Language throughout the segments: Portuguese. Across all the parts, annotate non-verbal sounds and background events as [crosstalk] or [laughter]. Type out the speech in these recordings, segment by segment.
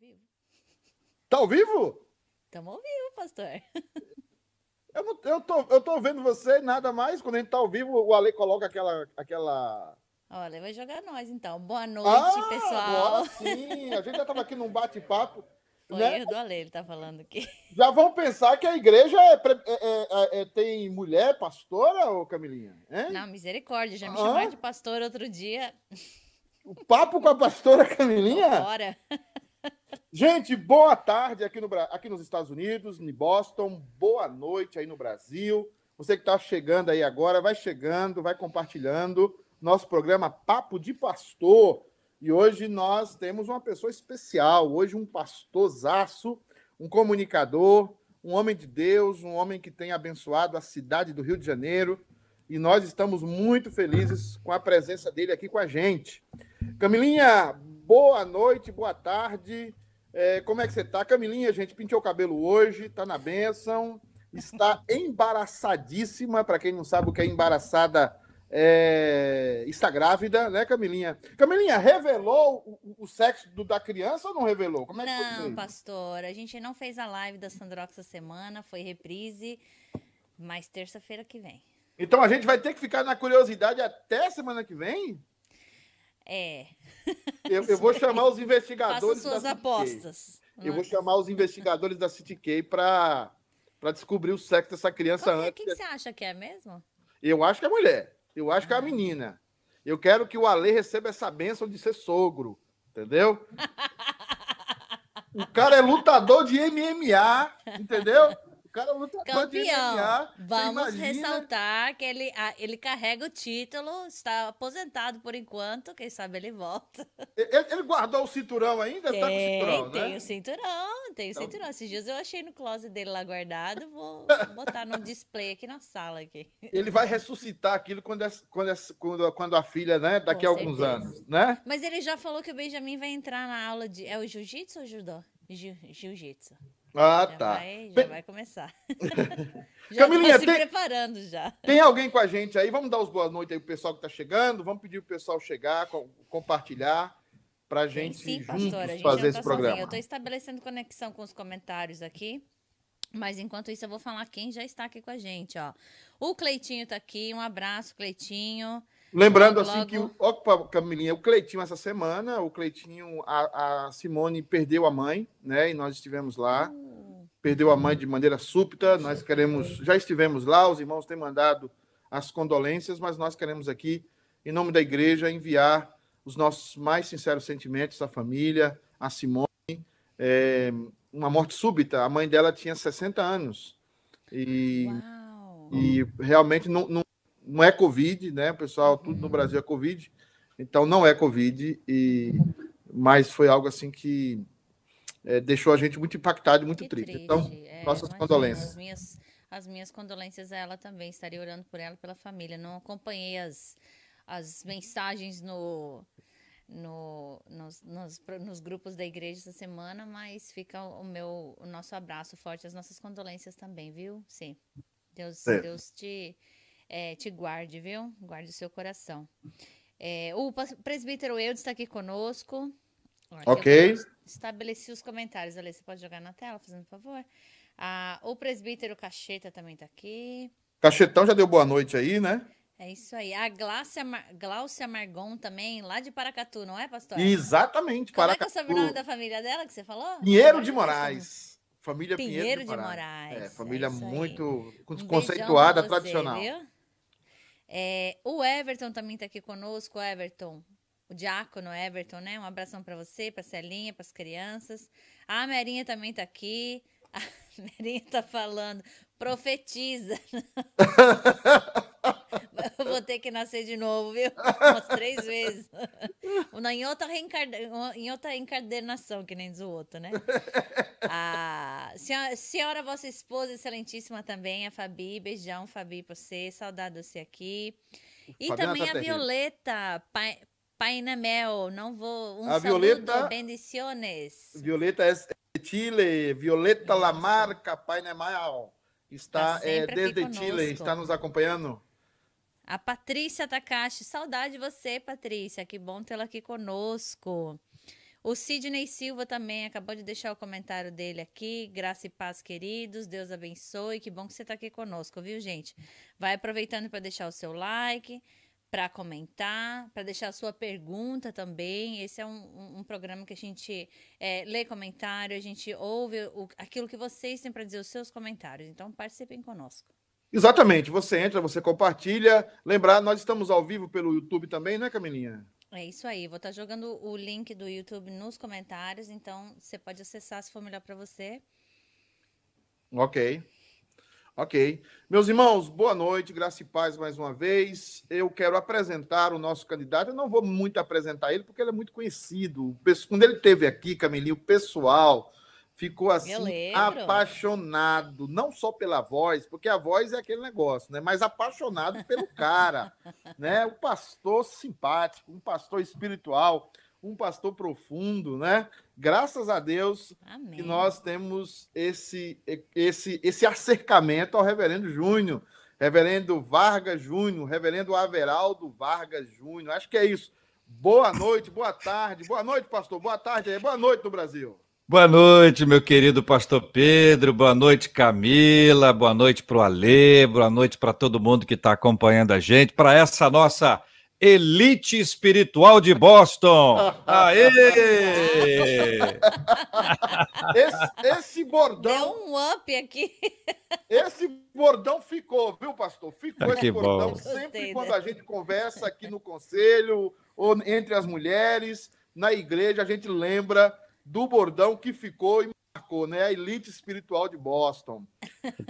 vivo? Tá ao vivo? Estamos ao vivo, pastor. [laughs] Eu, não, eu, tô, eu tô vendo você nada mais. Quando a gente tá ao vivo, o Ale coloca aquela. aquela... Olha, vai jogar nós então. Boa noite, ah, pessoal. Agora [laughs] sim, a gente já tava aqui num bate-papo. Foi né? erro do Ale, ele tá falando aqui. Já vão pensar que a igreja é, é, é, é tem mulher pastora, ô Camilinha? Hein? Não, misericórdia. Já me Ah. chamaram de pastor outro dia. O papo com a pastora Camilinha? Fora. [laughs] Gente, boa tarde aqui, no, aqui nos Estados Unidos, em Boston. Boa noite aí no Brasil. Você que está chegando aí agora, vai chegando, vai compartilhando nosso programa Papo de Pastor. E hoje nós temos uma pessoa especial. Hoje um pastorzaço, um comunicador, um homem de Deus, um homem que tem abençoado a cidade do Rio de Janeiro. E nós estamos muito felizes com a presença dele aqui com a gente. Camilinha, boa noite, boa tarde. É, como é que você tá? Camilinha, gente, pintou o cabelo hoje, tá na benção, está [laughs] embaraçadíssima, para quem não sabe o que é embaraçada, é, está grávida, né, Camilinha? Camilinha, revelou o, o sexo do- da criança ou não revelou? Como é que foi isso Não, aí? pastor. A gente não fez a live da Sandrox essa semana, foi reprise. Mas terça-feira que vem. Então a gente vai ter que ficar na curiosidade até semana que vem? É. Eu, eu vou chamar os investigadores suas da apostas. Eu vou chamar os investigadores da CityK para para descobrir o sexo dessa criança Qual antes. Quem que você acha que é mesmo? Eu acho que é mulher. Eu acho que é a menina. Eu quero que o Ale receba essa bênção de ser sogro. Entendeu? [laughs] O cara é lutador de MMA, entendeu? O cara de Campeão. MMA. Vamos ressaltar que ele, ele carrega o título, está aposentado por enquanto, quem sabe ele volta. Ele, ele guardou o cinturão ainda? tá com o cinturão, tem né? o cinturão, tem o Então- cinturão. Esses dias eu achei no closet dele lá guardado, vou botar no [laughs] display aqui na sala aqui. Ele vai ressuscitar aquilo quando, é- quando, é- quando, quando a filha, né? Daqui a Com alguns certeza. anos, né? Mas ele já falou que o Benjamin vai entrar na aula de. É o jiu-jitsu ou judô? Jiu- Jiu-jitsu. Ah, já tá. vai, já vai começar. [laughs] [laughs] já Camilinha, tô se tem- preparando já. Tem alguém com a gente aí? Vamos dar os boas noites aí pro pessoal que tá chegando. Vamos pedir pro pessoal chegar, com- compartilhar, pra gente sim, juntos pastora. A gente fazer não esse tá programa. sozinha. Eu tô estabelecendo conexão com os comentários aqui. Mas enquanto isso, eu vou falar quem já está aqui com a gente, ó. O Cleitinho tá aqui. Um abraço, Cleitinho. Lembrando Logo, assim que, o, logo. opa, Camilinha, o Cleitinho essa semana, o Cleitinho, a, a Simone perdeu a mãe, né? E nós estivemos lá. Uh, Perdeu a mãe de maneira súbita. Nós queremos, já estivemos lá, os irmãos têm mandado as condolências, mas nós queremos aqui, em nome da igreja, enviar os nossos mais sinceros sentimentos à família, à Simone. É, uma morte súbita. A mãe dela tinha 60 anos. E, Uau. e realmente não, não, não é Covid, né? O pessoal, tudo no Brasil é Covid. Então não é Covid, e, mas foi algo assim que é, deixou a gente muito impactado e muito triste. triste. Então, É, nossas condolências. As minhas, as minhas condolências a ela também. Estaria orando por ela e pela família. Não acompanhei as, as mensagens no, no, nos, nos, nos grupos da igreja essa semana, mas fica o meu, o nosso abraço forte, as nossas condolências também, viu? Sim. Deus, Certo. Deus te, eh, te guarde, viu? Guarde o seu coração. Eh, o presbítero Eudes está aqui conosco. Ok. Estabeleci os comentários ali. Você pode jogar na tela, fazendo favor? Ah, o presbítero Cacheta também está aqui. Cachetão já deu boa noite aí, né? É isso aí. A Gláucia, Mar... Gláucia Margon também, lá de Paracatu, não é, pastor? Exatamente. Como é que é o Paracatu. sobrenome da família dela que você falou? Pinheiro de Moraes. Família Pinheiro, Pinheiro de de Moraes. Moraes, É, é família aí. muito Um beijão conceituada, você, tradicional. viu? É, o Everton também está aqui conosco, Everton. O diácono Everton, né? Um abração para você, para Celinha, para as crianças. A Merinha também está aqui. A [laughs] Merinha tá falando, profetiza. [laughs] Eu vou ter que nascer de novo, viu? [laughs] Umas três vezes. [laughs] Em outra, reencarna... em outra encarnação, que nem diz o outro, né? [laughs] A senhora, senhora, vossa esposa excelentíssima também, a Fabi. Beijão, Fabi, pra você. Saudade de você aqui. E Fabiana também tá a terrível. Violeta, pai, Paina Mel. Não vou. Um A saludo, Violeta- bendiciones. Violeta é de Chile, Violeta Lamarca, Pai Nemal. Está Tá é, desde Chile, está nos acompanhando. A Patrícia Takashi, saudade de você, Patrícia. Que bom tê-la aqui conosco. O Sidney Silva também acabou de deixar o comentário dele aqui. Graça e paz, queridos. Deus abençoe. Que bom que você está aqui conosco, viu, gente? Vai aproveitando para deixar o seu like, para comentar, para deixar a sua pergunta também. Esse é um, um, programa que a gente é, lê comentário, a gente ouve o, aquilo que vocês têm para dizer, os seus comentários. Então, participem conosco. Exatamente. Você entra, você compartilha. Lembrar, nós estamos ao vivo pelo YouTube também, né, Camilinha? É isso aí. Vou estar tá jogando o link do YouTube nos comentários, então você pode acessar se for melhor para você. Ok. Ok. Meus irmãos, boa noite, graça e paz mais uma vez. Eu quero apresentar o nosso candidato. Eu não vou muito apresentar ele, porque ele é muito conhecido. Quando ele esteve aqui, Camilinha, o pessoal ficou assim apaixonado, não só pela voz, porque a voz é aquele negócio, né? Mas apaixonado pelo cara, [laughs] né? O pastor simpático, um pastor espiritual, um pastor profundo, né? Graças a Deus Amém. que nós temos esse esse esse acercamento ao Reverendo Júnior, Reverendo Vargas Júnior, Reverendo Averaldo Vargas Júnior. Acho que é isso. Boa noite, boa tarde, boa noite, pastor. Boa tarde aí, boa noite no Brasil. Boa noite, meu querido pastor Pedro, boa noite, Camila, boa noite para o Alê, boa noite para todo mundo que está acompanhando a gente, para essa nossa elite espiritual de Boston. [laughs] Aê! [laughs] Esse, esse bordão. Deu um up aqui. Esse bordão ficou, viu, pastor? Ficou ah, esse bordão bom. sempre Gostei, quando né? a gente conversa aqui no conselho, ou entre as mulheres, na igreja, a gente lembra do bordão que ficou e marcou, né? A elite espiritual de Boston.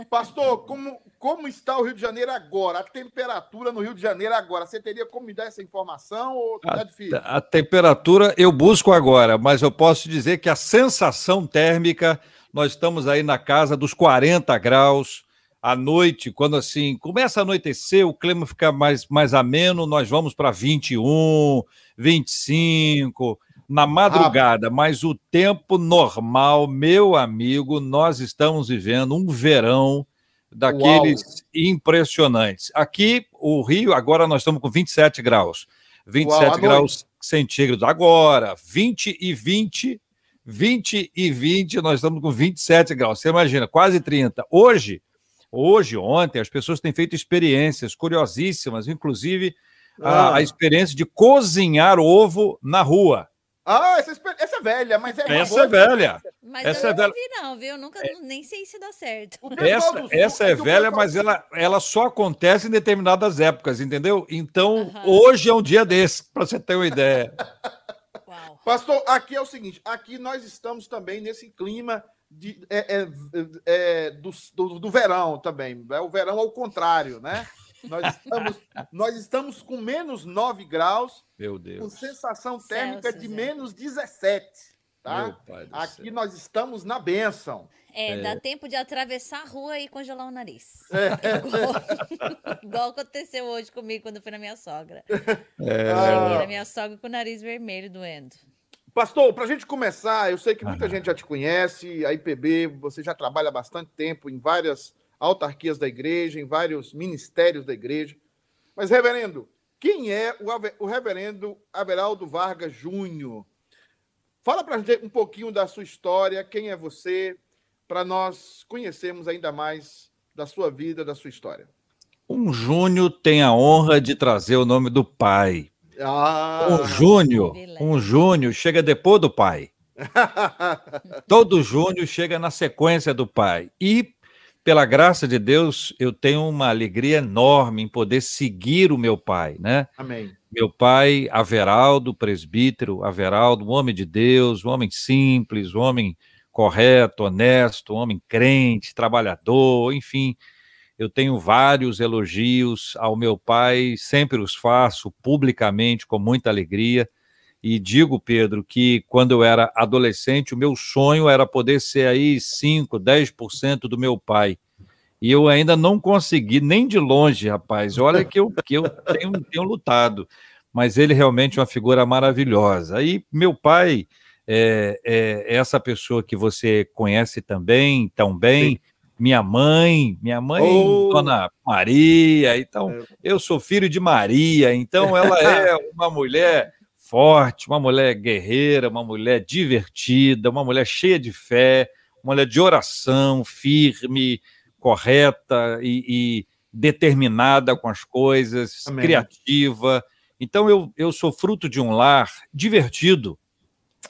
Pastor, [laughs] como, como está o Rio de Janeiro agora? A temperatura no Rio de Janeiro agora? Você teria como me dar essa informação ou tá difícil? A, a temperatura eu busco agora, mas eu posso dizer que a sensação térmica, nós estamos aí na casa dos 40 graus. À noite, quando assim começa a anoitecer, o clima fica mais, mais ameno, nós vamos para 21, 25 na madrugada, ah. mas o tempo normal, meu amigo, nós estamos vivendo um verão daqueles Uau. impressionantes. Aqui, o Rio, agora nós estamos com 27 graus. 27 Uau, graus centígrados. Agora, 20 e 20, 20 e 20, nós estamos com 27 graus. Você imagina, quase 30. Hoje, hoje, ontem, as pessoas têm feito experiências curiosíssimas, inclusive ah. a, a experiência de cozinhar ovo na rua. Ah, essa, essa é velha, mas é Essa é velha. Mas essa eu é velha. não vi, não, viu? Eu nunca, é. nem sei se dá certo. Essa, essa é, é velha, mas ela, ela só acontece em determinadas épocas, entendeu? Então, hoje é um dia desse, para você ter uma ideia. Uau. Pastor, aqui é o seguinte: aqui nós estamos também nesse clima de, é, é, é do, do, do verão também. É o verão ao contrário, né? Nós estamos, nós estamos com menos 9 graus, Meu Deus. com sensação térmica Celsius, de menos 17. Tá? Aqui céu. nós estamos na benção. É, é, dá tempo de atravessar a rua e congelar o nariz. É. [laughs] Igual, igual, aconteceu hoje comigo quando fui na minha sogra. É. Cheguei na minha sogra com o nariz vermelho doendo. Pastor, para a gente começar, eu sei que muita gente já te conhece, a IPB, você já trabalha há bastante tempo em várias autarquias da igreja, em vários ministérios da igreja. Mas, reverendo, quem é o, reverendo Averaldo Vargas Júnior? Fala para a gente um pouquinho da sua história, quem é você, para nós conhecermos ainda mais da sua vida, da sua história. Um Júnior tem a honra de trazer o nome do pai. Ah, um Júnior, um Júnior chega depois do pai. [laughs] Todo Júnior chega na sequência do pai. E pela graça de Deus, eu tenho uma alegria enorme em poder seguir o meu pai, né? Amém. Meu pai, Averaldo, presbítero, Averaldo, um homem de Deus, um homem simples, um homem correto, honesto, um homem crente, trabalhador, enfim. Eu tenho vários elogios ao meu pai, sempre os faço publicamente com muita alegria. E digo, Pedro, que quando eu era adolescente, o meu sonho era poder ser aí 5, 10% do meu pai. E eu ainda não consegui, nem de longe, rapaz. Olha que eu, que eu tenho, tenho lutado. Mas ele realmente é uma figura maravilhosa. Aí, meu pai é, é, essa pessoa que você conhece também, tão bem. Sim. Minha mãe, minha mãe, oh. Dona Maria. Então, é. eu sou filho de Maria. Então, ela é [laughs] uma mulher forte, uma mulher guerreira, uma mulher divertida, uma mulher cheia de fé, uma mulher de oração, firme, correta e, e determinada com as coisas, Amém. criativa. Então eu, eu sou fruto de um lar divertido,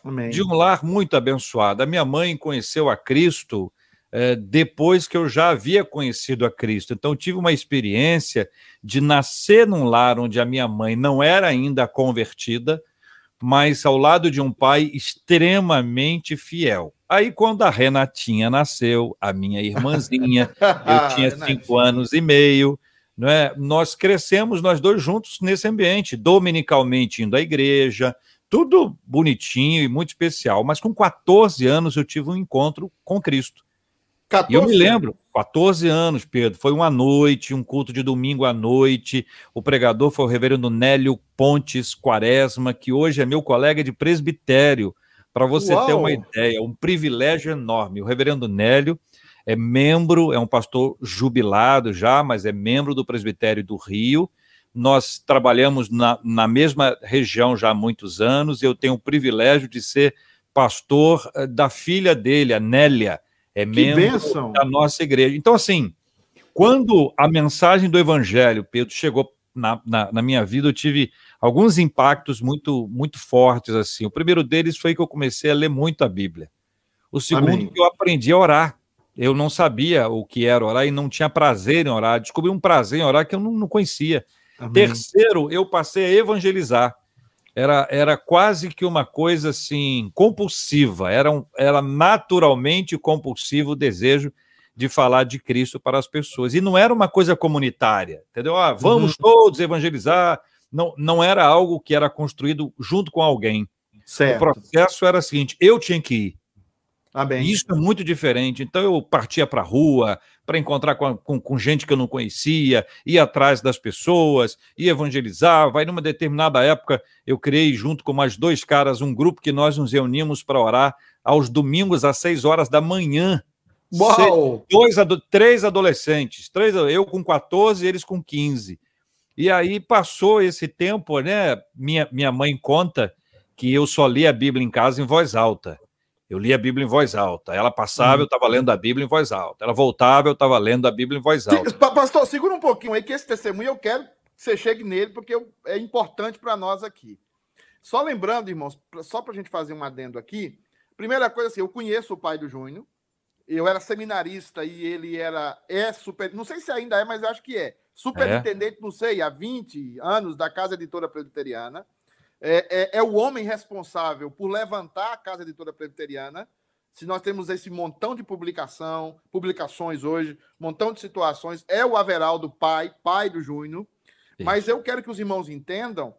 Amém. de um lar muito abençoado. A minha mãe conheceu a Cristo é, depois que eu já havia conhecido a Cristo. Então, tive uma experiência de nascer num lar onde a minha mãe não era ainda convertida, mas ao lado de um pai extremamente fiel. Aí, quando a Renatinha nasceu, a minha irmãzinha, [laughs] eu tinha cinco anos e meio, não é? nós crescemos, nós dois juntos nesse ambiente, dominicalmente indo à igreja, tudo bonitinho e muito especial. Mas com 14 anos eu tive um encontro com Cristo. 14 e eu me lembro, 14 anos, Pedro, foi uma noite, um culto de domingo à noite. O pregador foi o reverendo Nélio Pontes Quaresma, que hoje é meu colega de presbitério. Para você Uau. ter uma ideia, um privilégio enorme. O reverendo Nélio é membro, é um pastor jubilado já, mas é membro do presbitério do Rio. Nós trabalhamos na, na mesma região já há muitos anos. Eu tenho o privilégio de ser pastor eh, da filha dele, a Nélia é membro da nossa igreja. Então, assim, quando a mensagem do Evangelho, Pedro, chegou na, na, na, minha vida, eu tive alguns impactos muito, muito fortes. assim. O primeiro deles foi que eu comecei a ler muito a Bíblia. O segundo, Amém. que eu aprendi a orar. Eu não sabia o que era orar e não tinha prazer em orar. Descobri um prazer em orar que eu não, não conhecia. Amém. Terceiro, eu passei a evangelizar era, era quase que uma coisa assim compulsiva, era, um, era naturalmente compulsivo o desejo de falar de Cristo para as pessoas. E não era uma coisa comunitária, entendeu? Ah, vamos uhum. todos evangelizar. Não, não era algo que era construído junto com alguém. Certo. O processo era o seguinte: eu tinha que ir. Ah, Isso é muito diferente. Então eu partia para a rua para encontrar com, com, com, gente que eu não conhecia, ir atrás das pessoas, ir evangelizar. Vai numa determinada época, eu criei junto com mais dois caras um grupo que nós nos reunimos para orar aos domingos às seis horas da manhã. Uau! Dois, três adolescentes, três, eu com 14 eles com 15. E aí passou esse tempo, né? Minha, minha mãe conta que eu só li a Bíblia em casa em voz alta. Eu li a Bíblia em voz alta. Ela passava, uhum. eu estava lendo a Bíblia em voz alta. Ela voltava, eu estava lendo a Bíblia em voz alta. Pastor, segura um pouquinho aí, que esse testemunho eu quero que você chegue nele, porque é importante para nós aqui. Só lembrando, irmãos, só para a gente fazer um adendo aqui. Primeira coisa assim, eu conheço o pai do Júnior. Eu era seminarista e ele era é super, não sei se ainda é, mas acho que é. Superintendente, é. não sei, há 20 anos da Casa Editora Presbiteriana é, é, é, o homem responsável por levantar a Casa Editora Presbiteriana. Se nós temos esse montão de publicação, publicações hoje, montão de situações, é o Averaldo pai, pai do Júnior. Mas eu quero que os irmãos entendam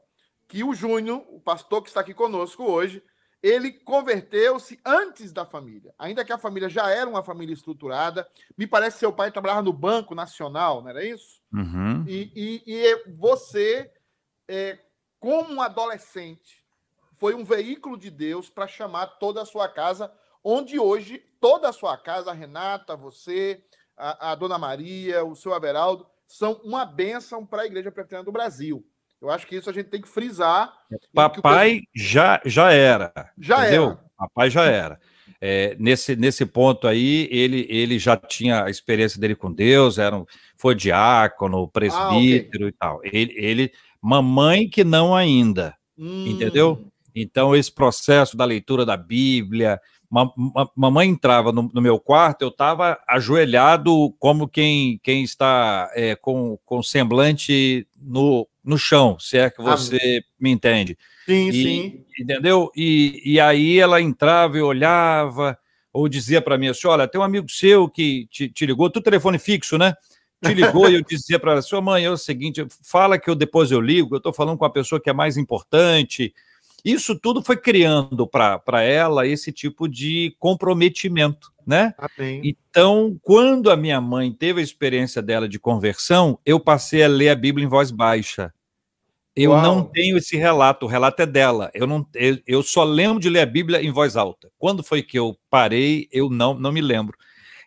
que o Júnior, o pastor que está aqui conosco hoje, ele converteu-se antes da família. Ainda que a família já era uma família estruturada. Me parece que seu pai trabalhava no Banco Nacional, não era isso? Uhum. E, e, e, você é, como um adolescente, foi um veículo de Deus para chamar toda a sua casa, onde hoje toda a sua casa, a Renata, você, a, a Dona Maria, o seu Averaldo, são uma bênção para a Igreja Presbiteriana do Brasil. Eu acho que isso a gente tem que frisar. Papai já, já era. Já entendeu? era. Papai já era. É, nesse, nesse ponto aí, ele, ele já tinha a experiência dele com Deus, era um, foi diácono, presbítero ah, okay. e tal. Ele, ele Mamãe que não ainda, hum. entendeu? Então, esse processo da leitura da Bíblia, ma, ma, mamãe entrava no, no, meu quarto, eu estava ajoelhado como quem, quem está é, com, com semblante no, no chão, se é que você me entende. Sim, e, sim. Entendeu? E, e aí ela entrava e olhava, ou dizia para mim assim: olha, tem um amigo seu que te, te ligou, tu telefone fixo, né? Te ligou e eu dizia para ela, sua mãe, é o seguinte, fala que eu depois eu ligo, eu estou falando com a pessoa que é mais importante. Isso tudo foi criando para ela esse tipo de comprometimento, né? Amém. Então, quando a minha mãe teve a experiência dela de conversão, eu passei a ler a Bíblia em voz baixa. Eu Uau. não tenho esse relato, o relato é dela. Eu, não, eu, eu só lembro de ler a Bíblia em voz alta. Quando foi que eu parei, eu não, não me lembro.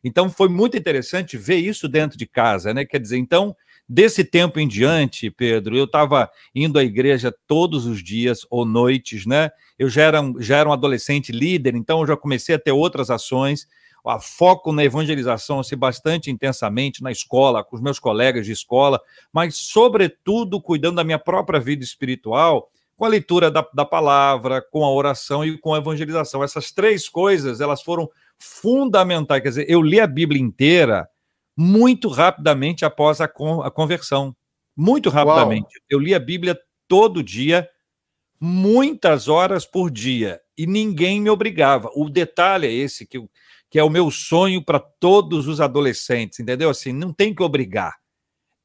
Então foi muito interessante ver isso dentro de casa, né? Quer dizer, então Desse tempo em diante, Pedro, eu estava indo à igreja todos os dias ou noites, né? Eu já era, já era um adolescente líder, então eu já comecei a ter outras ações. A foco na evangelização assim, bastante intensamente na escola, com os meus colegas de escola, mas, sobretudo, cuidando da minha própria vida espiritual, com a leitura da, da palavra, com a oração e com a evangelização. Essas três coisas, elas foram fundamentais. Quer dizer, eu li a Bíblia inteira muito rapidamente após a, con a conversão. Muito rapidamente. Uau. Eu li a Bíblia todo dia, muitas horas por dia, e ninguém me obrigava. O detalhe é esse, que, que é o meu sonho para todos os adolescentes, entendeu? Assim, não tem que obrigar.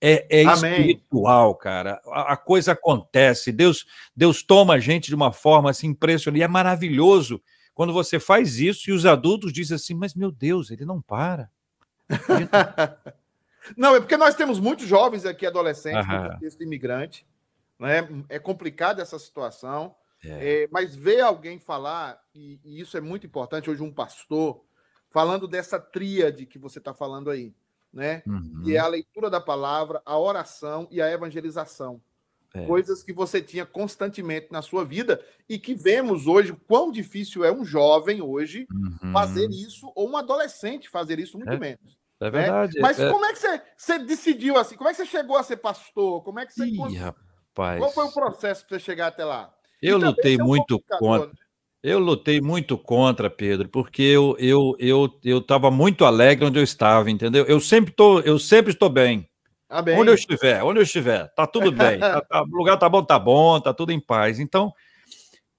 É, é espiritual, cara. A, a, coisa acontece. Deus, Deus toma a gente de uma forma assim impressionante. E é maravilhoso quando você faz isso e os adultos dizem assim: Mas meu Deus, ele não para. [laughs] não, é porque nós temos muitos jovens aqui, adolescentes, no contexto imigrante. Né? É complicada essa situação. É. É, mas ver alguém falar, e, e isso é muito importante, hoje um pastor, falando dessa tríade que você está falando aí né? Uhum. Que é a leitura da palavra, a oração e a evangelização. É. Coisas que você tinha constantemente na sua vida e que vemos hoje quão difícil é um jovem hoje uhum. fazer isso, ou um adolescente fazer isso, muito é. menos. É né? verdade. Né? Mas é. como é que você, você decidiu assim? Como é que você chegou a ser pastor? Como é que você. Ih, rapaz. Qual foi o processo para você chegar até lá? Eu lutei muito contra. Né? Eu lutei muito contra, Pedro, porque eu eu eu eu estava muito alegre onde eu estava, entendeu? Eu sempre tô, eu sempre estou bem. Bem. Onde eu estiver, onde eu estiver, tá tudo bem. [laughs] tá, tá, o lugar tá bom, tá bom, tá tudo em paz. Então,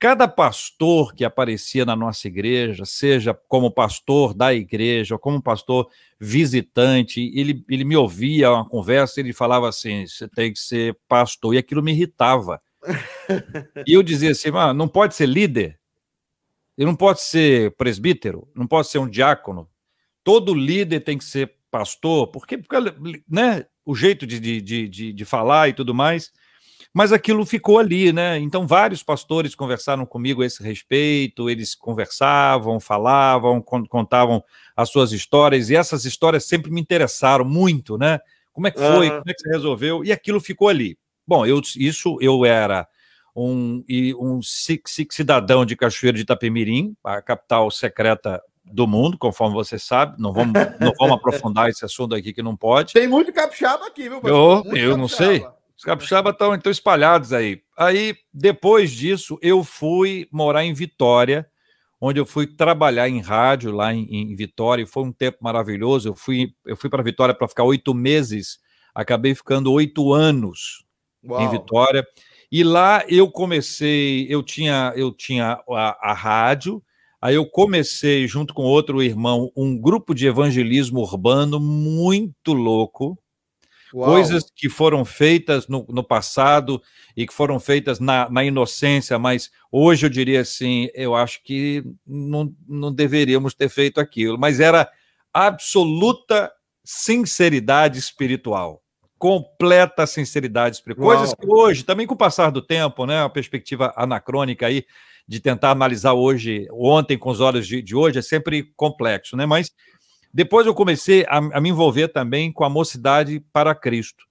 cada pastor que aparecia na nossa igreja, seja como pastor da igreja ou como pastor visitante, ele, ele me ouvia uma conversa, ele falava assim: você tem que ser pastor, e aquilo me irritava. [laughs] e eu dizia assim: ah, não pode ser líder. Ele não pode ser presbítero, não pode ser um diácono. Todo líder tem que ser pastor, porque, porque né, o jeito de, de, de, de falar e tudo mais. Mas aquilo ficou ali, né? Então, vários pastores conversaram comigo a esse respeito, eles conversavam, falavam, contavam as suas histórias, e essas histórias sempre me interessaram muito, né? Como é que foi? Uhum. Como é que você resolveu? E aquilo ficou ali. Bom, eu, isso eu era um, e um cidadão de Cachoeiro de Itapemirim, a capital secreta do mundo, conforme você sabe. Não vamos, não vamos aprofundar esse assunto aqui que não pode. Tem muito capixaba aqui, viu? Eu, eu não sei. Os capixabas estão então espalhados aí. Aí, depois disso, eu fui morar em Vitória, onde eu fui trabalhar em rádio lá em, em Vitória, e foi um tempo maravilhoso. Eu fui, eu fui para Vitória para ficar oito meses, acabei ficando oito anos Uau. em Vitória. E lá eu comecei, eu tinha, eu tinha a, a rádio, aí eu comecei, junto com outro irmão, um grupo de evangelismo urbano muito louco. Uau. Coisas que foram feitas no, no, passado e que foram feitas na, na, inocência, mas hoje eu diria assim: eu acho que não, não deveríamos ter feito aquilo, mas era absoluta sinceridade espiritual completa sinceridade. Coisas que hoje, também com o passar do tempo, né, uma perspectiva anacrônica aí, de tentar analisar hoje, ontem com os olhos de, de hoje, é sempre complexo, né? Mas depois eu comecei a, a, me envolver também com a mocidade para Cristo.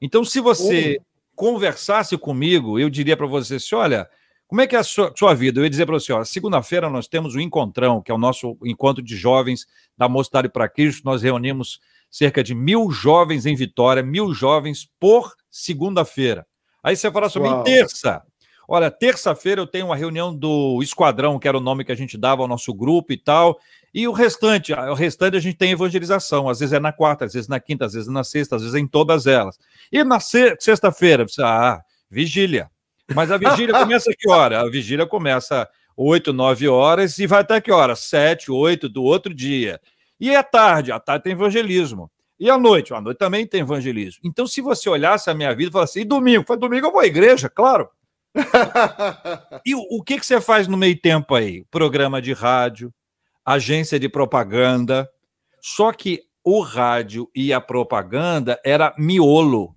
Então, se você conversasse comigo, eu diria para você assim: olha, como é que é a sua, sua vida? Eu ia dizer para você: olha, segunda-feira nós temos o Encontrão, que é o nosso encontro de jovens da Mocidade para Cristo. Nós reunimos cerca de mil jovens em Vitória, mil jovens por segunda-feira. Aí você fala sobre terça. Olha, terça-feira eu tenho uma reunião do Esquadrão, que era o nome que a gente dava ao nosso grupo e tal. E o restante, o restante a gente tem evangelização. Às vezes é na quarta, às vezes na quinta, às vezes na sexta, às vezes é em todas elas. E na sexta-feira, ah, vigília. Mas a vigília [laughs] começa a que hora? A vigília começa 8, 9 horas e vai até que hora? 7, 8 do outro dia. E à tarde, à tarde tem evangelismo. E à noite? À noite também tem evangelismo. Então, se você olhasse a minha vida e falasse, e domingo? Foi domingo, eu vou à igreja, claro. E o, o que, que você faz no meio tempo aí? Programa de rádio, agência de propaganda. Só que o rádio e a propaganda era miolo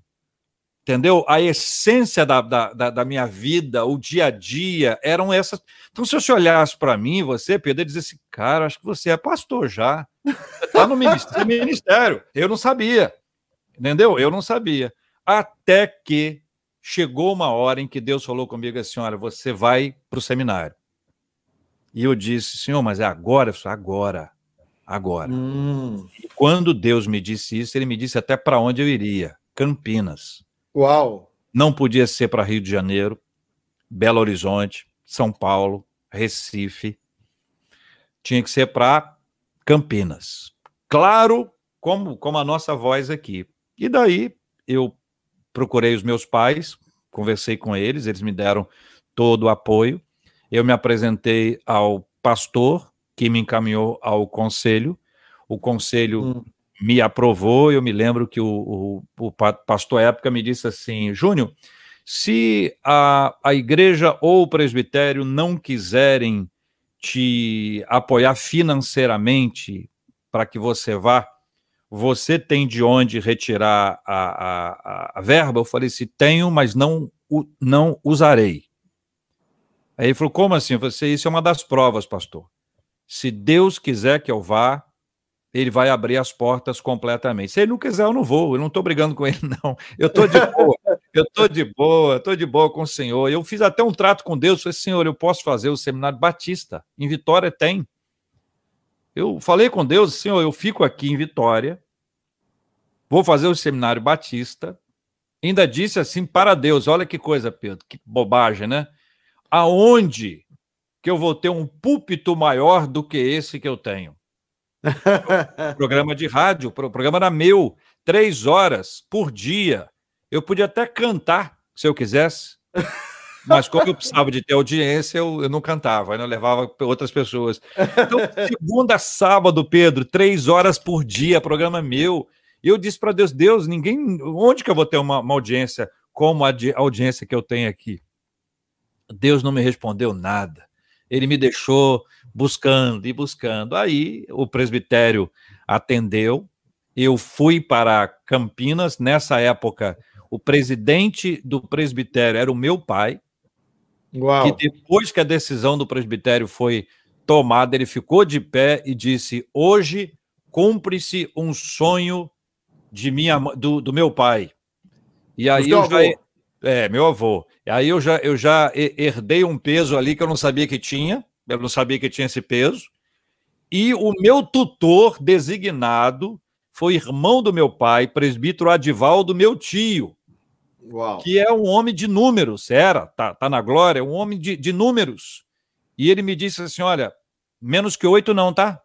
entendeu? A essência da, da, da, minha vida, o dia a dia, eram essas. Então, se você olhasse para mim, você, Pedro, dizer assim, cara, acho que você é pastor já. Está [laughs] no ministério. Eu não sabia. Entendeu? Eu não sabia. Até que chegou uma hora em que Deus falou comigo assim: olha, você vai para o seminário. E eu disse, senhor, mas é agora? Falei, agora, agora. Hum. E quando Deus me disse isso, ele me disse até para onde eu iria: Campinas. Uau! Não podia ser para Rio de Janeiro, Belo Horizonte, São Paulo, Recife. Tinha que ser para Campinas. Claro, como, como a nossa voz aqui. E daí eu procurei os meus pais, conversei com eles, eles me deram todo o apoio. Eu me apresentei ao pastor, que me encaminhou ao conselho. O conselho hum. me aprovou. Eu me lembro que o, o, o pastor, à época, me disse assim: Júnior, se a, a igreja ou o presbitério não quiserem te apoiar financeiramente para que você vá, você tem de onde retirar a, a, a verba? Eu falei, se tenho, mas não, não usarei. Aí ele falou, como assim? Você, isso é uma das provas, pastor. Se Deus quiser que eu vá, ele vai abrir as portas completamente. Se ele não quiser, eu não vou. Eu não estou brigando com ele, [laughs] não. Eu estou de boa. Eu estou de boa. Estou de boa com o Senhor. Eu fiz até um trato com Deus. Falei, Senhor, eu posso fazer o seminário Batista. Em Vitória tem. Eu falei com Deus, Senhor, eu fico aqui em Vitória, vou fazer o seminário Batista. Ainda disse assim para Deus: olha que coisa, Pedro, que bobagem, né? Aonde que eu vou ter um púlpito maior do que esse que eu tenho? [laughs] programa de rádio, o programa era meu, três horas por dia. Eu podia até cantar, se eu quisesse. [laughs] Mas como eu precisava de ter audiência, eu, eu não cantava, eu levava outras pessoas. Então, [laughs] segunda a sábado, Pedro, três horas por dia, programa meu. E eu disse para Deus, Deus, ninguém. Onde que eu vou ter uma, uma audiência como a, a audiência que eu tenho aqui? Deus não me respondeu nada. Ele me deixou buscando e buscando. Aí o presbitério atendeu. Eu fui para Campinas. Nessa época, o presidente do presbitério era o meu pai. Uau. que depois que a decisão do presbitério foi tomada, ele ficou de pé e disse: Hoje cumpre-se um sonho de minha, do, do meu pai. E aí eu já. É, meu avô. E aí eu já, eu já herdei um peso ali que eu não sabia que tinha, eu não sabia que tinha esse peso. E o meu tutor designado foi irmão do meu pai, presbítero Adivaldo, meu tio. Uau. que é um homem de números, era, tá, tá na glória, um homem de, de números. E ele me disse assim: olha, menos que oito não, tá?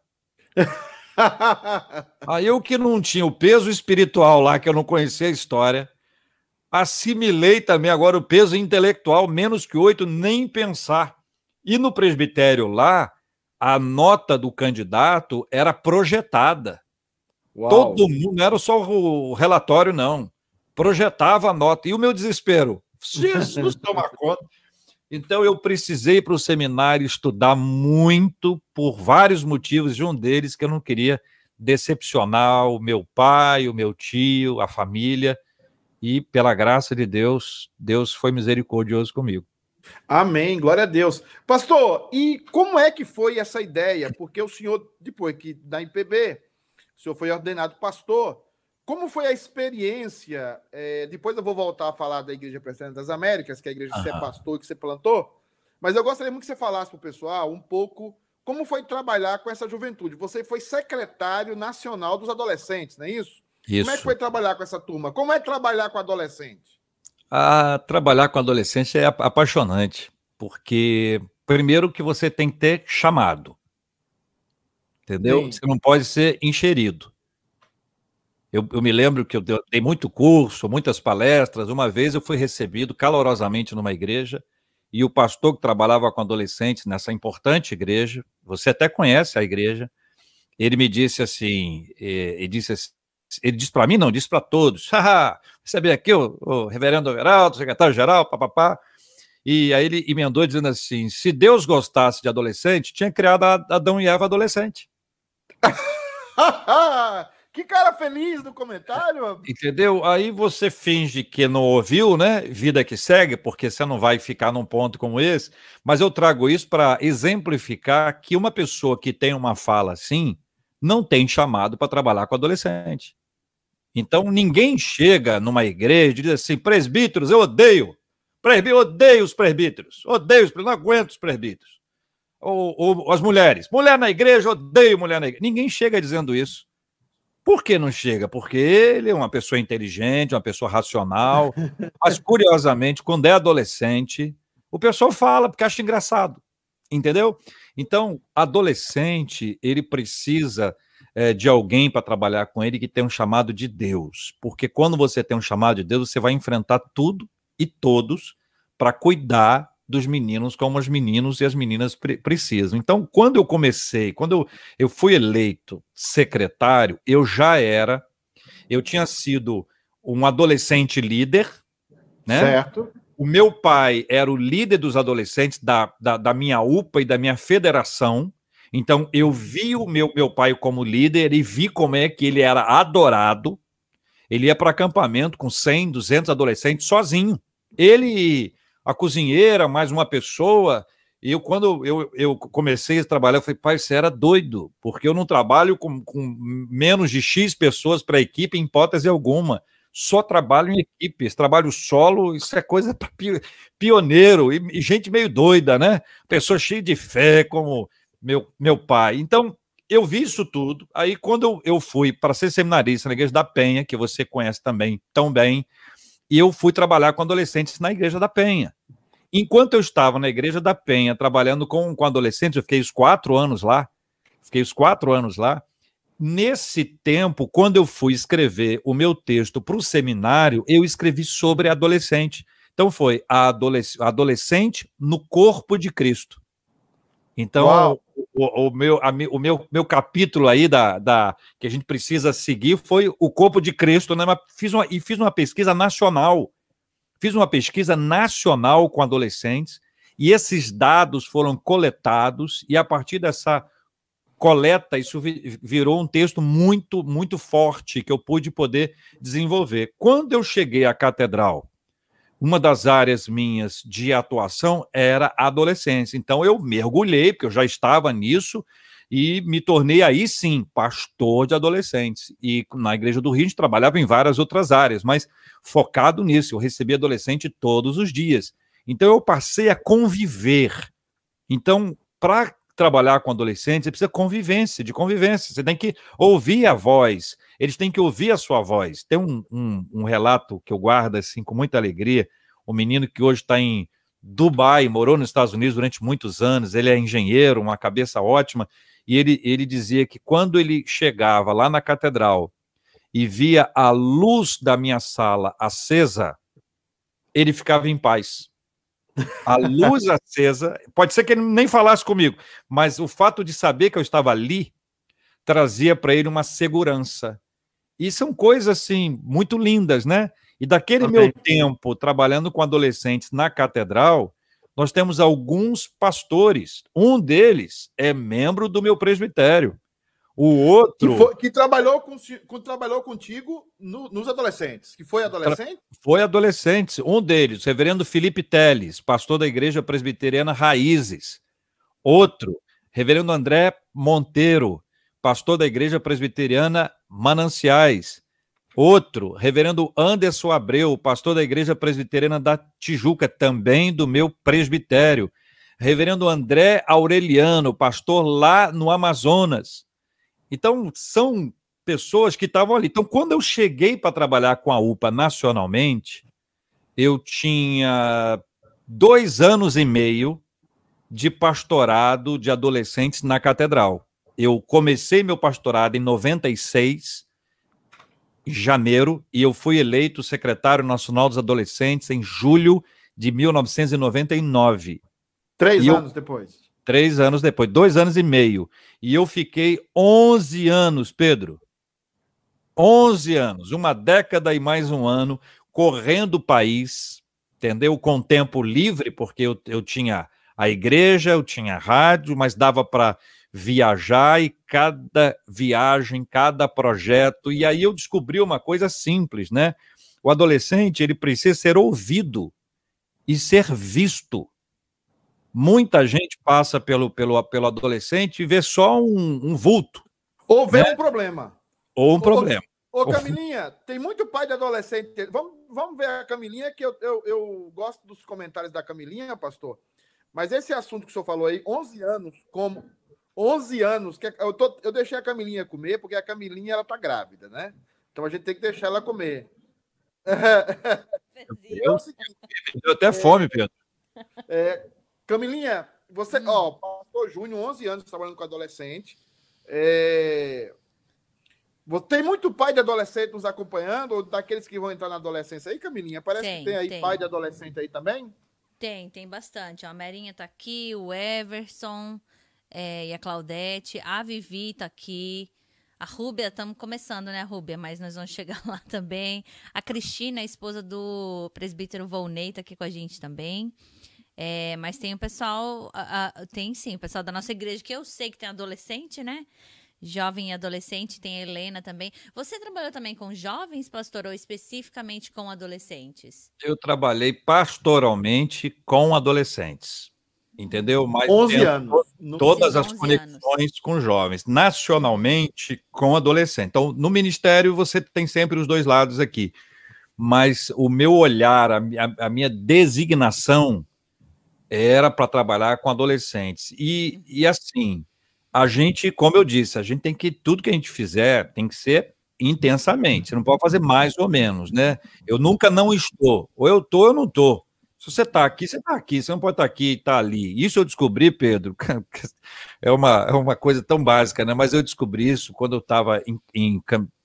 [laughs] Aí eu que não tinha o peso espiritual lá, que eu não conhecia a história, assimilei também agora o peso intelectual, menos que oito, nem pensar. E no presbitério lá, a nota do candidato era projetada. Uau. Todo mundo, não era só o relatório, não projetava a nota. E o meu desespero, Jesus toma [laughs] conta. Então eu precisei para o seminário estudar muito por vários motivos, de um deles que eu não queria decepcionar o meu pai, o meu tio, a família. E pela graça de Deus, Deus foi misericordioso comigo. Amém, glória a Deus. Pastor, e como é que foi essa ideia? Porque o senhor, depois que da IPB, o senhor foi ordenado pastor, como foi a experiência? É, depois eu vou voltar a falar da Igreja Presbiteriana das Américas, que é a igreja que você é pastor, que você plantou. Mas eu gostaria muito que você falasse para o pessoal um pouco como foi trabalhar com essa juventude. Você foi secretário nacional dos adolescentes, não é isso? Isso. Como é que foi trabalhar com essa turma? Como é trabalhar com adolescente? Ah, trabalhar com adolescente é apaixonante, porque primeiro que você tem que ter chamado. Entendeu? Sim. Você não pode ser encherido. Eu, eu, me lembro que eu dei muito curso, muitas palestras. Uma vez eu fui recebido calorosamente numa igreja e o pastor que trabalhava com adolescentes nessa importante igreja, você até conhece a igreja, ele me disse assim, eh, ele disse assim, ele disse para mim, não, disse para todos, recebi aqui o, o reverendo Everaldo, secretário-geral, papapá, e aí ele emendou dizendo assim, se Deus gostasse de adolescente, tinha criado Adão e Eva adolescente. [laughs] Que cara feliz no comentário. Entendeu? Aí você finge que não ouviu, né? Vida que segue, porque você não vai ficar num ponto como esse. Mas eu trago isso para exemplificar que uma pessoa que tem uma fala assim não tem chamado para trabalhar com adolescente. Então ninguém chega numa igreja e diz assim: presbíteros, eu odeio. Presbítero, odeio os presbíteros. Odeio os presbíteros, não aguento os presbíteros. Ou, ou, as mulheres. Mulher na igreja, odeio mulher na igreja. Ninguém chega dizendo isso. Por que não chega? Porque ele é uma pessoa inteligente, uma pessoa racional. Mas, curiosamente, quando é adolescente, o pessoal fala porque acha engraçado. Entendeu? Então, adolescente, ele precisa é, de alguém para trabalhar com ele que tem um chamado de Deus. Porque quando você tem um chamado de Deus, você vai enfrentar tudo e todos para cuidar dos meninos como os meninos e as meninas pre precisam. Então, quando eu comecei, quando eu, eu fui eleito secretário, eu já era, eu tinha sido um adolescente líder, né? Certo. O meu pai era o líder dos adolescentes da, da, da minha UPA e da minha federação. Então, eu vi o meu, meu pai como líder e vi como é que ele era adorado. Ele ia para acampamento com 100, 200 adolescentes sozinho. Ele, a cozinheira, mais uma pessoa. E eu, quando eu, eu comecei a trabalhar, eu falei, pai, você era doido, porque eu não trabalho com, com menos de X pessoas para a equipe, em hipótese alguma só trabalho em equipes, trabalho solo, isso é coisa para pioneiro e, e, gente meio doida, né? Pessoa cheia de fé, como meu, meu pai. Então, eu vi isso tudo. Aí, quando eu, eu fui para ser seminarista na Igreja da Penha, que você conhece também tão bem, e eu fui trabalhar com adolescentes na Igreja da Penha. Enquanto eu estava na Igreja da Penha trabalhando com, com adolescentes, eu fiquei os quatro anos lá, fiquei os quatro anos lá, Nesse tempo, quando eu fui escrever o meu texto para o seminário, eu escrevi sobre adolescente. Então foi a adolesc adolescente no corpo de Cristo. Então, o, o, meu, a, o meu, meu capítulo aí da, da, que a gente precisa seguir foi o corpo de Cristo, né? fiz uma, e fiz uma pesquisa nacional. Fiz uma pesquisa nacional com adolescentes, e esses dados foram coletados, e a partir dessa coleta, isso virou um texto muito, muito forte que eu pude poder desenvolver. Quando eu cheguei à catedral, uma das áreas minhas de atuação era a adolescência. Então eu mergulhei, porque eu já estava nisso, e me tornei aí sim pastor de adolescentes. E na Igreja do Rio a gente trabalhava em várias outras áreas, mas focado nisso, eu recebia adolescente todos os dias. Então eu passei a conviver. Então, para trabalhar com adolescentes, você precisa convivência, de convivência. Você tem que ouvir a voz, eles têm que ouvir a sua voz. Tem um, um, um relato que eu guardo assim com muita alegria. Um menino que hoje está em Dubai, morou nos Estados Unidos durante muitos anos, ele é engenheiro, uma cabeça ótima, e ele, ele dizia que quando ele chegava lá na catedral e via a luz da minha sala acesa, ele ficava em paz a luz [laughs] acesa. Pode ser que ele nem falasse comigo, mas o fato de saber que eu estava ali trazia para ele uma segurança. E são coisas assim muito lindas, né? E daquele meu tempo trabalhando com adolescentes na catedral, nós temos alguns pastores. Um deles é membro do meu presbitério. O outro. Que, foi, que trabalhou, com, trabalhou contigo no, nos adolescentes. Que foi adolescente? Foi adolescente. Um deles, o reverendo Felipe Teles, pastor da Igreja Presbiteriana Raízes. Outro, reverendo André Monteiro, pastor da Igreja Presbiteriana Mananciais. Outro, reverendo Anderson Abreu, pastor da Igreja Presbiteriana da Tijuca, também do meu presbitério. Reverendo André Aureliano, pastor lá no Amazonas. Então, são pessoas que estavam ali. Então, quando eu cheguei para trabalhar com a UPA nacionalmente, eu tinha dois anos e meio de pastorado de adolescentes na catedral. Eu comecei meu pastorado em 96, em janeiro, e eu fui eleito secretário nacional dos adolescentes em julho de 1999. Três e anos eu, depois. Três anos depois, dois anos e meio. E eu fiquei 11 anos, Pedro. 11 anos, uma década e mais um ano, correndo o país, entendeu? Com tempo livre, porque eu, eu tinha a igreja, eu tinha a rádio, mas dava para viajar e cada viagem, cada projeto. E aí eu descobri uma coisa simples, né? O adolescente, ele precisa ser ouvido e ser visto. Muita gente passa pelo, pelo, pelo adolescente e vê só um, um vulto. Ou vê né? um problema. Ou um problema. Ô, Camilinha, tem muito pai de adolescente. Vamos, vamos ver a Camilinha, que eu, eu, eu gosto dos comentários da Camilinha, pastor. Mas esse assunto que o senhor falou aí, 11 anos, como 11 anos, que eu, tô, eu deixei a Camilinha comer, porque a Camilinha ela tá grávida, né? Então a gente tem que deixar ela comer. Eu, eu até fome, Pedro. É, Camilinha, você, hum. ó, pastor Júnior, 11 anos trabalhando com adolescente. É, tem muito pai de adolescente nos acompanhando, ou daqueles que vão entrar na adolescência aí, Camilinha? Parece tem, que tem aí tem. pai de adolescente aí também? Tem, tem bastante. A Merinha tá aqui, o Everson é, e a Claudete, a Vivi tá aqui. A Rúbia, estamos começando, né, Rúbia? Mas nós vamos chegar [laughs] lá também. A Cristina, a esposa do presbítero Volney, tá aqui com a gente também. É, mas tem o pessoal, a, a, tem sim, o pessoal da nossa igreja, que eu sei que tem adolescente, né? jovem e adolescente, tem a Helena também. Você trabalhou também com jovens, pastor, ou especificamente com adolescentes? Eu trabalhei pastoralmente com adolescentes. Entendeu? Mas 11 anos. Todas as conexões anos. com jovens. Nacionalmente, com adolescentes. Então, no ministério, você tem sempre os dois lados aqui. Mas o meu olhar, a, a minha designação era para trabalhar com adolescentes. E, e assim, a gente, como eu disse, a gente tem que, tudo que a gente fizer tem que ser intensamente. Você não pode fazer mais ou menos, né? Eu nunca não estou. Ou eu estou ou eu não estou. Se você está aqui, você está aqui. Você não pode estar tá aqui e tá ali. Isso eu descobri, Pedro, [laughs] é uma, é uma coisa tão básica, né? Mas eu descobri isso quando eu estava em, em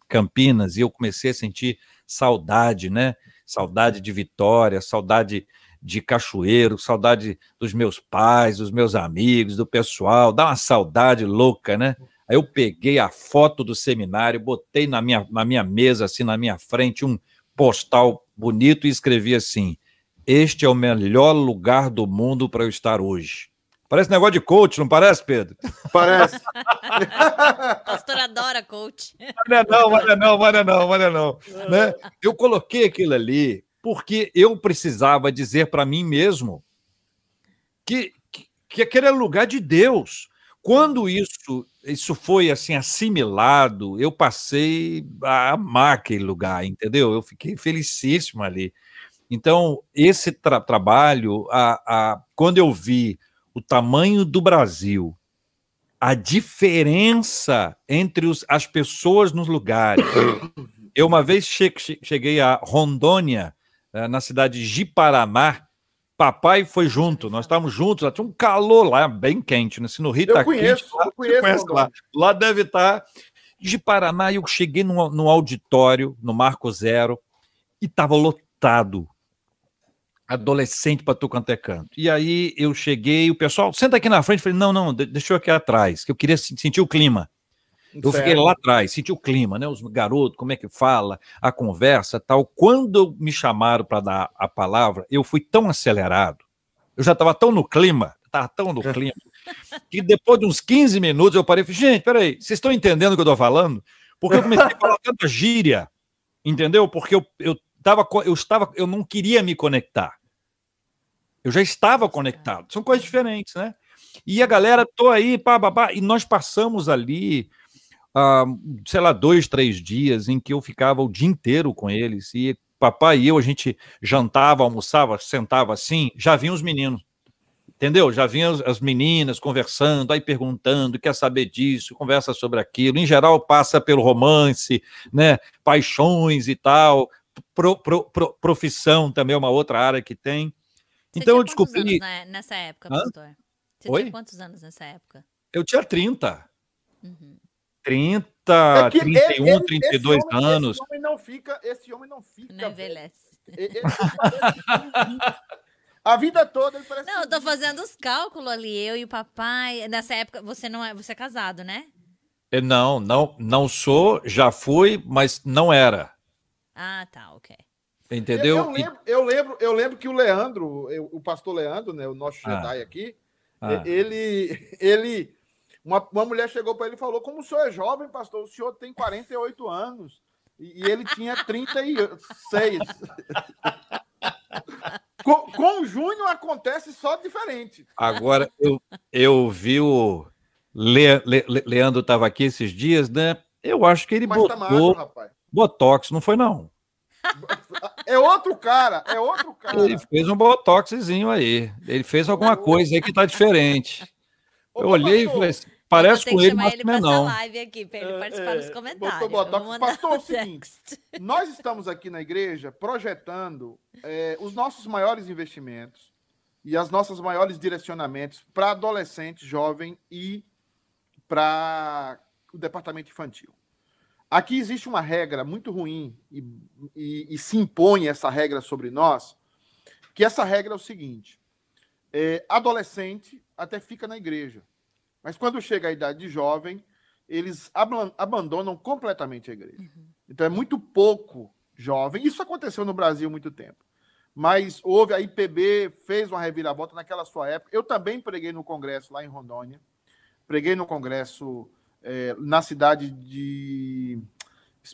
Campinas e eu comecei a sentir saudade, né? Saudade de Vitória, saudade de cachoeiro, saudade dos meus pais, dos meus amigos, do pessoal, dá uma saudade louca, né? Aí eu peguei a foto do seminário, botei na minha, na minha mesa, assim, na minha frente, um postal bonito e escrevi assim: Este é o melhor lugar do mundo para eu estar hoje. Parece negócio de coach, não parece, Pedro? [laughs] Parece. Pastor adora coach. Não é não, não, não, não, não, não, não. Né? Eu coloquei aquilo ali porque eu precisava dizer para mim mesmo que, que, que aquele era lugar de Deus. Quando isso, isso foi assim assimilado, eu passei a amar aquele lugar, entendeu? Eu fiquei felicíssimo ali. Então, esse tra trabalho, a, a, quando eu vi o tamanho do Brasil, a diferença entre os, as pessoas nos lugares. Eu uma vez che cheguei a Rondônia, eh, na cidade de Jiparaná. Papai foi junto, nós estávamos juntos, lá tinha um calor lá, bem quente, né? Se no Rio está quente, lá, eu conheço, conhece lá. lá deve estar. Tá. De Paraná, eu cheguei no, no auditório, no Marco Zero, e estava lotado. Adolescente para tu quanto é canto. E aí eu cheguei, o pessoal, senta aqui na frente, falei, não, não, deixa eu aqui atrás, que eu queria sentir o clima. Eu fiquei lá atrás, senti o clima, né? Os garotos, como é que fala, a conversa tal. Quando me chamaram para dar a palavra, eu fui tão acelerado, eu já estava tão no clima, estava tão no [laughs] clima, que depois de uns 15 minutos eu parei e falei, gente, peraí, vocês estão entendendo o que eu estou falando? Porque eu comecei a falar tanta gíria, entendeu? Porque eu, eu, tava, eu estava, eu não queria me conectar. Eu já estava conectado. São coisas diferentes, né? E a galera, tô aí, pá, pá, e nós passamos ali ah, sei lá, dois, três dias em que eu ficava o dia inteiro com eles. E papai e eu, a gente jantava, almoçava, sentava assim, já vinham os meninos. Entendeu? Já vinham as meninas conversando, aí perguntando, quer saber disso, conversa sobre aquilo. Em geral, passa pelo romance, né? Paixões e tal. Pro, pro, pro, profissão também é uma outra área que tem. Você então eu descobri. Anos, né, nessa época, pastor? Você Oi? tinha quantos anos nessa época? Eu tinha 30. Uhum. 30, é 31, ele, 32 homem, anos. Esse homem não fica, esse homem não fica. Não envelhece. Ele, a vida toda ele parece. Não, eu tô fazendo os cálculos ali, eu e o papai. Nessa época, você não é, você é casado, né? Eu não, não, não sou, já fui, mas não era. Ah, tá, ok. Entendeu? Eu, eu lembro, eu lembro, eu lembro que o Leandro, o pastor Leandro, né, o nosso ah. Jedi aqui, ah. ele, [laughs] ele uma, uma mulher chegou para ele e falou: Como o senhor é jovem, pastor, o senhor tem 48 anos. E, e ele tinha 36. [laughs] com, com o Júnior acontece só diferente. Agora, eu, eu vi o. Le, Le, Leandro estava aqui esses dias, né? Eu acho que ele Mas botou. Tá magro, Botox, não foi não. É outro cara, é outro cara. Ele fez um botoxzinho aí. Ele fez alguma coisa aí que tá diferente. Eu olhei e falei assim, parece com ele, mas ele não é não. live aqui para ele participar É, dos é, comentários. botou botox. Pastor, é [laughs] o seguinte. Nós estamos aqui na igreja projetando é, os nossos maiores investimentos e as nossas maiores direcionamentos para adolescente, jovem e para o departamento infantil. Aqui existe uma regra muito ruim e, e- e se impõe essa regra sobre nós, que essa regra é o seguinte: é, adolescente até fica na igreja, mas quando chega a idade de jovem, eles ablan- abandonam completamente a igreja. Então é muito pouco jovem. Isso aconteceu no Brasil há muito tempo. Mas houve a IPB, fez uma reviravolta naquela sua época. Eu também preguei no congresso lá em Rondônia. Preguei no congresso eh, na cidade de.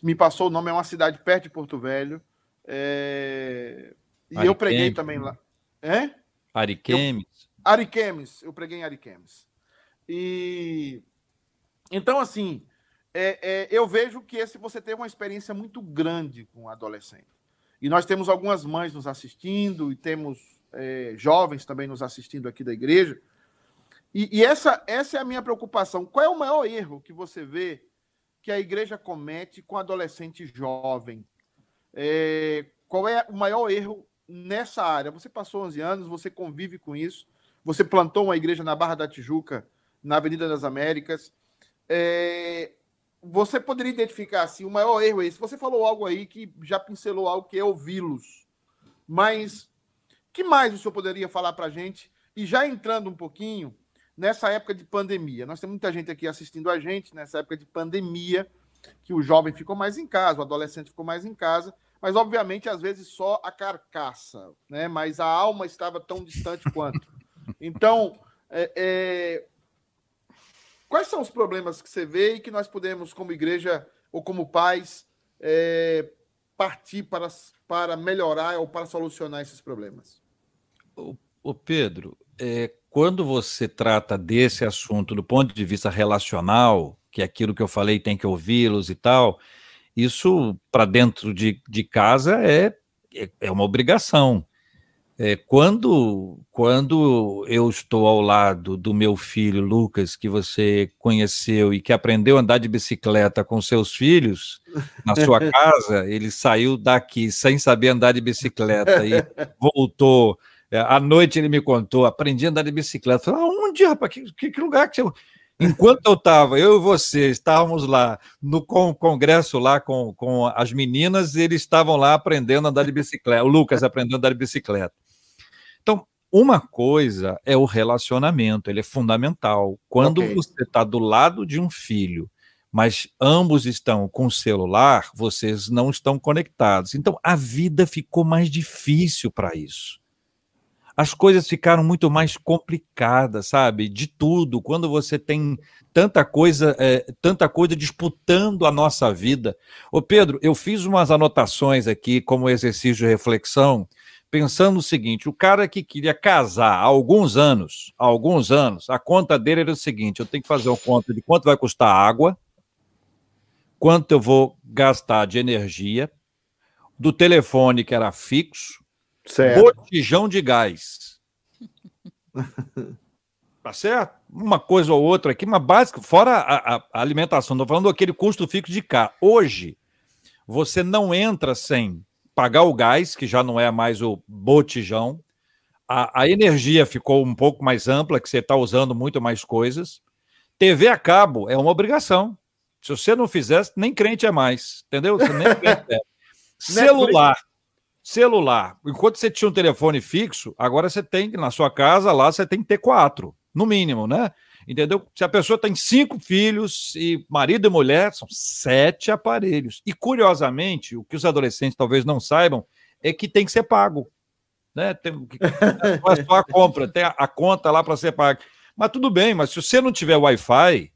Me passou o nome, é uma cidade perto de Porto Velho. Eh, E eu preguei também lá. É? Ariquemes. Ariquemes, eu preguei em Ariquemes. E então, assim, é, é, eu vejo que esse você teve uma experiência muito grande com adolescente. E nós temos algumas mães nos assistindo e temos é, jovens também nos assistindo aqui da igreja. E, e essa, essa é a minha preocupação. Qual é o maior erro que você vê que a igreja comete com adolescente jovem? É, qual é o maior erro nessa área? Você passou 11 anos, você convive com isso, você plantou uma igreja na Barra da Tijuca, na Avenida das Américas. É, você poderia identificar assim, o maior erro é esse. Você falou algo aí que já pincelou algo que é ouvi-los. Mas que mais o senhor poderia falar para a gente? E já entrando um pouquinho nessa época de pandemia. Nós temos muita gente aqui assistindo a gente nessa época de pandemia, que o jovem ficou mais em casa, o adolescente ficou mais em casa, mas obviamente às vezes só a carcaça, né? Mas a alma estava tão distante quanto. Então, é, é, quais são os problemas que você vê e que nós podemos, como igreja ou como pais, é, partir para, para melhorar ou para solucionar esses problemas? Ô Pedro, é, quando você trata desse assunto do ponto de vista relacional, que é aquilo que eu falei, tem que ouvi-los e tal, isso para dentro de, de casa é, é, é uma obrigação. É, quando, quando eu estou ao lado do meu filho Lucas, que você conheceu e que aprendeu a andar de bicicleta com seus filhos na sua [laughs] casa, ele saiu daqui sem saber andar de bicicleta e voltou. É, à noite ele me contou, aprendi a andar de bicicleta. Falei, aonde, rapaz? Que, que, que lugar que você. [laughs] Enquanto eu estava, eu e você, estávamos lá no con congresso lá com, com as meninas, eles estavam lá aprendendo a andar de bicicleta. O Lucas aprendendo a andar de bicicleta. Então, uma coisa é o relacionamento, ele é fundamental. Quando Ok. você está do lado de um filho, mas ambos estão com o celular, vocês não estão conectados. Então, a vida ficou mais difícil para isso as coisas ficaram muito mais complicadas, sabe? De tudo. Quando você tem tanta coisa, é, tanta coisa disputando a nossa vida. Ô Pedro, eu fiz umas anotações aqui como exercício de reflexão, pensando o seguinte: o cara que queria casar há alguns anos, há alguns anos, a conta dele era o seguinte: eu tenho que fazer uma conta de quanto vai custar água, quanto eu vou gastar de energia, do telefone que era fixo, botijão de gás. [laughs] tá certo? Uma coisa ou outra aqui, mas básico, fora a, a- a alimentação, estou falando daquele custo fixo de cá. Hoje, você não entra sem pagar o gás, que já não é mais o botijão. A, a energia ficou um pouco mais ampla, que você está usando muito mais coisas. TV a cabo é uma obrigação. Se você não fizesse, nem crente é mais, entendeu? Você nem crente é. [laughs] Celular. Celular. Enquanto você tinha um telefone fixo, agora você tem, na sua casa, lá você tem que ter quatro, no mínimo, né? Entendeu? Se a pessoa tem cinco filhos e marido e mulher, são sete aparelhos. E, curiosamente, o que os adolescentes talvez não saibam é que tem que ser pago. Né? Tem, [laughs] não é só a compra, tem a, a conta lá para ser paga. Mas tudo bem, mas se você não tiver Wi-Fi,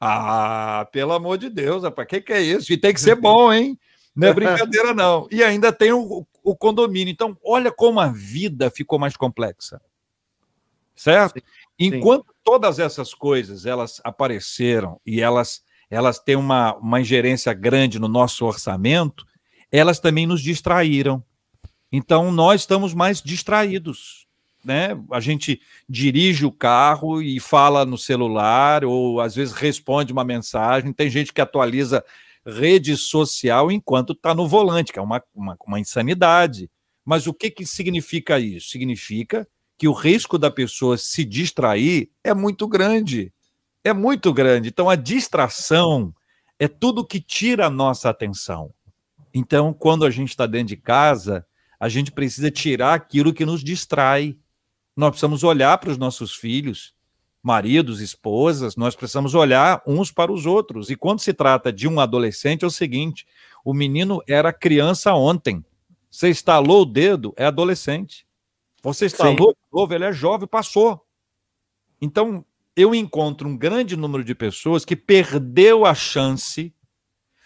ah, pelo amor de Deus, rapaz, o que, que é isso? E tem que ser [laughs] bom, hein? Não é brincadeira, não. E ainda tem o, o condomínio. Então, olha como a vida ficou mais complexa. Certo? Enquanto todas essas coisas elas apareceram e elas elas têm uma, uma ingerência grande no nosso orçamento, elas também nos distraíram. Então, nós estamos mais distraídos. Né? A gente dirige o carro e fala no celular, ou às vezes responde uma mensagem. Tem gente que atualiza rede social enquanto está no volante, que é uma, uma, uma insanidade. Mas o que, que significa isso? Significa que o risco da pessoa se distrair é muito grande. É muito grande. Então, a distração é tudo que tira a nossa atenção. Então, quando a gente está dentro de casa, a gente precisa tirar aquilo que nos distrai. Nós precisamos olhar para os nossos filhos, maridos, esposas, nós precisamos olhar uns para os outros. E quando se trata de um adolescente, é o seguinte: o menino era criança ontem. Você estalou o dedo, é adolescente. Você instalou de novo, ele é jovem, passou. Então, eu encontro um grande número de pessoas que perdeu a chance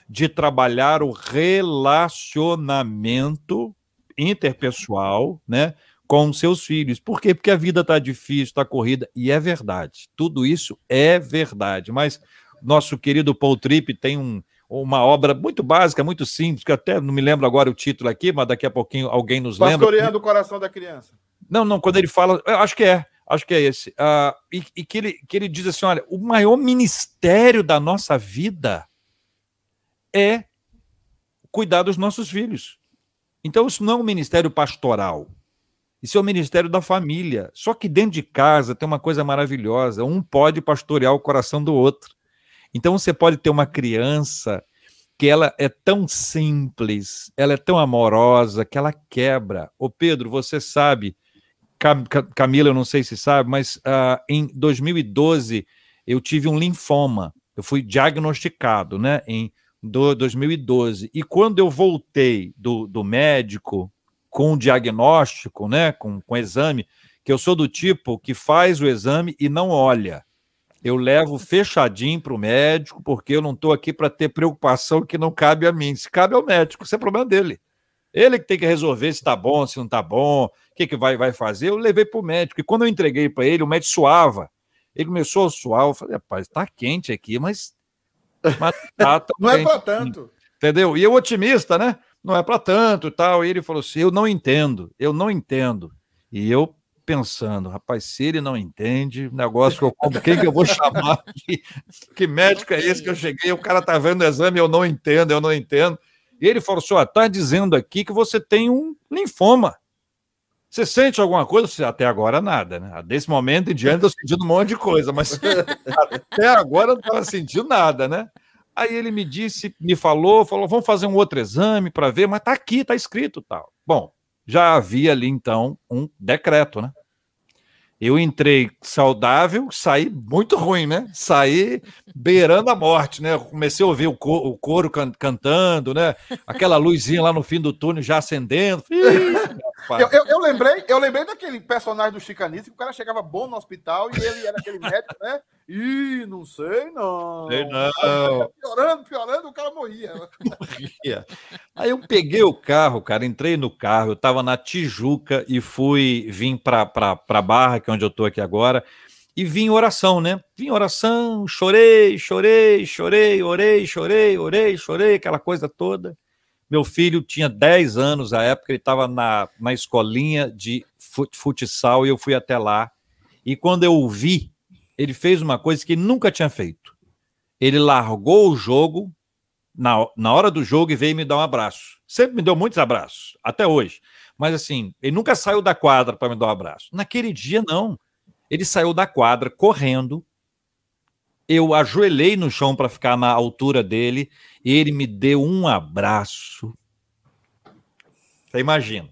de trabalhar o relacionamento interpessoal, né, com seus filhos. Por quê? Porque a vida está difícil, está corrida, e é verdade. Tudo isso é verdade. Mas nosso querido Paul Tripp tem um, uma obra muito básica, muito simples, que até não me lembro agora o título aqui, mas daqui a pouquinho alguém nos lembra. Pastoreando o coração da criança. Não, não, quando ele fala, acho que é, acho que é esse. Uh, e, e que, ele, que ele diz assim: olha, o maior ministério da nossa vida é cuidar dos nossos filhos. Então, isso não é um ministério pastoral. Isso é o ministério da família. Só que dentro de casa tem uma coisa maravilhosa: um pode pastorear o coração do outro. Então, você pode ter uma criança que ela é tão simples, ela é tão amorosa, que ela quebra. Ô Pedro, você sabe Camila, eu não sei se sabe, mas uh, em 2012 eu tive um linfoma. Eu fui diagnosticado, né, em do 2012. E quando eu voltei do, do médico com diagnóstico, né, com, com exame, que eu sou do tipo que faz o exame e não olha. Eu levo fechadinho para o médico, porque eu não estou aqui para ter preocupação que não cabe a mim. Se cabe ao médico, isso é problema dele. Ele que tem que resolver se está bom, se não está bom, o que, que vai, vai fazer. Eu levei para o médico. E quando eu entreguei para ele, o médico suava. Ele começou a suar. Eu falei, rapaz, está quente aqui, mas. mas tá [laughs] não é para tanto. Entendeu? E eu otimista, né? Não é para tanto e tal. E ele falou assim: eu não entendo, eu não entendo. E eu pensando, rapaz, se ele não entende, negócio que eu compro, quem que eu vou [laughs] chamar? Que, que médico é esse que eu cheguei? O cara tá vendo o exame, eu não entendo, eu não entendo. E ele falou assim: ó, tá dizendo aqui que você tem um linfoma. Você sente alguma coisa? Até agora nada, né? Desse momento em diante eu sentindo um monte de coisa, mas [laughs] até agora eu não estava sentindo nada, né? Aí ele me disse, me falou, falou, vamos fazer um outro exame para ver, mas tá aqui, tá escrito tal. Bom, já havia ali então um decreto, né? Eu entrei saudável, saí muito ruim, né? Saí beirando a morte, né? comecei a ouvir o, coro, o coro can, cantando, né? Aquela luzinha lá no fim do túnel já acendendo. eu, eu, eu, lembrei, eu lembrei daquele personagem do Chicanice, que o cara chegava bom no hospital e ele era aquele médico, né? Ih, não sei não. Sei não. Piorando, piorando, o cara morria. Morria. Aí eu peguei o carro, cara, entrei no carro, eu tava na Tijuca e fui, vim pra, pra, pra Barra, que é onde eu tô aqui agora, e vim em oração, né? Vim em oração, chorei, chorei, chorei, orei, chorei, orei, chorei, aquela coisa toda. Meu filho tinha 10 anos à época, ele estava na, na escolinha de futsal e eu fui até lá. E quando eu vi, ele fez uma coisa que ele nunca tinha feito. Ele largou o jogo na, na hora do jogo e veio me dar um abraço. Sempre me deu muitos abraços, até hoje. Mas assim, ele nunca saiu da quadra para me dar um abraço. Naquele dia, não. Ele saiu da quadra correndo. Eu ajoelhei no chão para ficar na altura dele e ele me deu um abraço. Você imagina.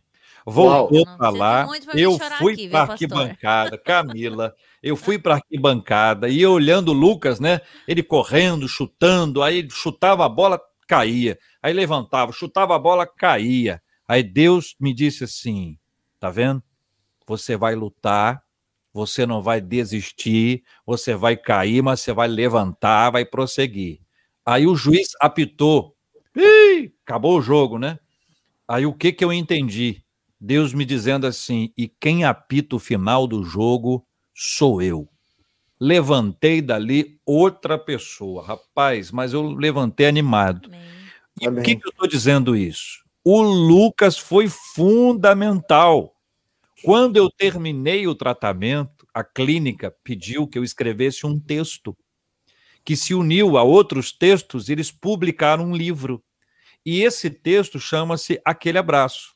Voltou para lá, eu fui para arquibancada, Camila. [laughs] Eu fui para a arquibancada e olhando o Lucas, né? Ele correndo, chutando, aí chutava a bola, caía. Aí levantava, chutava a bola, caía. Aí Deus me disse assim: tá vendo? Você vai lutar, você não vai desistir, você vai cair, mas você vai levantar, vai prosseguir. Aí o juiz apitou. Ih, acabou o jogo, né? Aí o que que eu entendi? Deus me dizendo assim: e quem apita o final do jogo sou eu. levantei dali outra pessoa. Rapaz, mas eu levantei animado. Amém. E por que, que eu estou dizendo isso? O Lucas foi fundamental. Quando eu terminei o tratamento, a clínica pediu que eu escrevesse um texto que se uniu a outros textos, eles publicaram um livro. E esse texto chama-se Aquele Abraço.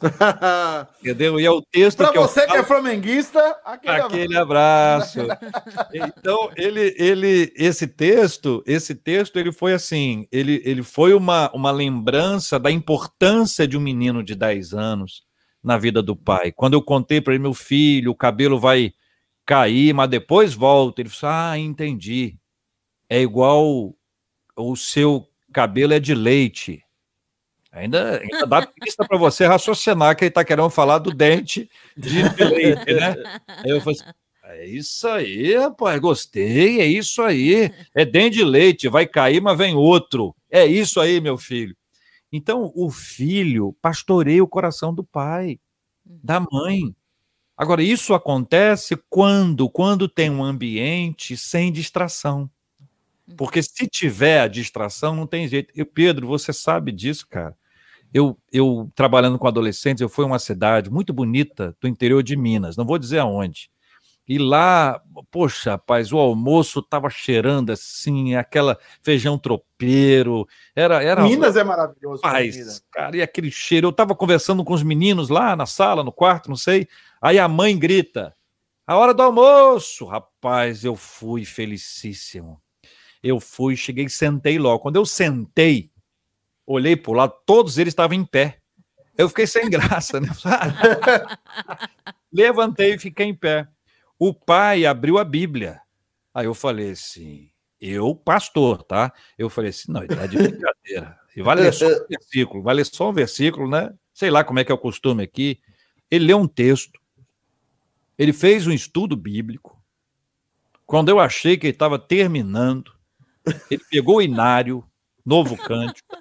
[laughs] Entendeu? E é o texto Para que você eu que é flamenguista, aquele, aquele abraço. [laughs] Então, ele, ele, esse texto, esse texto, ele foi assim, ele, ele foi uma, uma lembrança da importância de um menino de 10 anos na vida do pai. Quando eu contei para ele, meu filho, o cabelo vai cair, mas depois volta. Ele falou: Ah, entendi. É igual o seu cabelo é de leite. Ainda, ainda dá pista para você raciocinar que ele está querendo falar do dente de leite, né? Aí eu falei assim, é isso aí, rapaz, gostei, é isso aí. É dente de leite, vai cair, mas vem outro. É isso aí, meu filho. Então, o filho pastoreia o coração do pai, da mãe. Agora, isso acontece quando? Quando tem um ambiente sem distração. Porque se tiver a distração, não tem jeito. E Pedro, você sabe disso, cara. Eu, eu trabalhando com adolescentes, eu fui a uma cidade muito bonita do interior de Minas, não vou dizer aonde. E lá, poxa, rapaz, o almoço estava cheirando assim, aquela feijão tropeiro. Era, era Minas é maravilhoso. Rapaz, cara, e aquele cheiro. Eu estava conversando com os meninos lá na sala, no quarto, não sei. Aí a mãe grita: a hora do almoço. Rapaz, eu fui felicíssimo. Eu fui, cheguei, sentei logo. Quando eu sentei, olhei para o lado, todos eles estavam em pé. Eu fiquei sem graça, né? [laughs] Levantei e fiquei em pé. O pai abriu a Bíblia. Aí eu falei assim, eu, pastor, tá? Eu falei assim, não, ele tá de brincadeira. E vai ler só um [laughs] versículo, vai ler só um versículo, né? Sei lá como é que é o costume aqui. Ele leu um texto, ele fez um estudo bíblico. Quando eu achei que ele estava terminando, ele pegou o inário, novo cântico,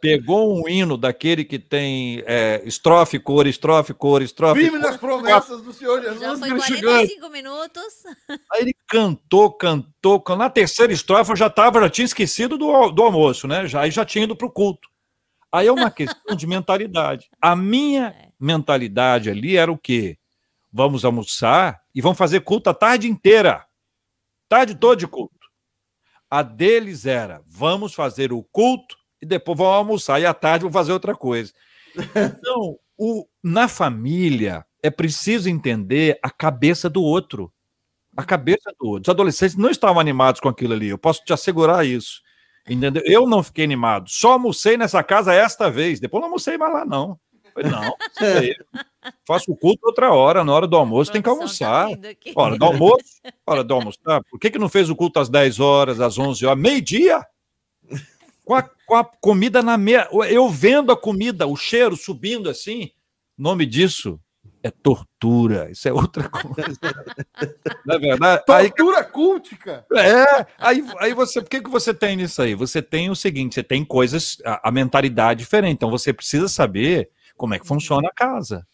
pegou um hino daquele que tem é, estrofe, cor, estrofe, cor, estrofe. Firme nas promessas do Senhor Jesus. Já foi Cristo. 45 minutos. [laughs] Aí ele cantou, cantou, can- na terceira estrofe eu já tava, já tinha esquecido do, do almoço, né? Já, aí já tinha ido para o culto. Aí é uma questão de mentalidade. A minha mentalidade ali era o quê? Vamos almoçar e vamos fazer culto a tarde inteira. Tarde toda de culto. A deles era, vamos fazer o culto e depois vamos almoçar. E à tarde vamos fazer outra coisa. Então, o, na família, é preciso entender a cabeça do outro. A cabeça do outro. Os adolescentes não estavam animados com aquilo ali, eu posso te assegurar isso. Entendeu? Eu não fiquei animado. Só almocei nessa casa esta vez. Depois não almocei mais lá, não. Falei, não, faço o culto outra hora, na hora do almoço tem que tá almoçar. Hora do almoço, hora do almoçar. Por que, que não fez o culto às 10 horas, às 11 horas, meio-dia? Com a, com a comida na mesa. Eu vendo a comida, o cheiro subindo assim. Nome disso é tortura. Isso é outra [laughs] coisa. Não é verdade? Aí, Tortura cultica. é, aí, aí você, por que, que você tem nisso aí? Você tem o seguinte, você tem coisas, a, a mentalidade diferente, então você precisa saber como é que funciona a casa.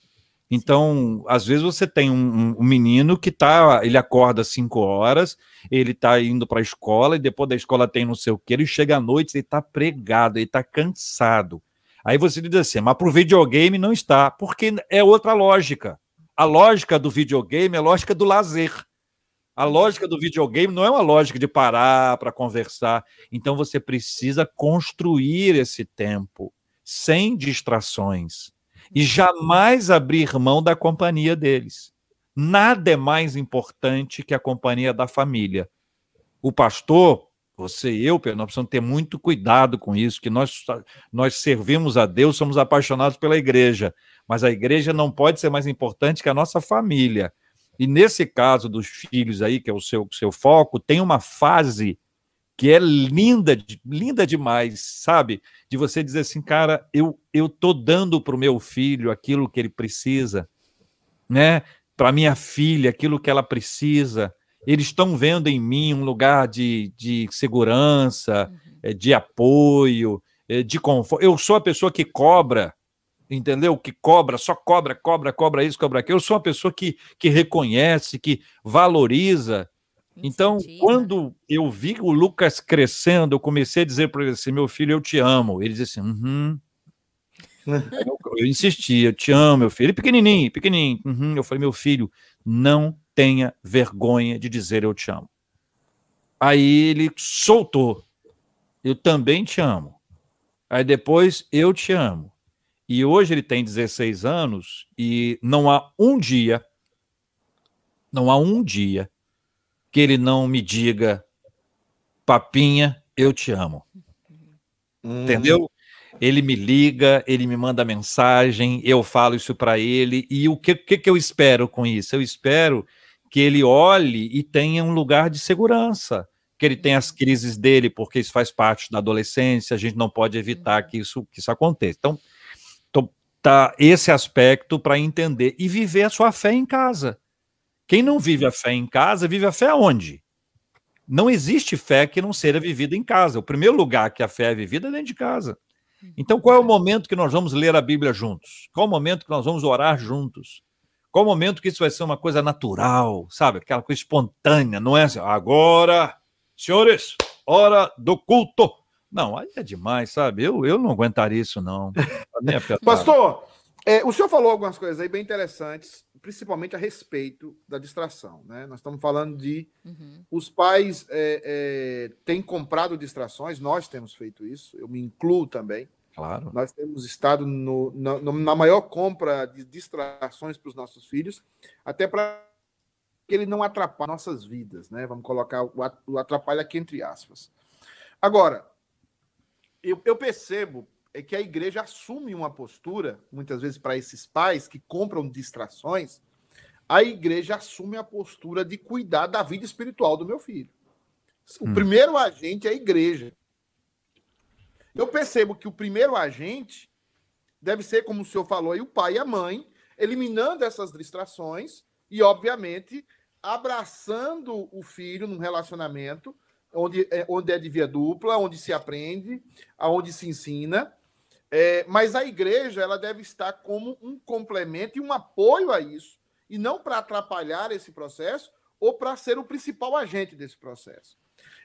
Então, às vezes você tem um, um- menino que tá, ele acorda às 5 horas, ele tá indo para a escola, e depois da escola tem não sei o que, ele chega à noite, ele tá pregado, ele tá cansado. Aí você diz assim, mas pro videogame não está, porque é outra lógica. A lógica do videogame é a lógica do lazer. A lógica do videogame não é uma lógica de parar para conversar. Então você precisa construir esse tempo sem distrações e jamais abrir mão da companhia deles. Nada é mais importante que a companhia da família. O pastor, você e eu, Pedro, nós precisamos ter muito cuidado com isso, que nós, nós servimos a Deus, somos apaixonados pela igreja, mas a igreja não pode ser mais importante que a nossa família. E nesse caso dos filhos aí, que é o seu, seu foco, tem uma fase que é linda, linda demais, sabe? De você dizer assim, cara, eu eu tô dando para o meu filho aquilo que ele precisa, né? Para minha filha aquilo que ela precisa. Eles estão vendo em mim um lugar de, de segurança, eh, de apoio, eh, de conforto. Eu sou a pessoa que cobra entendeu? Que cobra, só cobra, cobra, cobra isso, cobra aquilo. Eu sou uma pessoa que, que reconhece, que valoriza. Então, quando eu vi o Lucas crescendo, eu comecei a dizer para ele assim: meu filho, eu te amo. Ele disse assim: uhum. [laughs] eu, eu insisti, eu te amo, meu filho. Ele pequenininho, pequenininho. Uhum. Eu falei: meu filho, não tenha vergonha de dizer eu te amo. Aí ele soltou: eu também te amo. Aí depois, eu te amo. E hoje ele tem 16 anos e não há um dia, não há um dia que ele não me diga, papinha, eu te amo. Hum. Entendeu? Ele me liga, ele me manda mensagem, eu falo isso para ele. E o que, que, que eu espero com isso? Eu espero que ele olhe e tenha um lugar de segurança que ele tenha as crises dele, porque isso faz parte da adolescência, a gente não pode evitar uhum. que isso, que isso aconteça. Então, tá esse aspecto para entender e viver a sua fé em casa. Quem não vive a fé em casa, vive a fé aonde? Não existe fé que não seja vivida em casa. O primeiro lugar que a fé é vivida é dentro de casa. Então, qual é o momento que nós vamos ler a Bíblia juntos? Qual é o momento que nós vamos orar juntos? Qual é o momento que isso vai ser uma coisa natural, sabe? Aquela coisa espontânea, não é assim, agora, senhores, hora do culto. Não, aí é demais, sabe? Eu, eu não aguentaria isso, não. [laughs] Pastor, é, o senhor falou algumas coisas aí bem interessantes, principalmente a respeito da distração. Né? Nós estamos falando de uhum. os pais é, é, têm comprado distrações, nós temos feito isso, eu me incluo também. Claro. Nós temos estado no, na, na maior compra de distrações para os nossos filhos, até para que ele não atrapalhe nossas vidas, né? Vamos colocar o atrapalha aqui entre aspas. Agora, eu, eu percebo é que a igreja assume uma postura, muitas vezes para esses pais que compram distrações, a igreja assume a postura de cuidar da vida espiritual do meu filho. O hum. primeiro agente é a igreja. Eu percebo que o primeiro agente deve ser, como o senhor falou aí, o pai e a mãe, eliminando essas distrações e, obviamente, abraçando o filho num relacionamento onde é, onde é de via dupla, onde se aprende, aonde se ensina. É, mas a igreja ela deve estar como um complemento e um apoio a isso, e não para atrapalhar esse processo ou para ser o principal agente desse processo.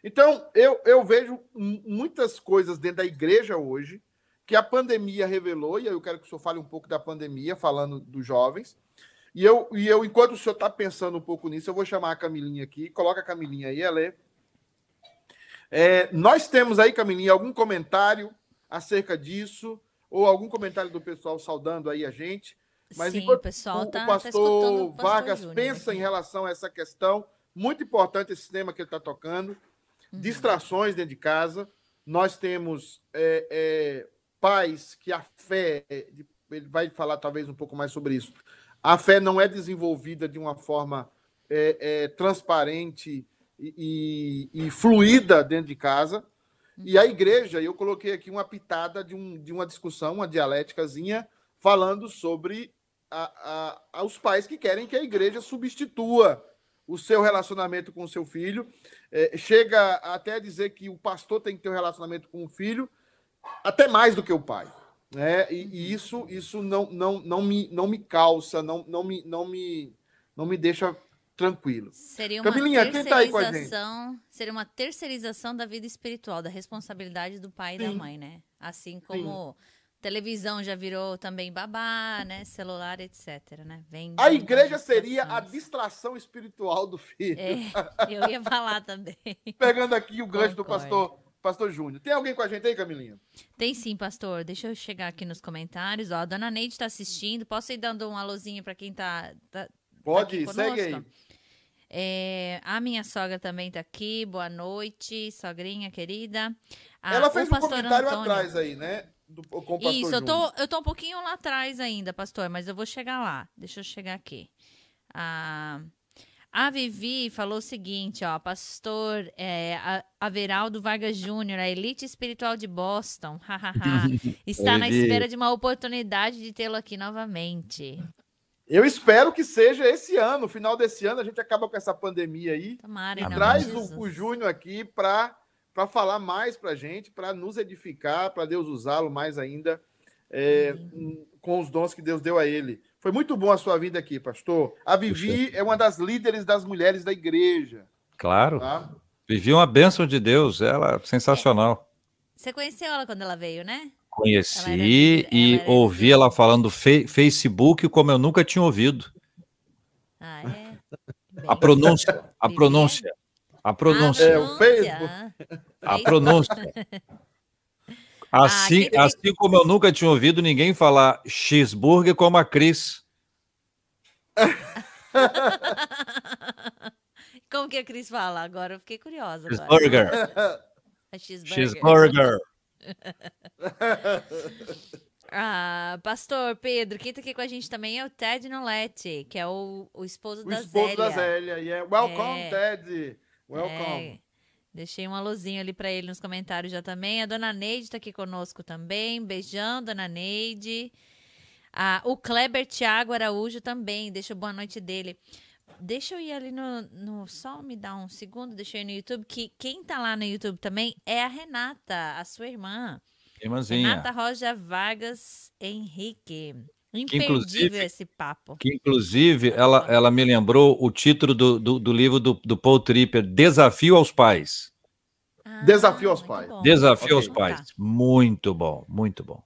Então, eu, eu vejo muitas coisas dentro da igreja hoje que a pandemia revelou, e aí eu quero que o senhor fale um pouco da pandemia, falando dos jovens. E eu, e eu enquanto o senhor está pensando um pouco nisso, eu vou chamar a Camilinha aqui. Coloca a Camilinha aí, ela é nós temos aí, Camilinha, algum comentário acerca disso? Ou algum comentário do pessoal saudando aí a gente? Mas Sim, o pessoal está o pastor, tá o pastor Vargas Júnior pensa em relação a essa questão, muito importante esse tema que ele está tocando, uhum. distrações dentro de casa. Nós temos é, é, pais que a fé, ele vai falar talvez um pouco mais sobre isso, a fé não é desenvolvida de uma forma é, é, transparente e, e, fluida dentro de casa. E a igreja, eu coloquei aqui uma pitada de, um, de uma discussão, uma dialéticazinha, falando sobre a, a, os pais que querem que a igreja substitua o seu relacionamento com o seu filho. É, chega até a dizer que o pastor tem que ter um relacionamento com o filho até mais do que o pai. Né? E, e, isso, isso não, não, não, me, não me calça, não, não, me, não, me, não me deixa tranquilo. Seria uma Camilinha, quem tá aí com a gente? Seria uma terceirização da vida espiritual, da responsabilidade do pai Sim. e da mãe, né? Assim como Sim. televisão já virou também babá, né? Celular, etc, né? Vem a igreja seria a distração espiritual do filho. É, eu ia falar também. [laughs] Pegando aqui o gancho do pastor Pastor Júnior. Tem alguém com a gente aí, Camilinha? Tem sim, pastor. Deixa eu chegar aqui nos comentários. Ó, a dona Neide está assistindo. Posso ir dando um alôzinho para quem está tá, tá Pode, tá segue aí. É, a minha sogra também tá aqui. Boa noite, sogrinha querida. Ah, Ela fez um comentário Antônio. atrás aí, né? Do, com o Isso, eu tô, eu tô um pouquinho lá atrás ainda, pastor, mas eu vou chegar lá. Deixa eu chegar aqui. Ah, a Vivi falou o seguinte, ó, pastor é, Averaldo Vargas Júnior, a elite espiritual de Boston, [laughs] está na espera de uma oportunidade de tê-lo aqui novamente. Eu espero que seja esse ano, final desse ano, a gente acaba com essa pandemia aí. Tomara, e traz o, o Júnior aqui para falar mais para a gente, para nos edificar, para Deus usá-lo mais ainda. É, com os dons que Deus deu a ele. Foi muito bom a sua vida aqui, pastor. A Vivi é uma das líderes das mulheres da igreja. Claro. Tá? Vivi uma bênção de Deus, ela é sensacional. Você conheceu ela quando ela veio, né? Conheci ela era, e ela ouvi ela falando fe Facebook como eu nunca tinha ouvido. Ah, é? a pronúncia, [laughs] a pronúncia. A pronúncia. É, o Facebook. A pronúncia. Assim, ah, assim como eu nunca tinha ouvido ninguém falar cheeseburger como a Cris. [laughs] como que a Cris fala? Agora eu fiquei curiosa. Cheeseburger. cheeseburger. cheeseburger. [laughs] ah, Pastor Pedro, quem está aqui com a gente também é o Ted Noletti, que é o, o esposo o da esposo Zélia. da Zélia, yeah. Welcome, é. Ted. Welcome. É. Deixei um alôzinho ali para ele nos comentários já também. A dona Neide está aqui conosco também. Beijão, dona Neide. Ah, o Kleber Thiago Araújo também. Deixa boa noite dele. Deixa eu ir ali no, no. Só me dar um segundo, deixa eu ir no YouTube. Que quem tá lá no YouTube também é a Renata, a sua irmã. Irmãzinha. Renata Roja Vargas Henrique. Imperdível esse papo. Que, inclusive, ela, ela me lembrou o título do, do, do livro do, do Paul Tripper, Desafio aos Pais. Ah, Desafio aos Pais. Bom. Desafio okay. aos Pais. Tá. Muito bom, muito bom.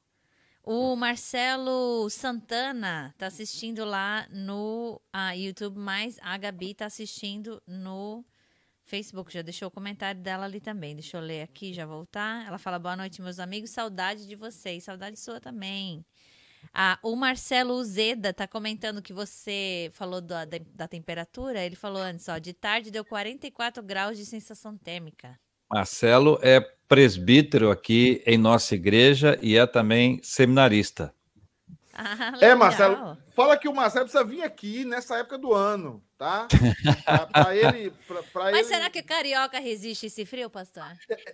O Marcelo Santana tá assistindo lá no uh, YouTube, mas a Gabi tá assistindo no Facebook. Já deixou o comentário dela ali também. Deixa eu ler aqui, já voltar. Ela fala: Boa noite, meus amigos. Saudade de vocês. Saudade sua também. Ah, o Marcelo Zeda tá comentando que você falou da, da, da, temperatura. Ele falou antes, ó, de tarde deu 44 graus de sensação térmica. Marcelo é presbítero aqui em nossa igreja e é também seminarista. Ah, é, Marcelo. Fala que o Marcelo precisa vir aqui nessa época do ano, tá? Para [laughs] ele, pra, pra Mas ele... será que o carioca resiste esse frio, pastor?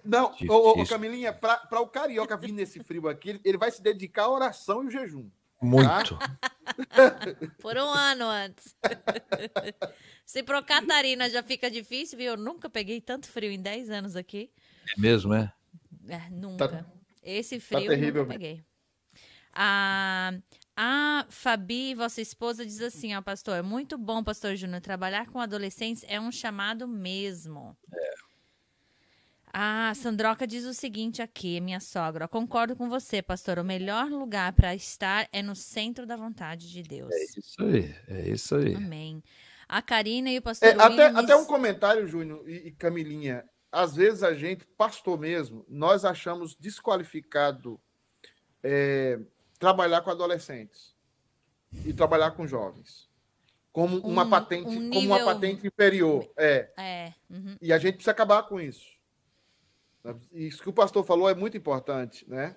Não, ô, ô, Camilinha, para o carioca vir nesse frio aqui, ele vai se dedicar à oração e o jejum. Muito. Tá? [laughs] Por um ano antes. [laughs] Se pro Catarina já fica difícil, viu? Eu nunca peguei tanto frio em 10 anos aqui. É mesmo, é? é nunca. Tá, Esse frio tá terrível, eu nunca peguei. A, a Fabi, vossa esposa, diz assim, ó, pastor, muito bom, pastor Júnior, trabalhar com adolescentes é um chamado mesmo. É. A Sandroca diz o seguinte aqui, minha sogra, concordo com você, pastor, o melhor lugar para estar é no centro da vontade de Deus. É isso aí, é isso aí. Amém. A Karina e o pastor é, até, até um comentário, Júnior e, e Camilinha, às vezes a gente, pastor mesmo, nós achamos desqualificado é, trabalhar com adolescentes e trabalhar com jovens como uma um, patente um nível... como uma patente inferior é, é. Uhum. e a gente precisa acabar com isso isso que o pastor falou é muito importante né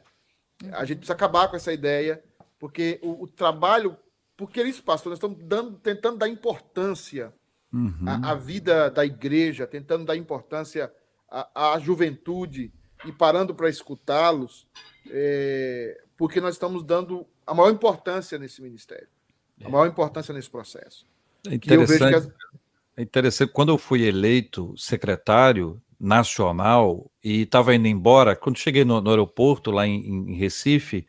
uhum. a gente precisa acabar com essa ideia porque o, o trabalho porque isso pastor nós estamos dando, tentando dar importância uhum. à, à, vida da igreja tentando dar importância à, à juventude e parando para escutá-los é, porque nós estamos dando a maior importância nesse ministério, a maior importância nesse processo. É interessante, as... é interessante, quando eu fui eleito secretário nacional e estava indo embora, quando cheguei no, no aeroporto lá em, em, Recife,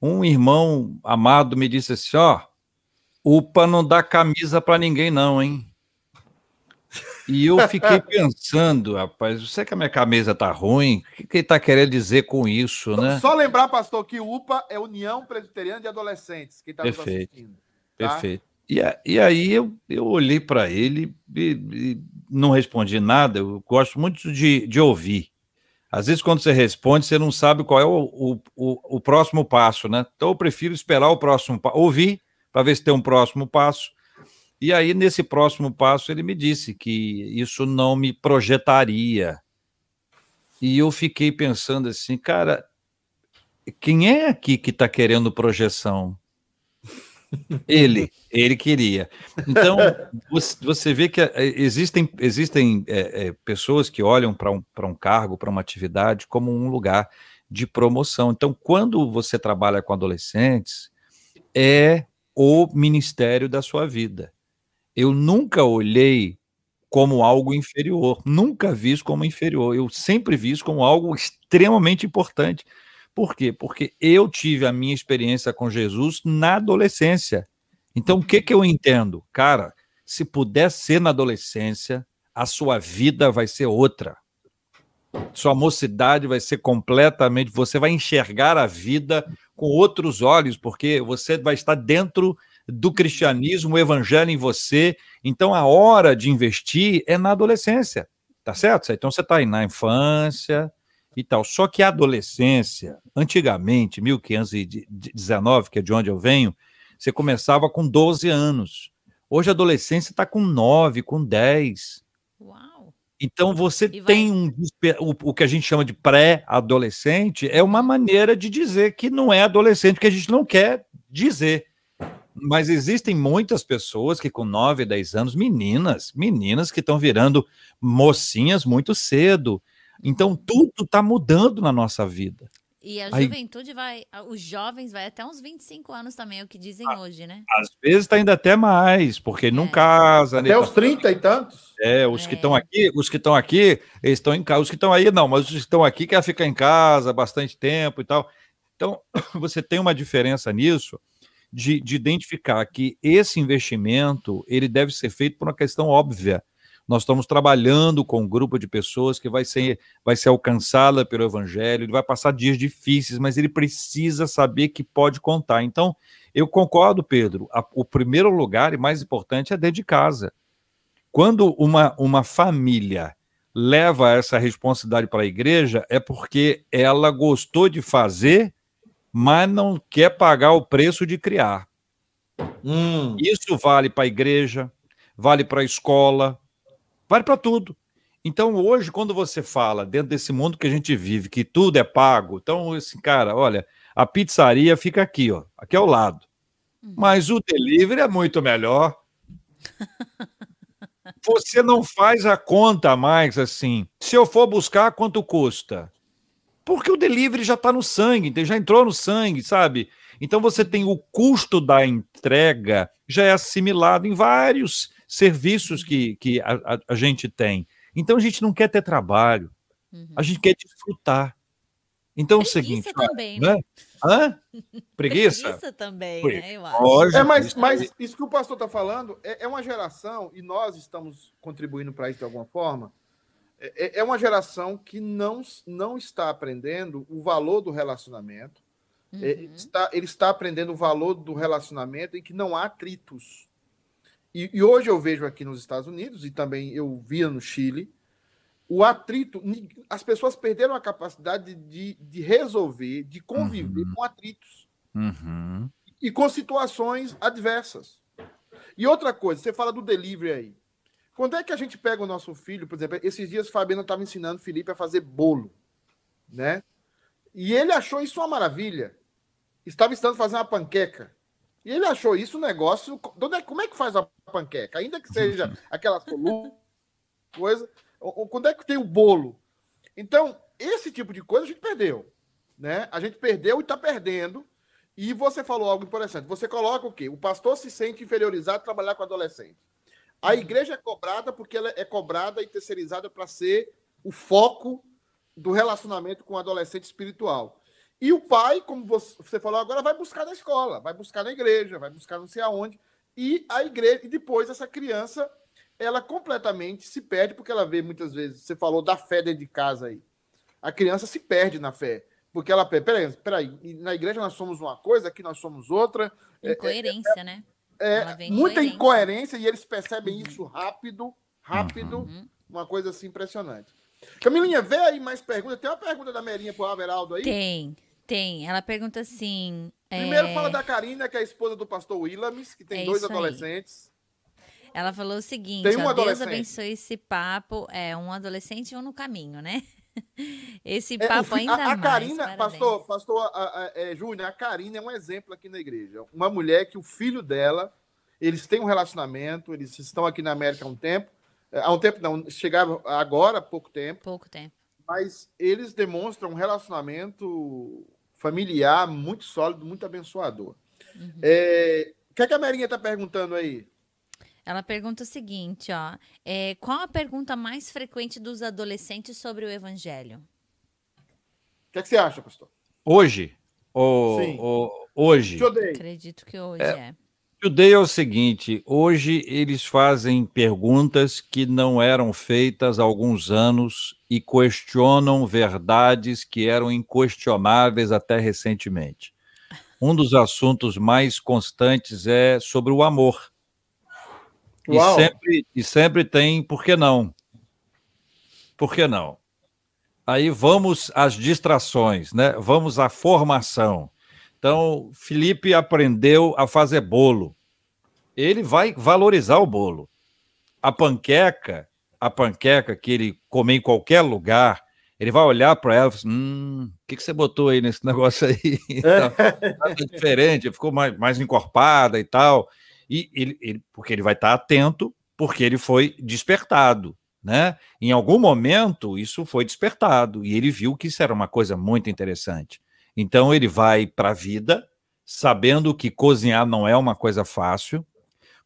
um irmão amado me disse assim, ó, UPA não dá camisa para ninguém não, hein? E eu fiquei pensando, rapaz, você que a minha camisa tá ruim, o que, que ele tá querendo dizer com isso, né? Só lembrar, pastor, que UPA é União Presbiteriana de Adolescentes, que está nos assistindo. Tá? Perfeito. E, e aí eu, eu olhei para ele e, e, não respondi nada. Eu gosto muito de, de ouvir. Às vezes, quando você responde, você não sabe qual é o, o, o, o próximo passo, né? Então, eu prefiro esperar o próximo passo, ouvir, para ver se tem um próximo passo e aí, nesse próximo passo, ele me disse que isso não me projetaria. E eu fiquei pensando assim, cara, quem é aqui que está querendo projeção? [laughs] Ele, ele queria. Então, você vê que eh, existem, existem é, é, pessoas que olham para um, um cargo, para uma atividade, como um lugar de promoção. Então, quando você trabalha com adolescentes, é o ministério da sua vida eu nunca olhei como algo inferior, nunca vi isso como inferior, eu sempre vi isso como algo extremamente importante, Por quê? Porque eu tive a minha experiência com Jesus na adolescência. Então, o que, que eu entendo? Cara, se puder ser na adolescência, a sua vida vai ser outra. Sua mocidade vai ser completamente. Você vai enxergar a vida com outros olhos, porque você vai estar dentro do cristianismo, o evangelho em você. Então, a hora de investir é na adolescência, tá certo? Então, você está aí na infância e tal. Só que a adolescência, antigamente, 1519, que é de onde eu venho, você começava com 12 anos. Hoje a adolescência está com 9, com 10. Uau! Então você tem um o, o que a gente chama de pré-adolescente é uma maneira de dizer que não é adolescente, que a gente não quer dizer. Mas existem muitas pessoas que com 9, 10 anos, meninas, meninas que estão virando mocinhas muito cedo. Então tudo está mudando na nossa vida. E a Aí, juventude vai, os jovens vai até uns 25 anos também, é o que dizem a, hoje, né? Às vezes está indo até mais, porque é. não casa. Até né? os 30 e tantos. É, os é. que estão aqui, os que estão aqui, eles estão em casa. Os que estão aí, não, mas os que estão aqui querem ficar em casa bastante tempo e tal. Então, [coughs] você tem uma diferença nisso de, de identificar que esse investimento ele deve ser feito por uma questão óbvia nós estamos trabalhando com um grupo de pessoas que vai ser, vai ser alcançada pelo Evangelho, ele vai passar dias difíceis, mas ele precisa saber que pode contar. Então, eu concordo, Pedro, a, o primeiro lugar e mais importante é dentro de casa. Quando uma, uma família leva essa responsabilidade para a igreja, é porque ela gostou de fazer, mas não quer pagar o preço de criar. Hum. Isso vale para a igreja, vale para a escola, Vale para tudo. Então, hoje, quando você fala dentro desse mundo que a gente vive, que tudo é pago, então, assim, cara, olha, a pizzaria fica aqui, ó, aqui ao lado. Uhum. Mas o delivery é muito melhor. [laughs] Você não faz a conta mais assim. Se eu for buscar, quanto custa? Porque o delivery já está no sangue, já entrou no sangue, sabe? Então você tem o custo da entrega já é assimilado em vários serviços que, que a, a, a, gente tem. Então a gente não quer ter trabalho, uhum. a gente quer desfrutar. Então Preguiça é o seguinte. Também, né? Hã? [laughs] Preguiça? Preguiça também, né? Eu acho. É, mas, mas isso que o pastor está falando é, é, uma geração, e nós estamos contribuindo para isso de alguma forma. É, é, é uma geração que não, não está aprendendo o valor do relacionamento. É, uhum. Ele, está, ele está aprendendo o valor do relacionamento em que não há atritos. E, e, hoje eu vejo aqui nos Estados Unidos, e também eu via no Chile, o atrito, as pessoas perderam a capacidade de, de resolver, de conviver uhum. com atritos. Uhum. E com situações adversas. E outra coisa, você fala do delivery aí. Quando é que a gente pega o nosso filho, por exemplo, esses dias Fabiana estava ensinando o Felipe a fazer bolo, né? E ele achou isso uma maravilha. Estava ensinando a fazer uma panqueca. E ele achou isso um negócio. É, como é que faz a panqueca? Ainda que seja [laughs] aquela coisa. Quando é que tem o bolo? Então, esse tipo de coisa a gente perdeu. Né? A gente perdeu e está perdendo. E você falou algo interessante. Você coloca o quê? O pastor se sente inferiorizado trabalhar com adolescente. A igreja é cobrada porque ela é cobrada e terceirizada para ser o foco do relacionamento com o adolescente espiritual. E o pai, como você falou agora, vai buscar na escola, vai buscar na igreja, vai buscar não sei aonde. E a igreja, e depois essa criança, ela completamente se perde, porque ela vê muitas vezes, você falou da fé dentro de casa aí. A criança se perde na fé. Porque ela peraí, peraí, na igreja nós somos uma coisa, aqui nós somos outra. É, é, incoerência, é, é, né? É, muita incoerência e eles percebem isso rápido, rápido, uhum. uma coisa assim impressionante. Camilinha, vê aí mais perguntas. Tem uma pergunta da Merinha pro Averaldo aí? Tem. Tem. Ela pergunta assim. Primeiro é... fala da Karina, que é a esposa do pastor Willamis, que tem é dois adolescentes. Aí. Ela falou o seguinte: tem um ó, Deus abençoe esse papo. É um adolescente e um no caminho, né? [laughs] Esse é, papo é, ainda a, a mais. Karina, pastor, pastor a, a, é, Júnior, a Karina é um exemplo aqui na igreja. Uma mulher que o filho dela, eles têm um relacionamento, eles estão aqui na América há um tempo. É, há um tempo não, chegaram agora há pouco tempo. Pouco tempo. Mas eles demonstram um relacionamento familiar muito sólido, muito abençoador. Uhum. É, o que, é que a Merinha está perguntando aí? Ela pergunta o seguinte, ó. É, qual a pergunta mais frequente dos adolescentes sobre o evangelho? O que, é que você acha, pastor? Hoje? Ou, Sim. Ou, hoje? Acredito que hoje é. é. Today é o seguinte: hoje eles fazem perguntas que não eram feitas há alguns anos e questionam verdades que eram inquestionáveis até recentemente. Um dos assuntos mais constantes é sobre o amor. E sempre, e sempre tem por que não? Por que não? Aí vamos às distrações, né? Vamos à formação. Então, Felipe aprendeu a fazer bolo. Ele vai valorizar o bolo. A panqueca, a panqueca que ele come em qualquer lugar, ele vai olhar para ela e falar assim, hum, o que, que você botou aí nesse [laughs] negócio aí? então, tá diferente, ficou mais, mais encorpada e tal. E ele, ele, porque ele vai estar atento, porque ele foi despertado. Né? Em algum momento isso foi despertado e ele viu que isso era uma coisa muito interessante. Então ele vai para a vida sabendo que cozinhar não é uma coisa fácil.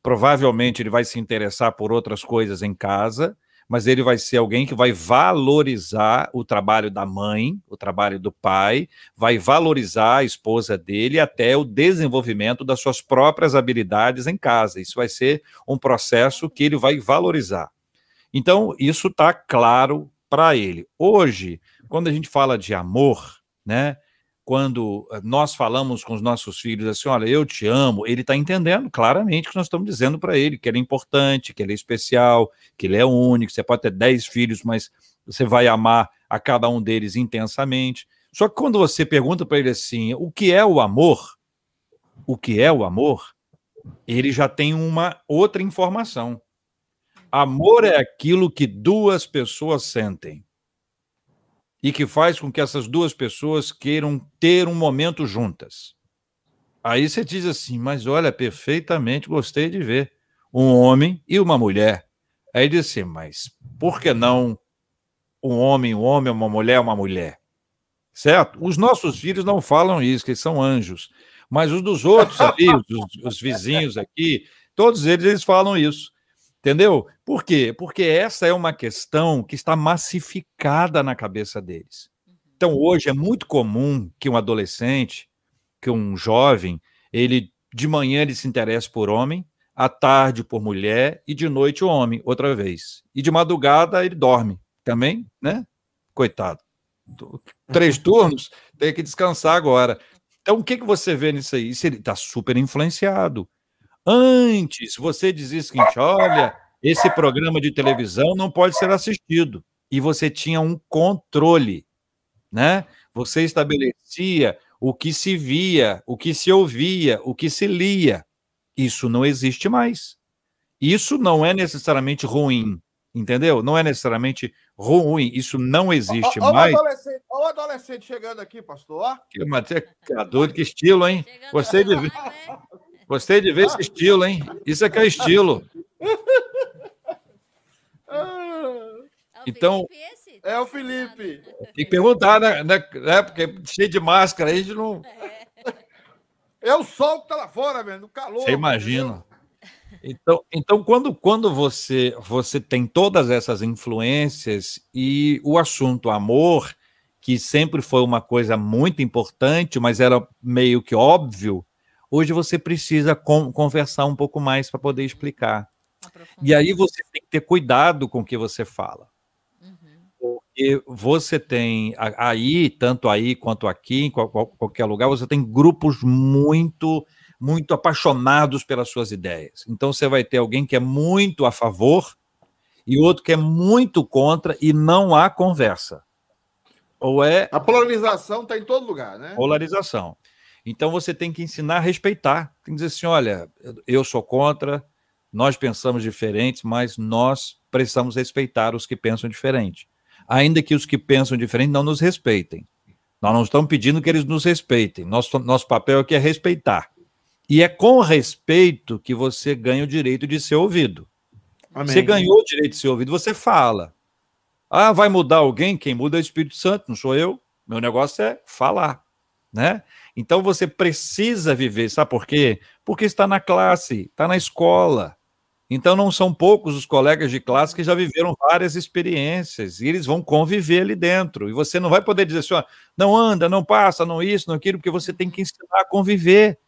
Provavelmente ele vai se interessar por outras coisas em casa, mas ele vai ser alguém que vai valorizar o trabalho da mãe, o trabalho do pai, vai valorizar a esposa dele até o desenvolvimento das suas próprias habilidades em casa. Isso vai ser um processo que ele vai valorizar. Então, isso está claro para ele. Hoje, quando a gente fala de amor, né? Quando eh, nós falamos com os nossos filhos assim, olha, eu te amo, ele está entendendo claramente que nós estamos dizendo para ele que ele é importante, que ele é especial, que ele é único. Você pode ter dez filhos, mas você vai amar a cada um deles intensamente. Só que quando você pergunta para ele assim, o que é o amor? O que é o amor? Ele já tem uma outra informação. Amor é aquilo que duas pessoas sentem e que faz com que essas duas pessoas queiram ter um momento juntas. Aí você diz assim, mas olha, perfeitamente gostei de ver um homem e uma mulher. Aí diz assim, mas por que não um homem, um homem, uma mulher, uma mulher? Certo? Os nossos filhos não falam isso, que eles são anjos. Mas os dos outros ali, os, os vizinhos aqui, todos eles, eles falam isso. Entendeu? Por quê? Porque essa é uma questão que está massificada na cabeça deles. Então, uhum. hoje é muito comum que um adolescente, que um jovem, ele de manhã ele se interesse por homem, à tarde por mulher e de noite o homem, outra vez. E de madrugada ele dorme também, né? Coitado. Três [laughs] turnos, tem que descansar agora. Então, o que, que você vê nisso aí? Isso ele está super influenciado. Antes, você dizia o seguinte: olha, esse programa de televisão não pode ser assistido. E você tinha um controle, né? Você estabelecia o que se via, o que se ouvia, o que se lia. Isso não existe mais. Isso não é necessariamente ruim, entendeu? Não é necessariamente ruim, isso não existe ó, ó, mais. Olha o adolescente chegando aqui, pastor. Que, mas, que doido, que estilo, hein? Gostei de ver. Gostei de ver esse estilo, hein? Isso é que é estilo. Então. É o Felipe. Tem que perguntar, né? né? né porque cheio de máscara aí, a gente não. É o sol que tá lá fora, velho, no calor. Você imagina. Então, então quando, quando você, você tem todas essas influências e o assunto amor, que sempre foi uma coisa muito importante, mas era meio que óbvio, Hoje você precisa com, conversar um pouco mais para poder explicar. E aí você tem que ter cuidado com o que você fala. Uhum. Porque você tem aí, tanto aí quanto aqui, em qualquer lugar, você tem grupos muito, muito apaixonados pelas suas ideias. Então você vai ter alguém que é muito a favor e outro que é muito contra e não há conversa. Ou é. A polarização está em todo lugar, né? Polarização. Então você tem que ensinar a respeitar. Tem que dizer assim: olha, eu sou contra, nós pensamos diferentes, mas nós precisamos respeitar os que pensam diferente. Ainda que os que pensam diferente não nos respeitem. Nós não estamos pedindo que eles nos respeitem. Nosso, nosso papel aqui é respeitar. E é com respeito que você ganha o direito de ser ouvido. Amém. Você ganhou o direito de ser ouvido, você fala. Ah, vai mudar alguém? Quem muda é o Espírito Santo, não sou eu. Meu negócio é falar, né? Então você precisa viver, sabe por quê? Porque está na classe, está na escola. Então, não são poucos os colegas de classe que já viveram várias experiências e eles vão conviver ali dentro. E você não vai poder dizer assim, ó, não anda, não passa, não isso, não aquilo, porque você tem que ensinar a conviver.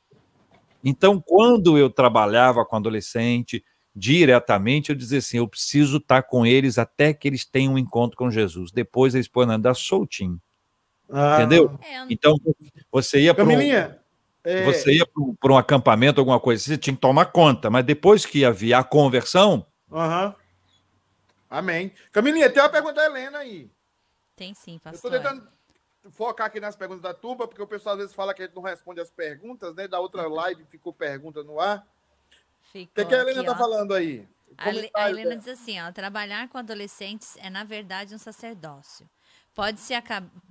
Então, quando eu trabalhava com adolescente, diretamente, eu dizia assim: eu preciso estar com eles até que eles tenham um encontro com Jesus. Depois eles podem andar soltinho. Ah. Entendeu? É, então, você ia para. Um... É... Você ia para um acampamento, alguma coisa, você tinha que tomar conta, mas depois que havia a conversão. Uhum. Amém. Camilinha, tem uma pergunta da Helena aí. Tem sim, pastor. Eu estou tentando focar aqui nas perguntas da turma, porque o pessoal às vezes fala que a gente não responde as perguntas, né? Da outra live ficou pergunta no ar. O que, que, a Helena está falando aí? A, a Helena diz assim: ó, trabalhar com adolescentes é, na verdade, um sacerdócio. Pode-se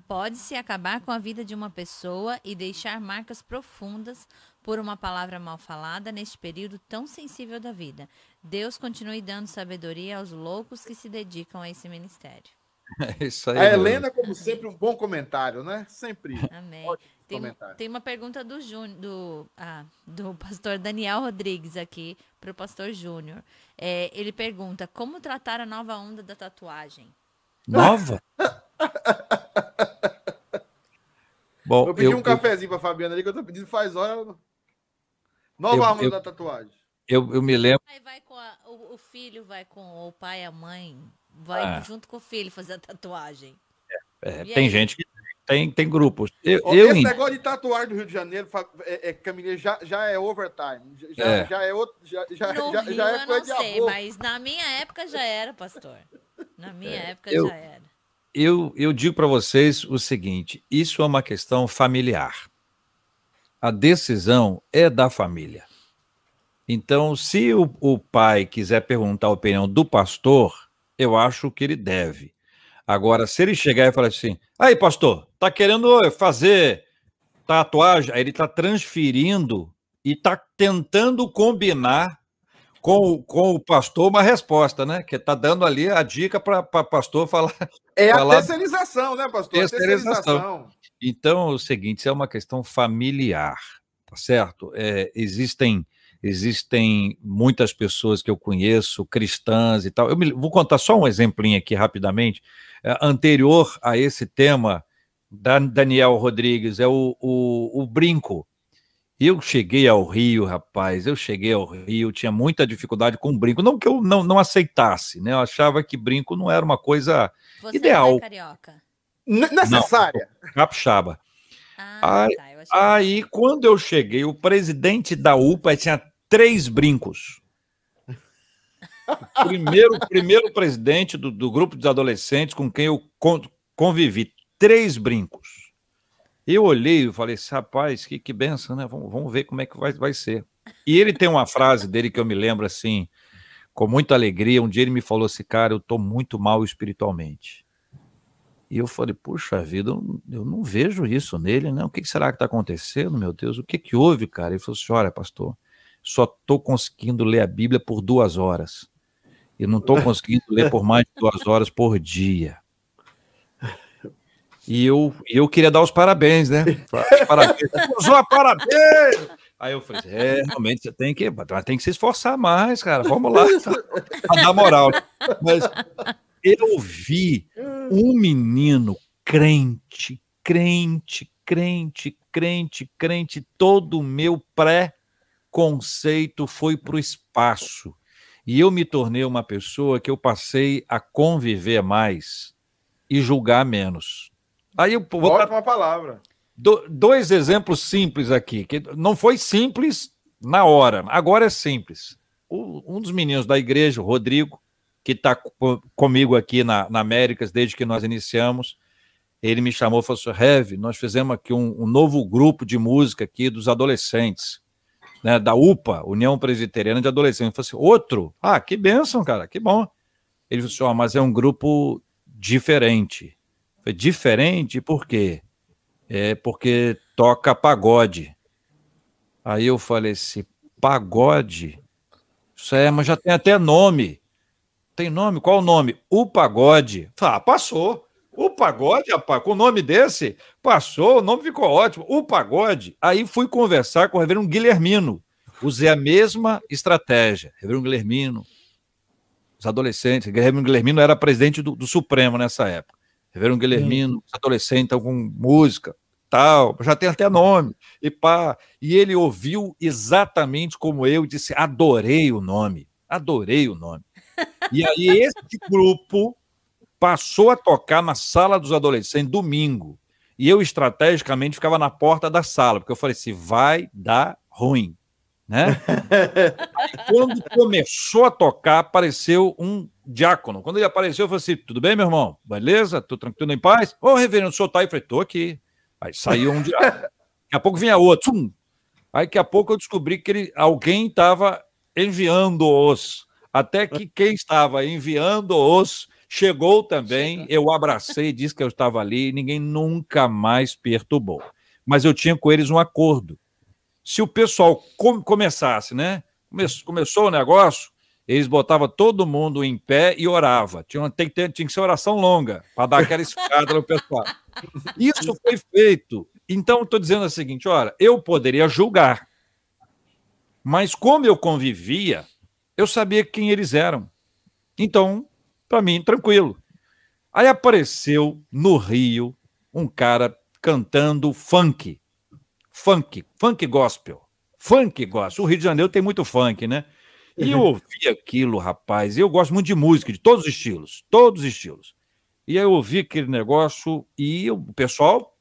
pode -se acabar com a vida de uma pessoa e deixar marcas profundas por uma palavra mal falada neste período tão sensível da vida. Deus continue dando sabedoria aos loucos que se dedicam a esse ministério. [laughs] É isso aí. A Helena, como sempre, um bom comentário, né? Sempre. Amém. Tem, tem, uma pergunta do, Júnior, do, ah, do pastor Daniel Rodrigues aqui para o pastor Júnior. É, ele pergunta: como tratar a nova onda da tatuagem? Nova? [laughs] [laughs] Bom, eu pedi eu, um cafezinho para Fabiana ali que eu tô pedindo faz hora. Nova onda da tatuagem. Eu, eu me lembro. Vai com a, o, o, filho vai com o pai e a mãe, vai ah. junto com o filho fazer a tatuagem. É, é, tem aí? gente que tem, tem grupos. Eu, Esse eu... negócio de tatuar do Rio de Janeiro, é, é, já, já é overtime. Já é, já é, outro, já, já, no já, Rio, já é coisa eu não sei, mas na minha época já era, pastor. Na minha é, época eu, já era. Eu, eu digo para vocês o seguinte: isso é uma questão familiar. A decisão é da família. Então, se o, o pai quiser perguntar a opinião do pastor, eu acho que ele deve. Agora, se ele chegar e falar assim, aí, pastor, tá querendo fazer tatuagem, aí ele tá transferindo e tá tentando combinar com, com o pastor uma resposta, né? Que tá dando ali a dica para o pastor falar. É falar... a terceirização, né, pastor? Terceirização. terceirização. Então, é o seguinte, é uma questão familiar, tá certo? É, existem existem muitas pessoas que eu conheço, cristãs e tal. Eu me, vou contar só um exemplinho aqui rapidamente. É, anterior a esse tema, da Daniel Rodrigues, é o, o, o brinco. Eu cheguei ao Rio, rapaz, eu cheguei ao Rio, tinha muita dificuldade com brinco. Não que eu não, não aceitasse, né? Eu achava que brinco não era uma coisa Você ideal. É carioca. necessária. Não, capixaba. Ah, aí, tá, aí, quando eu cheguei, o presidente da UPA tinha três brincos. [laughs] primeiro, primeiro presidente do, do grupo de adolescentes com quem eu convivi, três brincos. Eu olhei e falei, rapaz, que, que benção, né? Vamos, vamos ver como é que vai, vai ser. E ele tem uma frase dele que eu me lembro assim, com muita alegria. Um dia ele me falou assim, cara, eu tô muito mal espiritualmente. E eu falei, puxa vida, eu, eu não vejo isso nele, né? O que será que está acontecendo, meu Deus? O que que houve, cara? Ele falou assim, olha, pastor, só estou conseguindo ler a Bíblia por duas horas. Eu não estou [laughs] conseguindo ler por mais de duas horas por dia. E eu, eu queria dar os parabéns, né? Parabéns. Usou parabéns! Aí eu falei, é, realmente você tem que, tem que se esforçar mais, cara. Vamos lá. Pra dar moral. Mas eu vi um menino crente, crente, crente, crente, crente, todo o meu pré conceito foi para o espaço. E eu me tornei uma pessoa que eu passei a conviver mais e julgar menos. Aí eu vou Ótima dar palavra. Do, dois exemplos simples aqui, que não foi simples na hora, agora é simples. O, um dos meninos da igreja, o Rodrigo, que está comigo aqui na, na Américas desde que nós iniciamos, ele me chamou e falou assim: Rev, nós fizemos aqui um, um novo grupo de música aqui dos adolescentes né, da UPA, União Presbiteriana de Adolescentes. Eu falei assim, outro? Ah, que bênção, cara, que bom. Ele falou assim, oh, mas é um grupo diferente. Foi diferente por quê? É porque toca pagode. Aí eu falei assim, pagode? Isso é, mas já tem até nome. Tem nome? Qual o nome? O pagode. Ah, passou. O pagode, rapaz, com o nome desse, passou, o nome ficou ótimo. O pagode. Aí fui conversar com o reverendo Guilhermino, usei a mesma estratégia. Reverendo Guilhermino, os adolescentes. Reverendo Guilhermino era presidente do, do Supremo nessa época. Reverendo Guilhermino, os adolescentes com música, tal, já tem até nome, e pá. E ele ouviu exatamente como eu, disse: adorei o nome, adorei o nome. E aí esse [laughs] grupo passou a tocar na sala dos adolescentes domingo. E eu estrategicamente ficava na porta da sala, porque eu falei assim: vai dar ruim. Né? [laughs] Aí, quando começou a tocar, apareceu um diácono. Quando ele apareceu, eu falei assim: tudo bem, meu irmão? Beleza? Tô tranquilo em paz? Ô, reverendo, o senhor tá aí? Eu falei: tô aqui. Aí saiu um diácono. [laughs] Daqui a pouco vinha outro. Tum. Aí daqui a pouco eu descobri que ele, alguém estava enviando-os. Até que quem estava enviando-os chegou também. Eu abracei, disse que eu estava ali. Ninguém nunca mais perturbou. Mas eu tinha com eles um acordo se o pessoal com, começasse, né? Come, começou o negócio, eles botavam todo mundo em pé e orava. Tinha, tem, tinha que ser oração longa, para dar aquela escada no pessoal. [laughs] Isso foi feito. Então, estou dizendo o seguinte: olha, eu poderia julgar, mas como eu convivia, eu sabia quem eles eram. Então, para mim, tranquilo. Aí apareceu no Rio um cara cantando funk funk, funk gospel. Funk gospel. O Rio de Janeiro tem muito funk, né? E eu ouvi aquilo, rapaz. Eu gosto muito de música, de todos os estilos, todos os estilos. E aí eu ouvi aquele negócio e o pessoal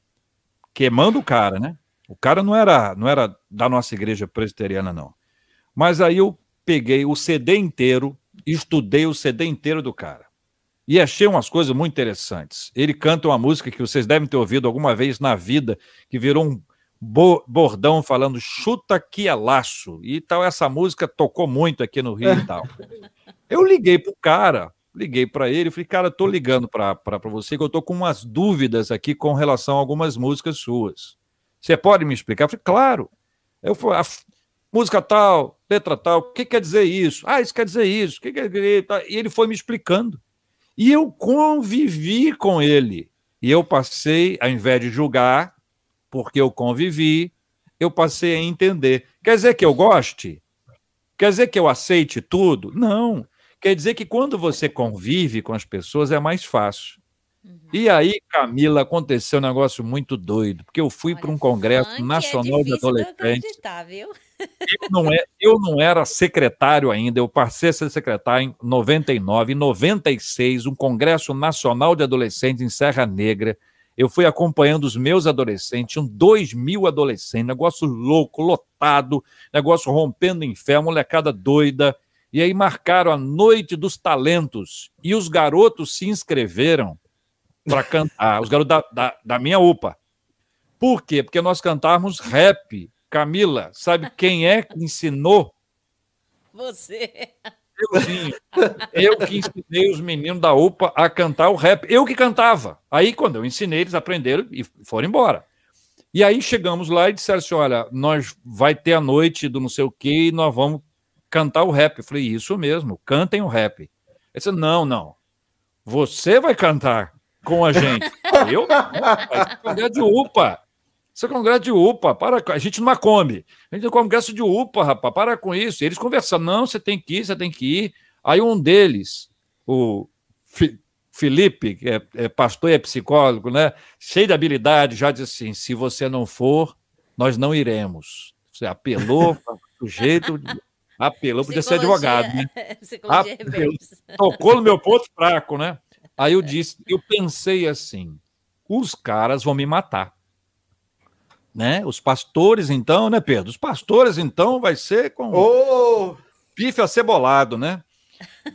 queimando o cara, né? O cara não era, não era da nossa igreja presbiteriana, não. Mas aí eu peguei o CD inteiro, estudei o CD inteiro do cara. E achei umas coisas muito interessantes. Ele canta uma música que vocês devem ter ouvido alguma vez na vida, que virou um, bordão falando chuta que é laço. E tal, essa música tocou muito aqui no Rio e [laughs] tal. Eu liguei pro cara, liguei para ele, falei, cara, tô ligando para você que eu tô com umas dúvidas aqui com relação a algumas músicas suas. Você pode me explicar? Eu falei, claro. Eu falei, música tal, letra tal, o que quer dizer isso? Ah, isso quer dizer isso. O que quer dizer? E ele foi me explicando. E eu convivi com ele. E eu passei, ao invés de julgar, porque eu convivi, eu passei a entender. Quer dizer que eu goste? Quer dizer que eu aceite tudo? Não. Quer dizer que quando você convive com as pessoas é mais fácil. Uhum. E aí, Camila, aconteceu um negócio muito doido, porque eu fui para um congresso é nacional é de adolescentes. Eu não, é, eu não era secretário ainda, eu passei a ser secretário em 99, em 96, um congresso nacional de adolescentes em Serra Negra. Eu fui acompanhando os meus adolescentes, tinham dois mil adolescentes, negócio louco, lotado, negócio rompendo em fé, molecada doida. E aí marcaram a Noite dos Talentos. E os garotos se inscreveram para [laughs] cantar, os garotos da, da, da, minha UPA. Por quê? Porque nós cantávamos rap. Camila, sabe quem é que ensinou? Você. Euzinho. Eu que ensinei os meninos da UPA a cantar o rap. Eu que cantava. Aí, quando eu ensinei, eles aprenderam e foram embora. E aí chegamos lá e disseram assim: olha, nós vai ter a noite do não sei o quê e nós vamos cantar o rap. Eu falei, isso mesmo, cantem o rap. Ele não, não. Você vai cantar com a gente. eu? Vai de UPA. Isso é congresso de UPA, para, a gente não come. A gente é congresso de UPA, rapaz, para com isso. E eles conversando, não, você tem que ir, você tem que ir. Aí um deles, o Felipe, que é, é pastor e é psicólogo, né? Cheio de habilidade, já disse assim: se você não for, nós não iremos. Você apelou para [laughs] o jeito. Apelou, podia ser advogado, né? [laughs] Apelou, tocou no meu ponto fraco, né? Aí eu disse, eu pensei assim: os caras vão me matar né? Os pastores, então, né, Pedro? Os pastores, então, vai ser com oh! pife acebolado, né?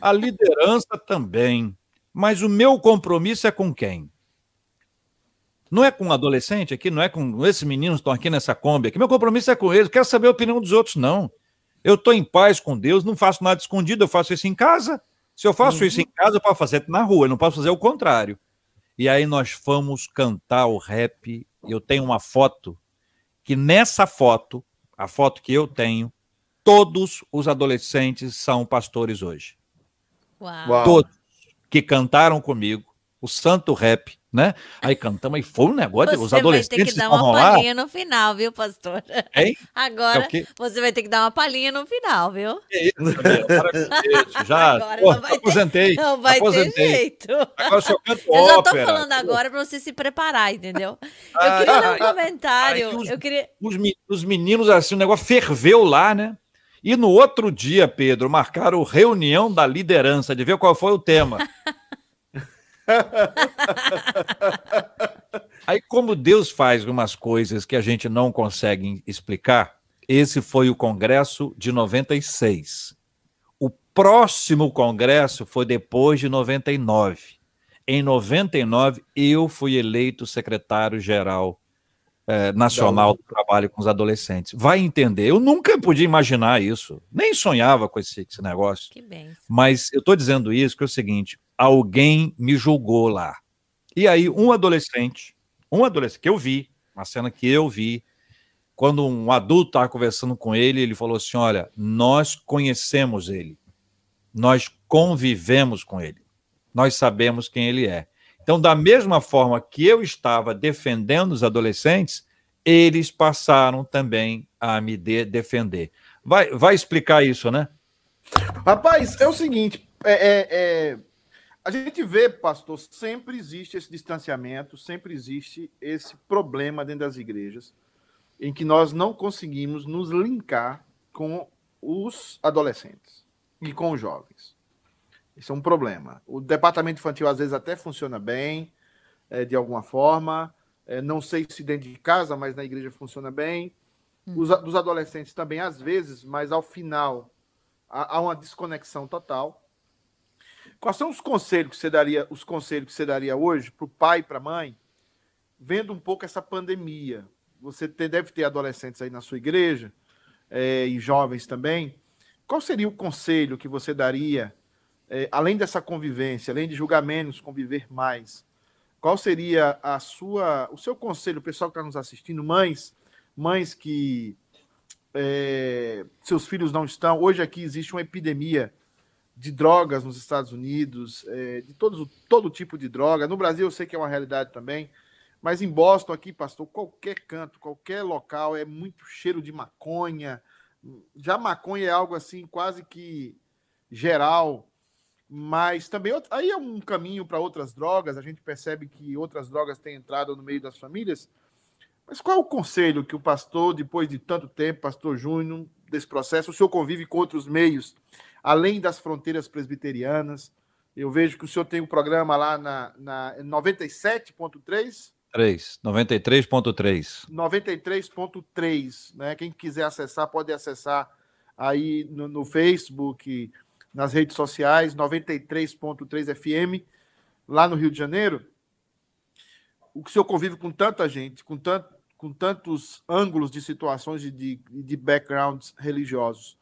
A liderança [laughs] também. Mas o meu compromisso é com quem? Não é com um adolescente aqui, não é com esses meninos que estão aqui nessa Kombi aqui. Meu compromisso é com eles. Quero saber a opinião dos outros, não. Eu estou em paz com Deus, não faço nada escondido, eu faço isso em casa. Se eu faço uhum. isso em casa, eu posso fazer na rua, eu não posso fazer o contrário. E aí nós fomos cantar o rap. Eu tenho uma foto que nessa foto, a foto que eu tenho, todos os adolescentes são pastores hoje. Uau. Todos que cantaram comigo o santo rap né? Aí cantamos, e foi um negócio, Você os adolescentes vai ter que dar uma lá. palhinha no final, viu, pastor? Hein? [laughs] Agora É você vai ter que dar uma palhinha no final, viu? Que isso, isso, Já, [laughs] Agora pô, não vai ter- aposentei. Não vai aposentei. ter jeito. Agora só canto [laughs] Eu já tô ópera. falando agora para você se preparar, entendeu? Eu Ah, queria dar um ah, comentário. aí os- Eu queria. Os meninos, assim, o negócio ferveu lá, né? E no outro dia, Pedro, marcaram reunião da liderança, de ver qual foi o tema. [laughs] Aí, como Deus faz umas coisas que a gente não consegue explicar, esse foi o congresso de 96. O próximo congresso foi depois de 99. Em 99, eu fui eleito secretário-geral eh, nacional do trabalho com os adolescentes. Vai entender. Eu nunca podia imaginar isso. Nem sonhava com esse, esse negócio. Que bem. Mas eu estou dizendo isso que é o seguinte: alguém me julgou lá. E aí, um adolescente, um adolescente que eu vi, uma cena que eu vi, quando um adulto estava conversando com ele, ele falou assim: Olha, nós conhecemos ele, nós convivemos com ele, nós sabemos quem ele é. Então, da mesma forma que eu estava defendendo os adolescentes, eles passaram também a me de- defender. Vai, vai explicar isso, né? Rapaz, é o seguinte, é, é- é, a gente vê, pastor, sempre existe esse distanciamento, sempre existe esse problema dentro das igrejas, em que nós não conseguimos nos linkar com os adolescentes e com os jovens. Isso é um problema. O departamento infantil às vezes até funciona bem, é, de alguma forma. É, não sei se dentro de casa, mas na igreja funciona bem. Os, a- dos adolescentes também às vezes, mas ao final há, há uma desconexão total. Quais são os conselhos que você daria, os conselhos que você daria hoje para o pai para a mãe, vendo um pouco essa pandemia? Você te- deve ter adolescentes aí na sua igreja é, e jovens também. Qual seria o conselho que você daria, é, além dessa convivência, além de julgar menos, conviver mais? Qual seria a sua, o seu conselho, o pessoal que está nos assistindo, mães, mães que é, seus filhos não estão. Hoje aqui existe uma epidemia de drogas nos Estados Unidos, é, de todos, todo tipo de droga. No Brasil eu sei que é uma realidade também, mas em Boston aqui, pastor, qualquer canto, qualquer local é muito cheiro de maconha. Já maconha é algo assim quase que geral, mas também aí é um caminho para outras drogas. A gente percebe que outras drogas têm entrado no meio das famílias. Mas qual é o conselho que o pastor, depois de tanto tempo, pastor Júnior, desse processo, o senhor convive com outros meios, além das fronteiras presbiterianas? Eu vejo que o senhor tem um programa lá na, na 97.3, 3, 93.3. 93.3, né? Quem quiser acessar, pode acessar aí no, no Facebook, nas redes sociais, 93.3 FM, lá no Rio de Janeiro. O que o senhor convive com tanta gente, com, tanto, com tantos ângulos de situações e de, de backgrounds religiosos.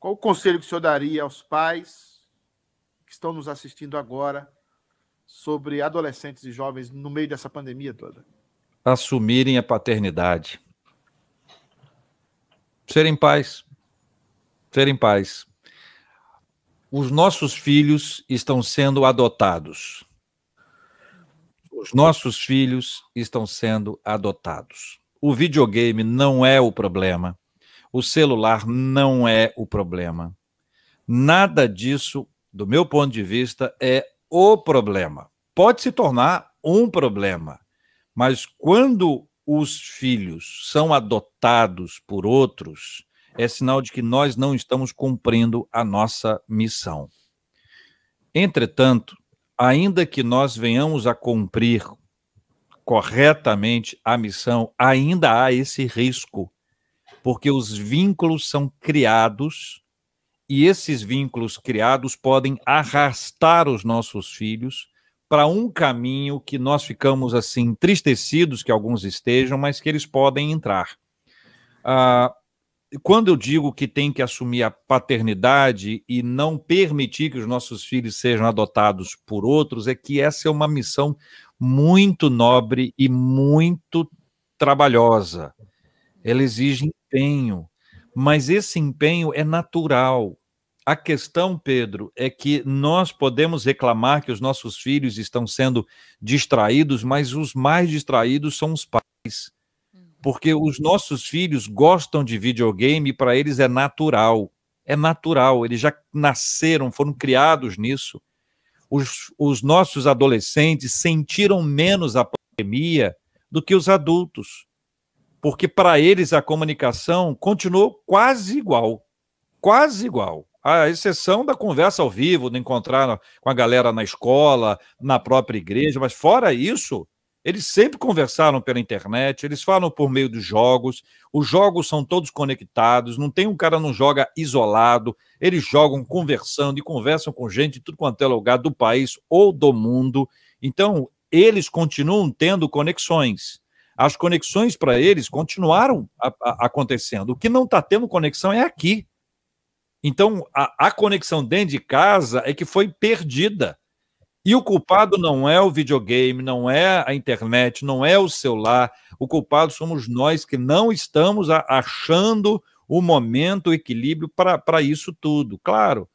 Qual o conselho que o senhor daria aos pais que estão nos assistindo agora sobre adolescentes e jovens no meio dessa pandemia toda? assumirem a paternidade. Serem pais. Serem pais. Os nossos filhos estão sendo adotados. Os nossos filhos estão sendo adotados. O videogame não é o problema. O celular não é o problema. Nada disso, do meu ponto de vista, é o problema. Pode se tornar um problema, mas quando os filhos são adotados por outros, é sinal de que nós não estamos cumprindo a nossa missão. Entretanto, ainda que nós venhamos a cumprir corretamente a missão, ainda há esse risco, porque os vínculos são criados e esses vínculos criados podem arrastar os nossos filhos para um caminho que nós ficamos assim entristecidos que alguns estejam, mas que eles podem entrar. Ah, quando eu digo que tem que assumir a paternidade e não permitir que os nossos filhos sejam adotados por outros, é que essa é uma missão muito nobre e muito trabalhosa. Ela exige empenho, mas esse empenho é natural. A questão, Pedro, é que nós podemos reclamar que os nossos filhos estão sendo distraídos, mas os mais distraídos são os pais. Uhum. Porque os nossos filhos gostam de videogame e para eles é natural. É natural, eles já nasceram, foram criados nisso. Os, os nossos adolescentes sentiram menos a pandemia do que os adultos. Porque para eles a comunicação continuou quase igual. Quase igual à exceção da conversa ao vivo, de encontrar com a galera na escola, na própria igreja, mas fora isso, eles sempre conversaram pela internet, eles falam por meio dos jogos, os jogos são todos conectados, não tem um cara não joga isolado, eles jogam conversando e conversam com gente de tudo quanto é lugar do país ou do mundo. Então, eles continuam tendo conexões. As conexões para eles continuaram a, a, acontecendo. O que não está tendo conexão é aqui. Então, a, a, conexão dentro de casa é que foi perdida. E o culpado não é o videogame, não é a internet, não é o celular. O culpado somos nós que não estamos achando o momento, o equilíbrio para isso tudo. Claro,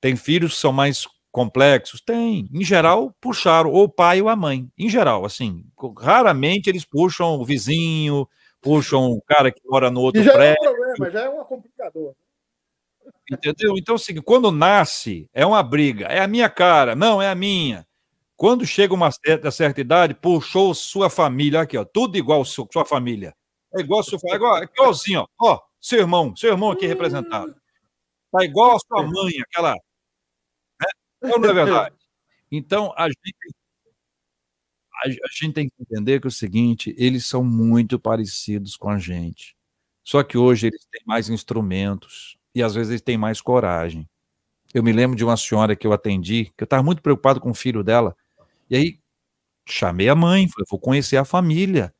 tem filhos que são mais complexos? Tem. Em geral, puxaram ou o pai ou a mãe. Em geral, assim. Raramente eles puxam o vizinho, puxam o cara que mora no outro e já prédio. É um problema, já é um complicador. Entendeu? Então, assim, quando nasce, é uma briga. É a minha cara, não, é a minha. Quando chega uma certa, certa idade, puxou sua família, aqui, ó, tudo igual sua, sua família. É igual a sua família, é igual, é igualzinho, ó, ó, seu irmão, seu irmão aqui representado. Tá igual a sua mãe, aquela. Ou não é verdade? Então, a gente, a, a gente tem que entender que é o seguinte: eles são muito parecidos com a gente. Só que hoje eles têm mais instrumentos, e às vezes eles têm mais coragem. Eu me lembro de uma senhora que eu atendi, que eu estava muito preocupado com o filho dela, e aí chamei a mãe, falei, vou conhecer a família.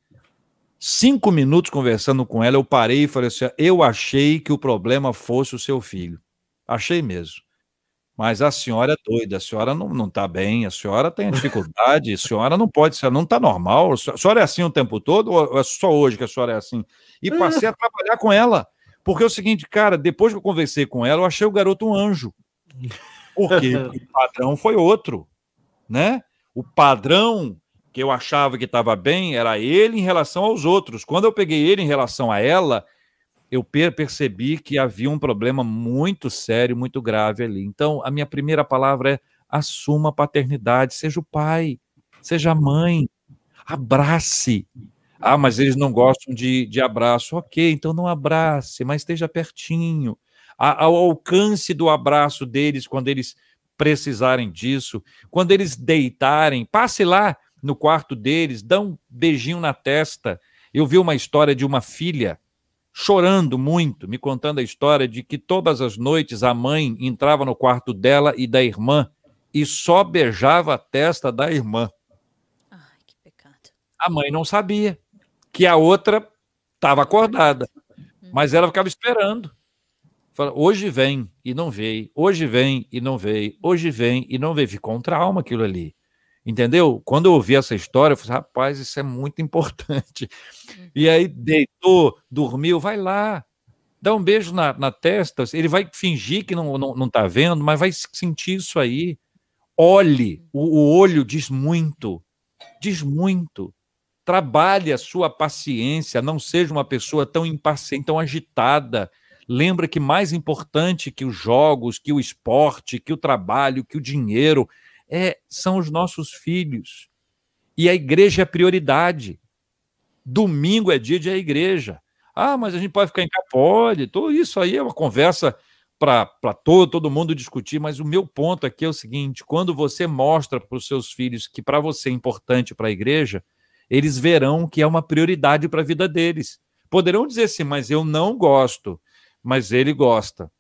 Cinco minutos conversando com ela, eu parei e falei assim: eu achei que o problema fosse o seu filho. Achei mesmo. Mas a senhora é doida, a senhora não está bem, a senhora tem dificuldade, a senhora não pode ser, não está normal. A senhora é assim o tempo todo ou é só hoje que a senhora é assim? E passei a trabalhar com ela. Porque é o seguinte, cara, depois que eu conversei com ela, eu achei o garoto um anjo. Porque o [laughs] padrão foi outro, né? O padrão que eu achava que estava bem era ele em relação aos outros. Quando eu peguei ele em relação a ela, eu percebi que havia um problema muito sério, muito grave ali. Então, a minha primeira palavra é assuma a paternidade, seja o pai, seja a mãe, abrace, ah, mas eles não gostam de, de abraço. Ok, então não abrace, mas esteja pertinho. Ao alcance do abraço deles quando eles precisarem disso. Quando eles deitarem, passe lá no quarto deles, dá um beijinho na testa. Eu vi uma história de uma filha chorando muito, me contando a história de que todas as noites a mãe entrava no quarto dela e da irmã e só beijava a testa da irmã. Ai, que pecado. A mãe não sabia que a outra estava acordada, mas ela ficava esperando. Fala, hoje vem e não veio, hoje vem e não veio, hoje vem e não veio. Ficou um trauma aquilo ali. Entendeu? Quando eu ouvi essa história, eu falei, rapaz, isso é muito importante. E aí deitou, dormiu, vai lá, dá um beijo na, na testa. Ele vai fingir que não, não, não tá vendo, mas vai sentir isso aí. Olhe, o, o olho diz muito, diz muito. Trabalhe a sua paciência, não seja uma pessoa tão impaciente, tão agitada. Lembra que mais importante que os jogos, que o esporte, que o trabalho, que o dinheiro, é, são os nossos filhos. E a igreja é prioridade. Domingo é dia de a igreja. Ah, mas a gente pode ficar em casa? Tudo isso aí é uma conversa para todo, todo mundo discutir, mas o meu ponto aqui é o seguinte: quando você mostra para os seus filhos que para você é importante para a igreja, eles verão que é uma prioridade para a vida deles. Poderão dizer assim, mas eu não gosto, mas ele gosta.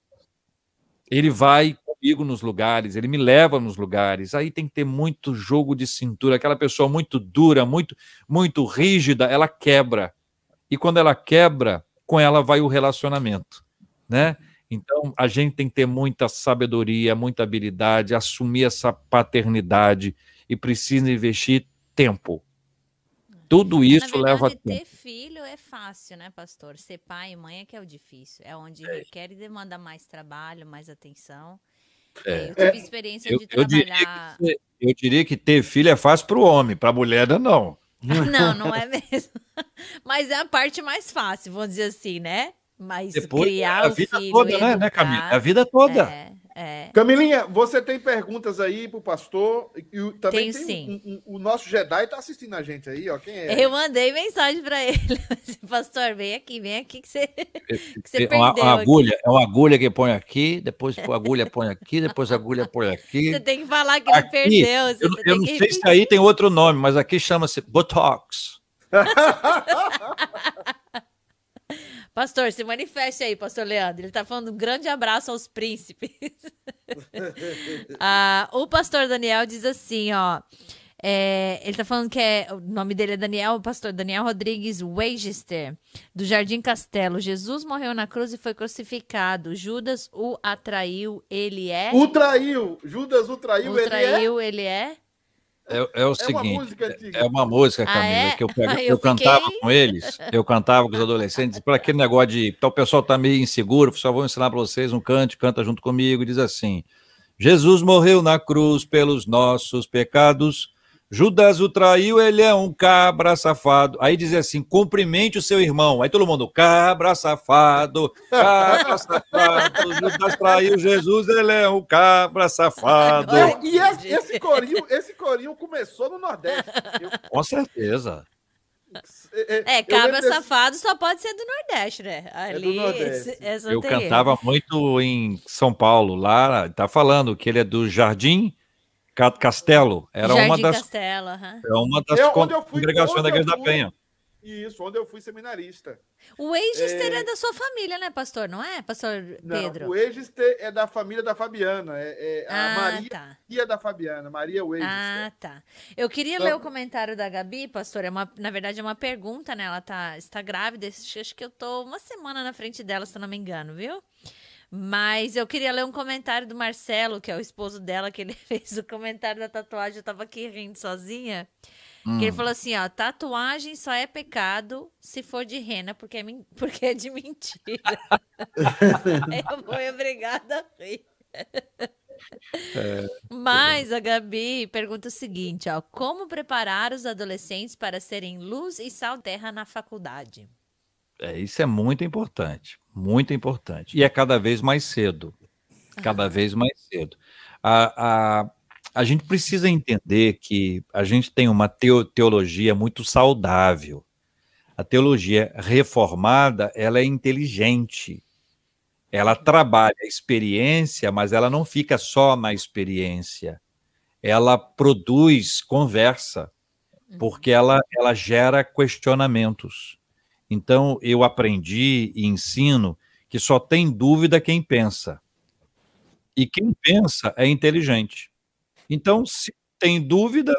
Ele vai comigo nos lugares, ele me leva nos lugares. Aí tem que ter muito jogo de cintura, aquela pessoa muito dura, muito muito rígida, ela quebra. E quando ela quebra, com ela vai o relacionamento, né? Então, a gente tem que ter muita sabedoria, muita habilidade, assumir essa paternidade e precisa investir tempo tudo isso Na verdade, leva tempo. ter filho é fácil, né, pastor? Ser pai e mãe é que é o difícil. É onde requer e demanda mais trabalho, mais atenção. É. Eu tive experiência Eu, de eu diria trabalhar. que, eu diria que ter filho é fácil para o homem, para a mulher não. [laughs] Não, não é mesmo. [laughs] Mas é a parte mais fácil, vamos dizer assim, né? Mas Depois, criar a o vida filho, toda, né, né, Camila? educar, A vida toda. É, é. Camilinha, você tem perguntas aí pro pastor? E o- também Tenho tem sim. um- um- o nosso Jedi tá assistindo a gente aí, ó. Quem é? Eu mandei mensagem pra ele. [laughs] Pastor, vem aqui, vem aqui que você, [laughs] que você É uma, perdeu. uma aqui. agulha, é uma agulha que põe aqui, depois a agulha põe aqui, depois a agulha põe aqui. Você tem que falar que ele Aqui, perdeu. Você Eu, eu tem não sei se aí tem outro nome, mas aqui chama-se Botox. [laughs] Pastor, se manifeste aí, pastor Leandro. Ele tá falando um grande abraço aos príncipes. [laughs] Ah, o pastor Daniel diz assim, ó. é, ele tá falando que é, o nome dele é Daniel, o pastor Daniel Rodrigues Weigister, do Jardim Castelo. Jesus morreu na cruz e foi crucificado. Judas o atraiu, ele é. O traiu. Judas o traiu, O ele é. traiu, ele é. É, é o É uma seguinte, antiga. é uma música, Ah, Camila, é? que eu, pega- [laughs] Eu eu cantava fiquei- com eles, eu cantava com os adolescentes, para aquele negócio de. Então o pessoal tá meio inseguro, só vou ensinar para vocês um cante, canta junto comigo, diz assim: Jesus morreu na cruz pelos nossos pecados. Judas o traiu, ele é um cabra safado. Aí dizia assim: cumprimente o seu irmão. Aí todo mundo, cabra safado, cabra safado. Judas traiu Jesus, ele é um cabra safado. E esse, esse corinho, esse corinho começou no Nordeste. Eu- Com certeza. É, eu cabra lembro desse- safado só pode ser do Nordeste, né? Ali, Nordeste. esse- essa Eu cantava muito em São Paulo, lá, tá falando que ele é do Jardim Castelo. Era Jardim uma das, Castelo, é uma das É onde eu fui- congregações onde da eu Igreja da. Penha. Isso, onde eu fui seminarista. O Eigister é... É. da sua família, né, pastor? Não é, pastor Não, Pedro? o Egister é da família da Fabiana. É, é a ah, Maria tá. tia da Fabiana, Maria Egister. Ah, tá. Eu queria Só- ler o comentário da Gabi, pastor. É uma, na verdade, é uma pergunta, né? Ela tá, está grávida. Acho acho que eu tô uma semana na frente dela, se eu não me engano, viu? Mas eu queria ler um comentário do Marcelo, que é o esposo dela, que ele [laughs] fez o comentário da tatuagem. Eu tava aqui rindo sozinha. Que ele falou assim, ó, tatuagem só é pecado se for de rena, porque é, [laughs] porque é de mentira. [laughs] eu vou obrigada a rir. Mas a Gabi pergunta o seguinte, ó, como preparar os adolescentes para serem luz e sal terra na faculdade? É, isso é muito importante, muito importante. E é cada vez mais cedo. Cada vez mais cedo. A, a, a gente precisa entender que a gente tem uma teo- teologia muito saudável. A teologia reformada, ela é inteligente. Ela trabalha a experiência, mas ela não fica só na experiência. Ela produz conversa, porque ela, ela gera questionamentos. Então, eu aprendi e ensino que só tem dúvida quem pensa. E quem pensa é inteligente. Então, se tem dúvida,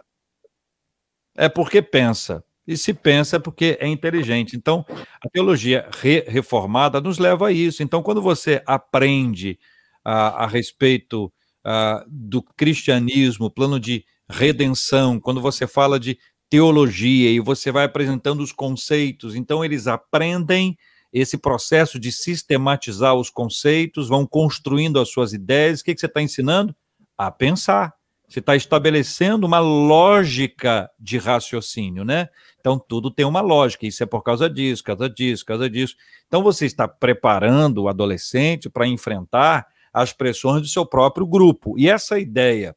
é porque pensa. E se pensa é porque é inteligente. Então, a teologia re- reformada nos leva a isso. Então, quando você aprende a, a respeito ah, do cristianismo, plano de redenção, quando você fala de teologia e você vai apresentando os conceitos, então eles aprendem esse processo de sistematizar os conceitos, vão construindo as suas ideias. O que, que você está ensinando? A pensar. Você está estabelecendo uma lógica de raciocínio, né? Então, tudo tem uma lógica. Isso é por causa disso, causa disso, causa disso. Então, você está preparando o adolescente para enfrentar as pressões do seu próprio grupo. E essa ideia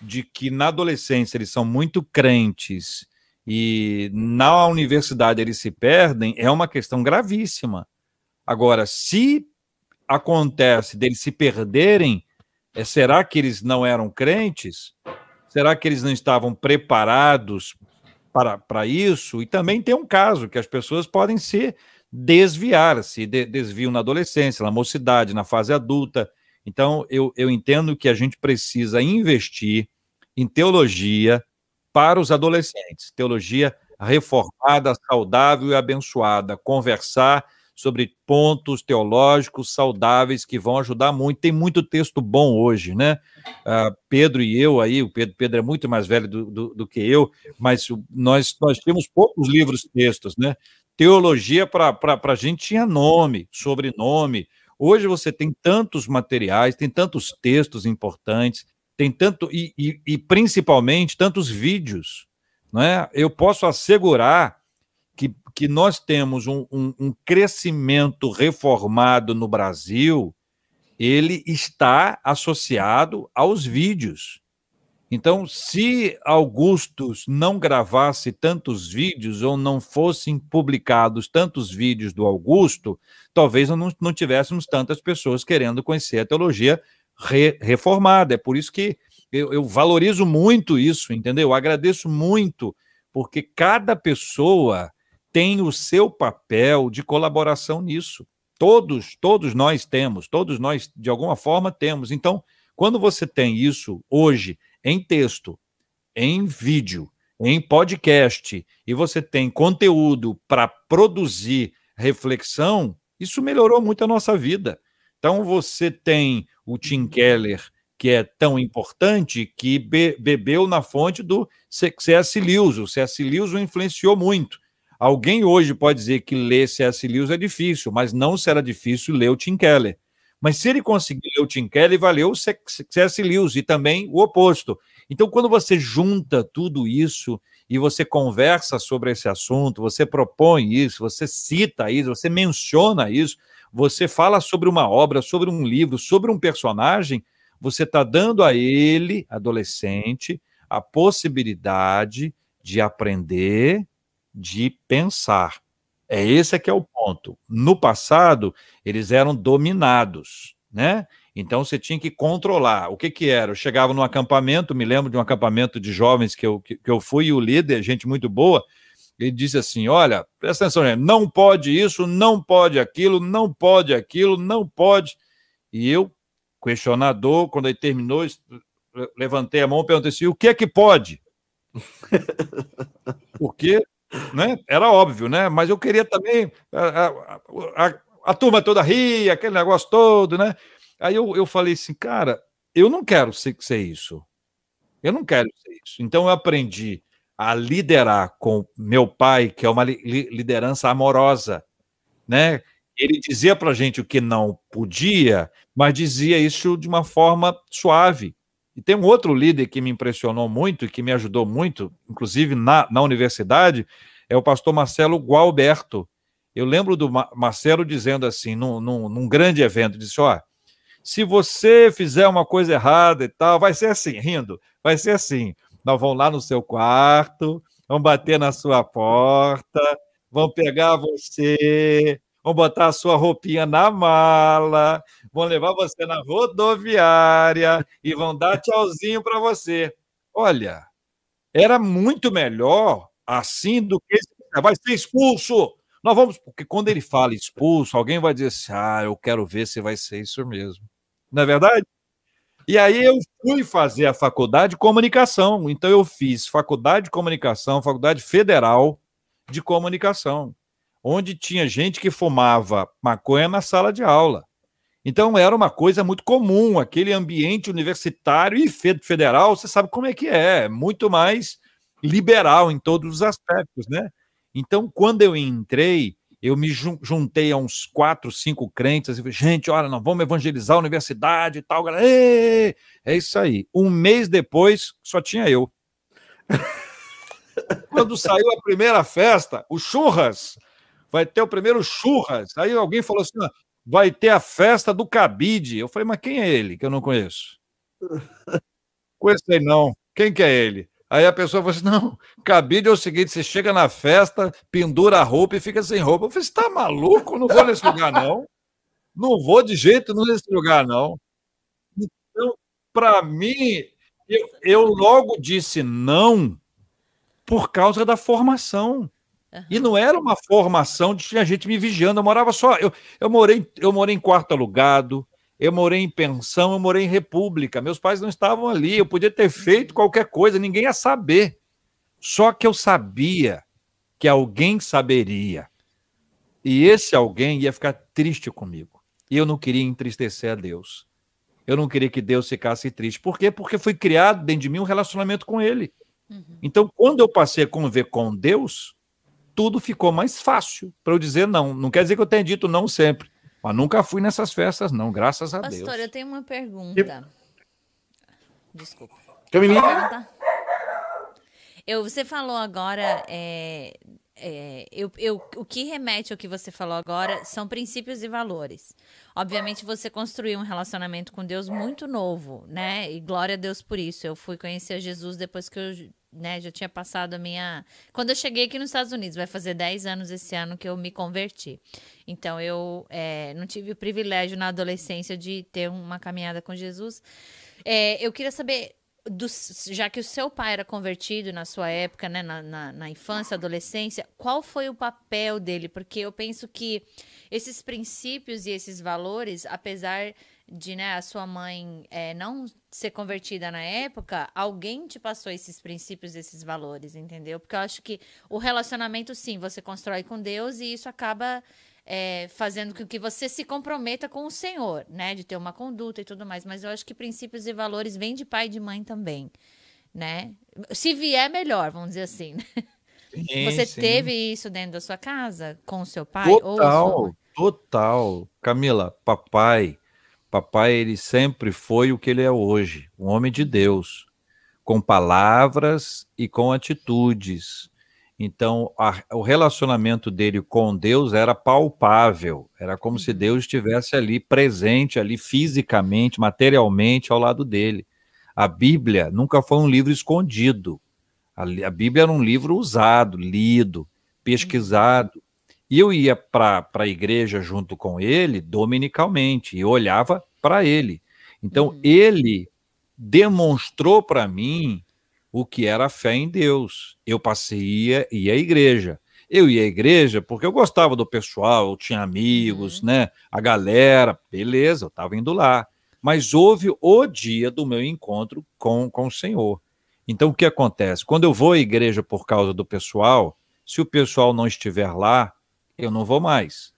de que na adolescência eles são muito crentes e na universidade eles se perdem é uma questão gravíssima. Agora, se acontece deles se perderem, é, será que eles não eram crentes? Será que eles não estavam preparados para, para isso? E também tem um caso que as pessoas podem se desviar, se de, desviam na adolescência, na mocidade, na fase adulta. Então, eu, eu entendo que a gente precisa investir em teologia para os adolescentes, teologia reformada, saudável e abençoada, conversar sobre pontos teológicos saudáveis que vão ajudar muito. Tem muito texto bom hoje, né? Uh, Pedro e eu aí, o Pedro, Pedro é muito mais velho do, do, do que eu, mas nós, nós temos poucos livros textos, né? Teologia para a gente tinha nome, sobrenome. Hoje você tem tantos materiais, tem tantos textos importantes, tem tanto e, e, e principalmente tantos vídeos, né? Eu posso assegurar que, que nós temos um, um, um crescimento reformado no Brasil, ele está associado aos vídeos. Então, se Augustus não gravasse tantos vídeos ou não fossem publicados tantos vídeos do Augusto, talvez não, não tivéssemos tantas pessoas querendo conhecer a teologia re, reformada. É por isso que eu, eu valorizo muito isso, entendeu? Eu agradeço muito, porque cada pessoa tem o seu papel de colaboração nisso. Todos, todos nós temos, todos nós de alguma forma temos. Então, quando você tem isso hoje em texto, em vídeo, em podcast, e você tem conteúdo para produzir reflexão, isso melhorou muito a nossa vida. Então, você tem o Tim Keller, que é tão importante, que be bebeu na fonte do C.S. Lewis. O C.S. Lewis o influenciou muito. Alguém hoje pode dizer que ler C.S. Lewis é difícil, mas não será difícil ler o Tim Keller. Mas se ele conseguir ler o Tim Keller, valeu o C.S. Lewis e também o oposto. Então, quando você junta tudo isso e você conversa sobre esse assunto, você propõe isso, você cita isso, você menciona isso, você fala sobre uma obra, sobre um livro, sobre um personagem, você está dando a ele, adolescente, a possibilidade de aprender de pensar. É esse que é o ponto. No passado, eles eram dominados, né? Então você tinha que controlar. O que que era? Eu chegava num acampamento, me lembro de um acampamento de jovens que eu, que, que eu fui, e o líder, gente muito boa, ele disse assim: Olha, presta atenção, não pode isso, não pode aquilo, não pode aquilo, não pode. E eu, questionador, quando ele terminou, levantei a mão e perguntei assim: o que é que pode? [laughs] Porque né? Era óbvio, né? Mas eu queria também a, a, a, a, turma toda rir, aquele negócio todo, né? Aí eu, eu falei assim, cara, eu não quero ser, ser isso. Eu não quero ser isso. Então eu aprendi a liderar com meu pai, que é uma li, liderança amorosa, né? Ele dizia para gente o que não podia, mas dizia isso de uma forma suave. E tem um outro líder que me impressionou muito e que me ajudou muito, inclusive na, na universidade, é o pastor Marcelo Gualberto. Eu lembro do Marcelo dizendo assim, num, num, num grande evento, disse, ó, se você fizer uma coisa errada e tal, vai ser assim, rindo, vai ser assim, nós vamos lá no seu quarto, vamos bater na sua porta, vamos pegar você, vão botar a sua roupinha na mala, vão levar você na rodoviária e vão dar tchauzinho para você. Olha, era muito melhor assim do que vai ser expulso. Nós vamos, porque quando ele fala expulso, alguém vai dizer assim: ah, eu quero ver se vai ser isso mesmo. Não é verdade? E aí eu fui fazer a faculdade de comunicação. Então eu fiz faculdade de comunicação, faculdade federal de comunicação onde tinha gente que fumava maconha na sala de aula. Então era uma coisa muito comum, aquele ambiente universitário e federal, você sabe como é que é, muito mais liberal em todos os aspectos, né? Então, quando eu entrei, eu me juntei a uns quatro, cinco crentes, e falei, gente, olha, nós vamos evangelizar a universidade e tal, galera. É isso aí. Um mês depois, só tinha eu. [laughs] quando saiu a primeira festa, o churras, vai ter o primeiro churras. Aí alguém falou assim: vai ter a festa do cabide. Eu falei, mas quem é ele que eu não conheço? [laughs] Conheço ele não. Quem que é ele? Aí a pessoa falou assim: não, cabide é o seguinte: você chega na festa, pendura a roupa e fica sem roupa. Eu falei: você está maluco? Não vou nesse lugar, não. Não vou de jeito nenhum nesse lugar, não. Então, para mim, eu, eu logo disse não por causa da formação. E não era uma formação de tinha gente me vigiando, eu morava só. Eu, eu, morei, eu morei em quarto alugado, eu morei em pensão, eu morei em república. Meus pais não estavam ali, eu podia ter feito qualquer coisa, ninguém ia saber. Só que eu sabia que alguém saberia. E esse alguém ia ficar triste comigo. E eu não queria entristecer a Deus. Eu não queria que Deus ficasse triste. Por quê? Porque foi criado dentro de mim um relacionamento com Ele. Uhum. Então, quando eu passei a conviver com Deus, tudo ficou mais fácil para eu dizer não. Não quer dizer que eu tenha dito não sempre, mas nunca fui nessas festas, não, graças a Pastor, Deus. Pastor, eu tenho uma pergunta. Desculpa. Camilinha? Eu, você falou agora é, é, eu, eu, o que remete ao que você falou agora são princípios e valores. Obviamente, você construiu um relacionamento com Deus muito novo, né? E glória a Deus por isso. Eu fui conhecer Jesus depois que eu né, já tinha passado a minha. Quando eu cheguei aqui nos Estados Unidos, vai fazer 10 anos esse ano que eu me converti. Então, eu é, não tive o privilégio na adolescência de ter uma caminhada com Jesus. É, eu queria saber do, já que o seu pai era convertido na sua época, né, na, na, na, infância, adolescência, qual foi o papel dele? Porque eu penso que esses princípios e esses valores, apesar de né, a sua mãe é, não ser convertida na época, alguém te passou esses princípios, esses valores, entendeu? Porque eu acho que o relacionamento, sim, você constrói com Deus e isso acaba é, fazendo com que você se comprometa com o Senhor, né? De ter uma conduta e tudo mais. Mas eu acho que princípios e valores vêm de pai e de mãe também, né? Se vier, melhor, vamos dizer assim. Né? Sim, você sim. teve isso dentro da sua casa com o seu pai? Total, total. Camila, papai, papai, ele sempre foi o que ele é hoje, um homem de Deus, com palavras e com atitudes então, a, o relacionamento dele com Deus era palpável, era como se uhum. Deus estivesse ali presente, ali fisicamente, materialmente ao lado dele. A Bíblia nunca foi um livro escondido. A, a Bíblia era um livro usado, lido, pesquisado. E eu ia para a igreja junto com ele dominicalmente e olhava para ele. Então, uhum. ele demonstrou para mim o que era a fé em Deus. Eu passei ia, ia à igreja. Eu ia à igreja porque eu gostava do pessoal, eu tinha amigos, uhum. né? A galera, beleza, eu estava indo lá. Mas houve o dia do meu encontro com, com o Senhor. Então, o que acontece? Quando eu vou à igreja por causa do pessoal, se o pessoal não estiver lá, eu não vou mais.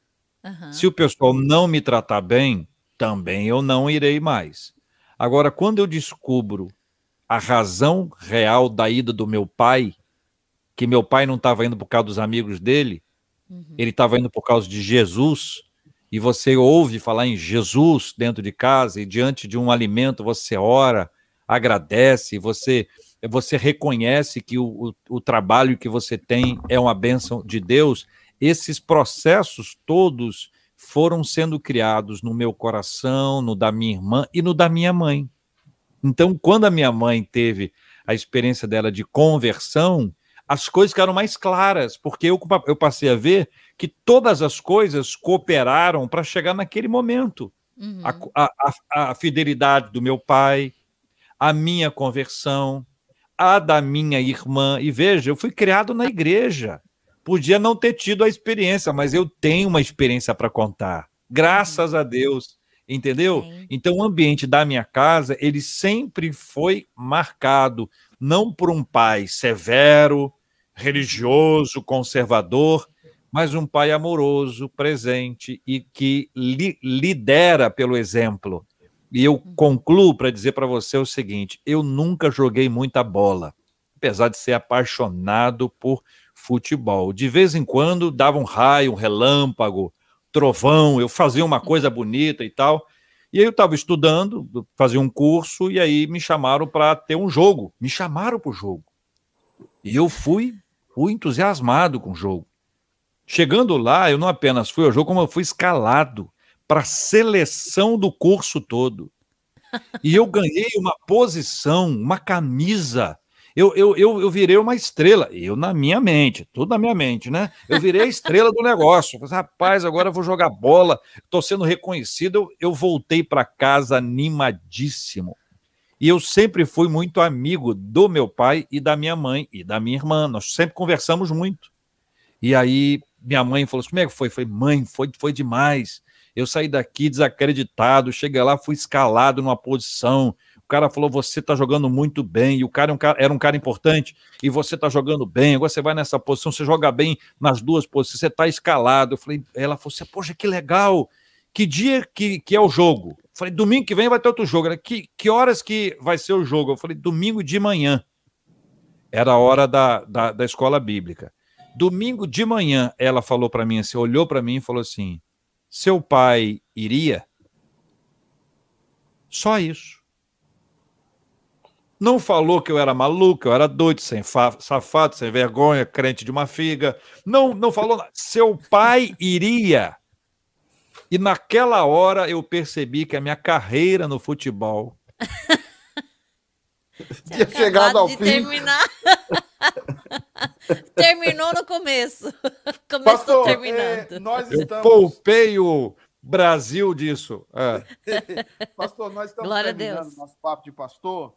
Uhum. Se o pessoal não me tratar bem, também eu não irei mais. Agora, quando eu descubro a razão real da ida do meu pai, que meu pai não estava indo por causa dos amigos dele, uhum. ele estava indo por causa de Jesus, e você ouve falar em Jesus dentro de casa, e diante de um alimento você ora, agradece, você você reconhece que o, o, o trabalho que você tem é uma bênção de Deus, esses processos todos foram sendo criados no meu coração, no da minha irmã e no da minha mãe. Então, quando a minha mãe teve a experiência dela de conversão, as coisas ficaram mais claras, porque eu, eu passei a ver que todas as coisas cooperaram para chegar naquele momento. Uhum. A, a, a, fidelidade do meu pai, a minha conversão, a da minha irmã. E veja, eu fui criado na igreja. Podia não ter tido a experiência, mas eu tenho uma experiência para contar. Graças uhum. a Deus entendeu? Sim. Então o ambiente da minha casa, ele sempre foi marcado não por um pai severo, religioso, conservador, mas um pai amoroso, presente e que li lidera pelo exemplo. E eu uhum. concluo para dizer para você o seguinte: eu nunca joguei muita bola, apesar de ser apaixonado por futebol. De vez em quando dava um raio, um relâmpago, trovão, eu fazia uma coisa bonita e tal. E aí eu estava estudando, fazia um curso, e aí me chamaram para ter um jogo. Me chamaram para o jogo. E eu fui, fui entusiasmado com o jogo. Chegando lá, eu não apenas fui ao jogo, como eu fui escalado para a seleção do curso todo. E eu ganhei uma posição, uma camisa eu, eu, eu, eu virei uma estrela. Eu na minha mente, tudo na minha mente, né? Eu virei a estrela do negócio. Falei, Rapaz, agora eu vou jogar bola, estou sendo reconhecido. Eu, voltei para casa animadíssimo. E eu sempre fui muito amigo do meu pai e da minha mãe e da minha irmã. Nós sempre conversamos muito. E aí minha mãe falou assim: como é que foi? Falei, mãe, foi, foi demais. Eu saí daqui desacreditado, cheguei lá, fui escalado numa posição, cara falou: você está jogando muito bem, e o cara, é um cara, era um cara importante, e você está jogando bem, agora você vai nessa posição, você joga bem nas duas posições, você está escalado. Eu falei, ela falou assim: poxa, que legal! Que dia que, que é o jogo? Eu falei, domingo que vem vai ter outro jogo. Ela, que, que horas que vai ser o jogo? Eu falei, domingo de manhã. Era a hora da, da, da escola bíblica. Domingo de manhã, ela falou para mim assim, olhou para mim e falou assim: seu pai iria? Só isso. Não falou que eu era maluco, eu era doido, sem safado, sem vergonha, crente de uma figa. Não, não falou nada. Seu pai iria. E naquela hora eu percebi que a minha carreira no futebol [laughs] tinha chegado ao fim. Terminar. [laughs] Terminou no começo. [laughs] Começou Pastor, terminando. É, nós estamos... Eu poupei o Brasil disso. É. pastor, nós estamos Glória terminando nosso papo de pastor,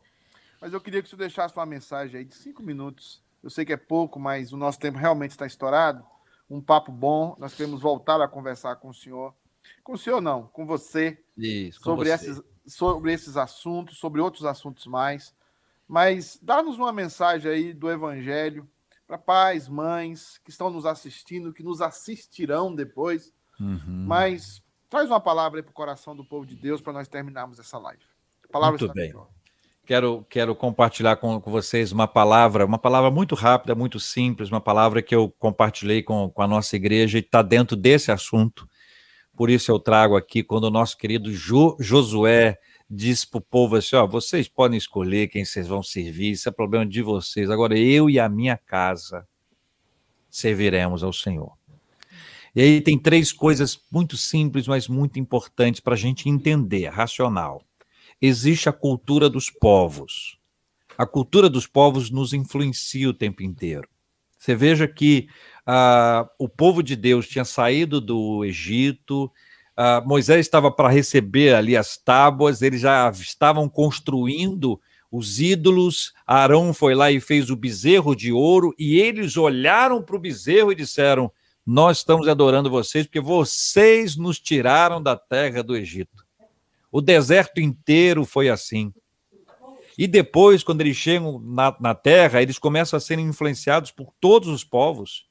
mas eu queria que você deixasse uma mensagem aí de cinco minutos. Eu sei que é pouco, mas o nosso tempo realmente está estourado. Um papo bom. Nós queremos voltar a conversar com o senhor. Com o senhor, não, com você. Isso, com sobre, você. Esses, sobre esses assuntos, sobre outros assuntos mais. Mas dá-nos uma mensagem aí do Evangelho para pais, mães que estão nos assistindo, que nos assistirão depois. Uhum. Mas traz uma palavra aí para o coração do povo de Deus para nós terminarmos essa live. palavra muito bem. Quero, quero compartilhar com, com, vocês uma palavra, uma palavra muito rápida, muito simples, uma palavra que eu compartilhei com, com a nossa igreja e está dentro desse assunto. Por isso eu trago aqui quando o nosso querido jo, Josué diz para o povo assim: ó, vocês podem escolher quem vocês vão servir, isso é problema de vocês. Agora, eu e a minha casa serviremos ao Senhor. E aí tem três coisas muito simples, mas muito importantes para a gente entender, racional. Existe a cultura dos povos. A cultura dos povos nos influencia o tempo inteiro. Você veja que uh, o povo de Deus tinha saído do Egito, Uh, Moisés estava para receber ali as tábuas, eles já estavam construindo os ídolos. Arão foi lá e fez o bezerro de ouro, e eles olharam para o bezerro e disseram: Nós estamos adorando vocês porque vocês nos tiraram da terra do Egito. O deserto inteiro foi assim. E depois, quando eles chegam na, na terra, eles começam a ser influenciados por todos os povos.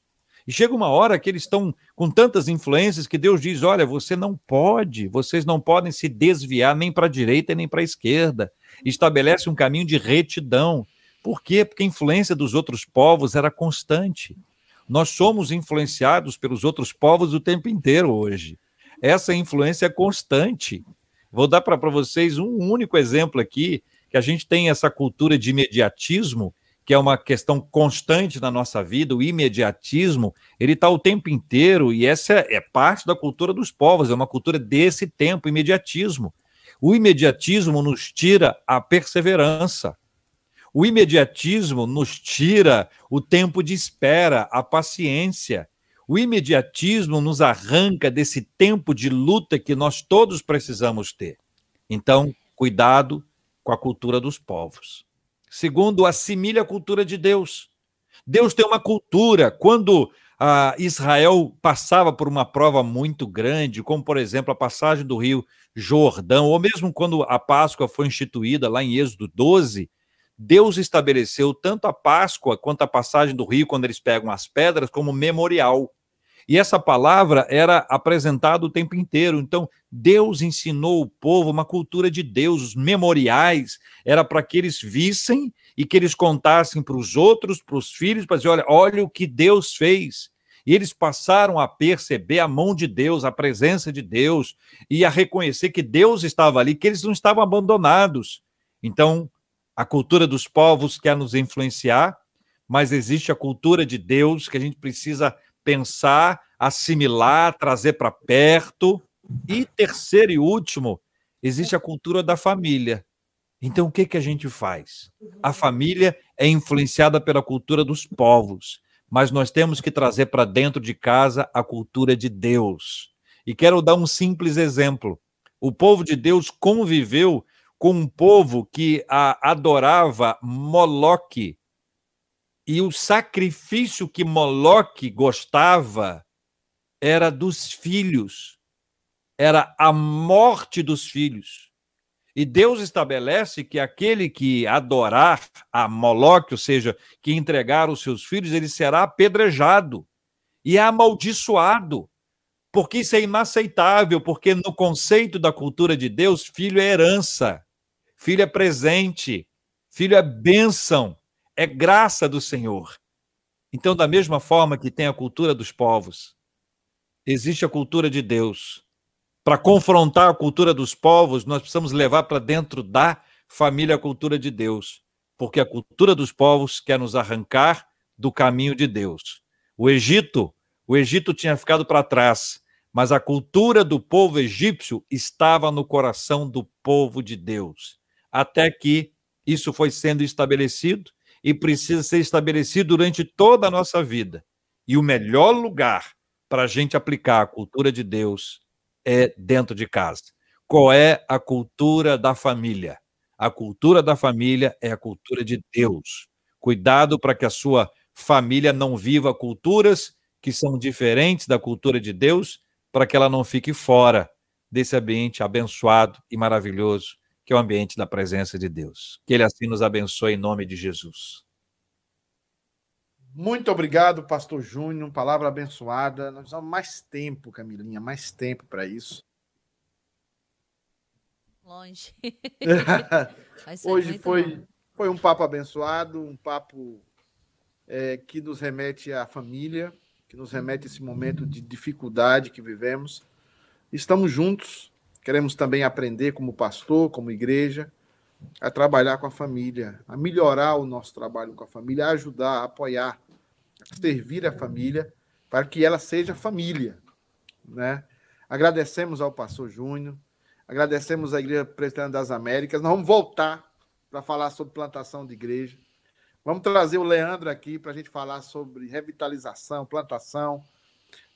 E chega uma hora que eles estão com tantas influências que Deus diz: olha, você não pode, vocês não podem se desviar nem para a direita nem para a esquerda. Estabelece um caminho de retidão. Por quê? Porque a influência dos outros povos era constante. Nós somos influenciados pelos outros povos o tempo inteiro hoje. Essa influência é constante. Vou dar para vocês um único exemplo aqui, que a gente tem essa cultura de imediatismo que é uma questão constante na nossa vida, o imediatismo, ele está o tempo inteiro, e essa é, parte da cultura dos povos, é uma cultura desse tempo, imediatismo. O imediatismo nos tira a perseverança. O imediatismo nos tira o tempo de espera, a paciência. O imediatismo nos arranca desse tempo de luta que nós todos precisamos ter. Então, cuidado com a cultura dos povos. Segundo, assimile a cultura de Deus. Deus tem uma cultura. Quando ah, Israel passava por uma prova muito grande, como por exemplo a passagem do rio Jordão, ou mesmo quando a Páscoa foi instituída lá em Êxodo 12, Deus estabeleceu tanto a Páscoa quanto a passagem do rio, quando eles pegam as pedras, como memorial. E essa palavra era apresentada o tempo inteiro. Então, Deus ensinou o povo uma cultura de Deus, os memoriais, era para que eles vissem e que eles contassem para os outros, para os filhos, para dizer: olha, olha o que Deus fez. E eles passaram a perceber a mão de Deus, a presença de Deus, e a reconhecer que Deus estava ali, que eles não estavam abandonados. Então, a cultura dos povos quer nos influenciar, mas existe a cultura de Deus que a gente precisa pensar, assimilar, trazer para perto. E terceiro e último, existe a cultura da família. Então, o que, que a gente faz? A família é influenciada pela cultura dos povos, mas nós temos que trazer para dentro de casa a cultura de Deus. E quero dar um simples exemplo. O povo de Deus conviveu com um povo que adorava Moloque, e o sacrifício que Moloque gostava era dos filhos, era a morte dos filhos. E Deus estabelece que aquele que adorar a Moloque, ou seja, que entregar os seus filhos, ele será apedrejado e amaldiçoado. Porque isso é inaceitável, porque no conceito da cultura de Deus, filho é herança, filho é presente, filho é bênção, é graça do Senhor. Então, da mesma forma que tem a cultura dos povos, existe a cultura de Deus. Para confrontar a cultura dos povos, nós precisamos levar para dentro da família a cultura de Deus, porque a cultura dos povos quer nos arrancar do caminho de Deus. O Egito, o Egito tinha ficado para trás, mas a cultura do povo egípcio estava no coração do povo de Deus, até que isso foi sendo estabelecido e precisa ser estabelecido durante toda a nossa vida. E o melhor lugar para a gente aplicar a cultura de Deus é dentro de casa. Qual é a cultura da família? A cultura da família é a cultura de Deus. Cuidado para que a sua família não viva culturas que são diferentes da cultura de Deus, para que ela não fique fora desse ambiente abençoado e maravilhoso que é o ambiente da presença de Deus. Que Ele assim nos abençoe em nome de Jesus. Muito obrigado, Pastor Júnior. Palavra abençoada. Nós precisamos mais tempo, Camilinha, mais tempo para isso. Longe. [laughs] Hoje foi, foi um papo abençoado, um papo é, que nos remete à família, que nos remete a esse momento de dificuldade que vivemos. Estamos juntos, queremos também aprender como pastor, como igreja, a trabalhar com a família, a melhorar o nosso trabalho com a família, a ajudar, a apoiar, a servir a família para que ela seja família, né? Agradecemos ao pastor Júnior, agradecemos à Igreja Presbiteriana das Américas. Nós vamos voltar para falar sobre plantação de igreja. Vamos trazer o Leandro aqui para a gente falar sobre revitalização, plantação,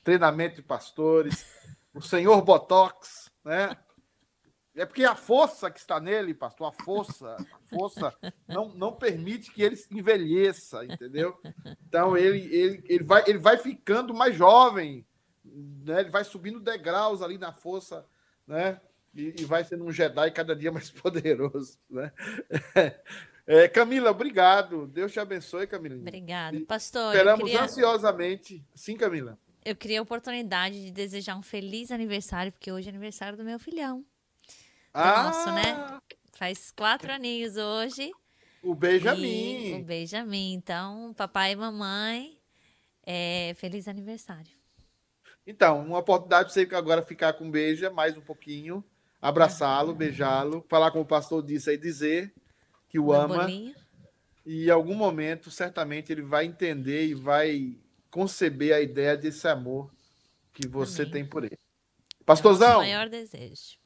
treinamento de pastores, o senhor Botox, né? É porque a força que está nele, pastor, a força, a força não, não permite que ele envelheça, entendeu? Então ele, ele, ele, vai, ele vai ficando mais jovem, né? ele vai subindo degraus ali na força, né? E, e vai sendo um Jedi cada dia mais [laughs] poderoso, né? É, Camila, obrigado. Deus te abençoe, Camila. Obrigado, pastor. Esperamos queria... ansiosamente. Sim, Camila. Eu queria a oportunidade de desejar um feliz aniversário, porque hoje é aniversário do meu filhão. Ah! Nosso, né? Faz quatro aninhos hoje. O Benjamin. o Benjamin. Então, papai e mamãe, é, feliz aniversário. Então, uma oportunidade para você agora ficar com o Beija mais um pouquinho, abraçá-lo, beijá-lo, falar como o pastor disse aí, dizer que o ama. Bolinha. E em algum momento, certamente, ele vai entender e vai conceber a ideia desse amor que você Amém. tem por ele. Pastorzão. É o maior desejo.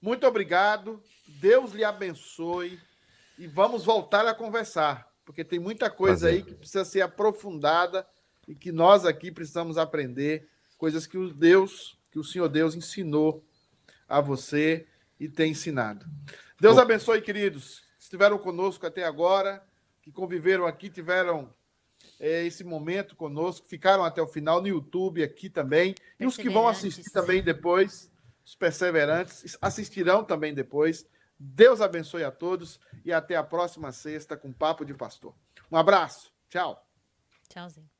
Muito obrigado. Deus lhe abençoe. E vamos voltar a conversar, porque tem muita coisa Prazer. aí que precisa ser aprofundada e que nós aqui precisamos aprender, coisas que o Deus, que o Senhor Deus ensinou a você e tem ensinado. Deus abençoe, queridos estiveram conosco até agora, que conviveram aqui, tiveram é, esse momento conosco, ficaram até o final no YouTube aqui também, e os que vão assistir também depois, os perseverantes, assistirão também depois. Deus abençoe a todos e até a próxima sexta com Papo de Pastor. Um abraço, tchau. Tchauzinho.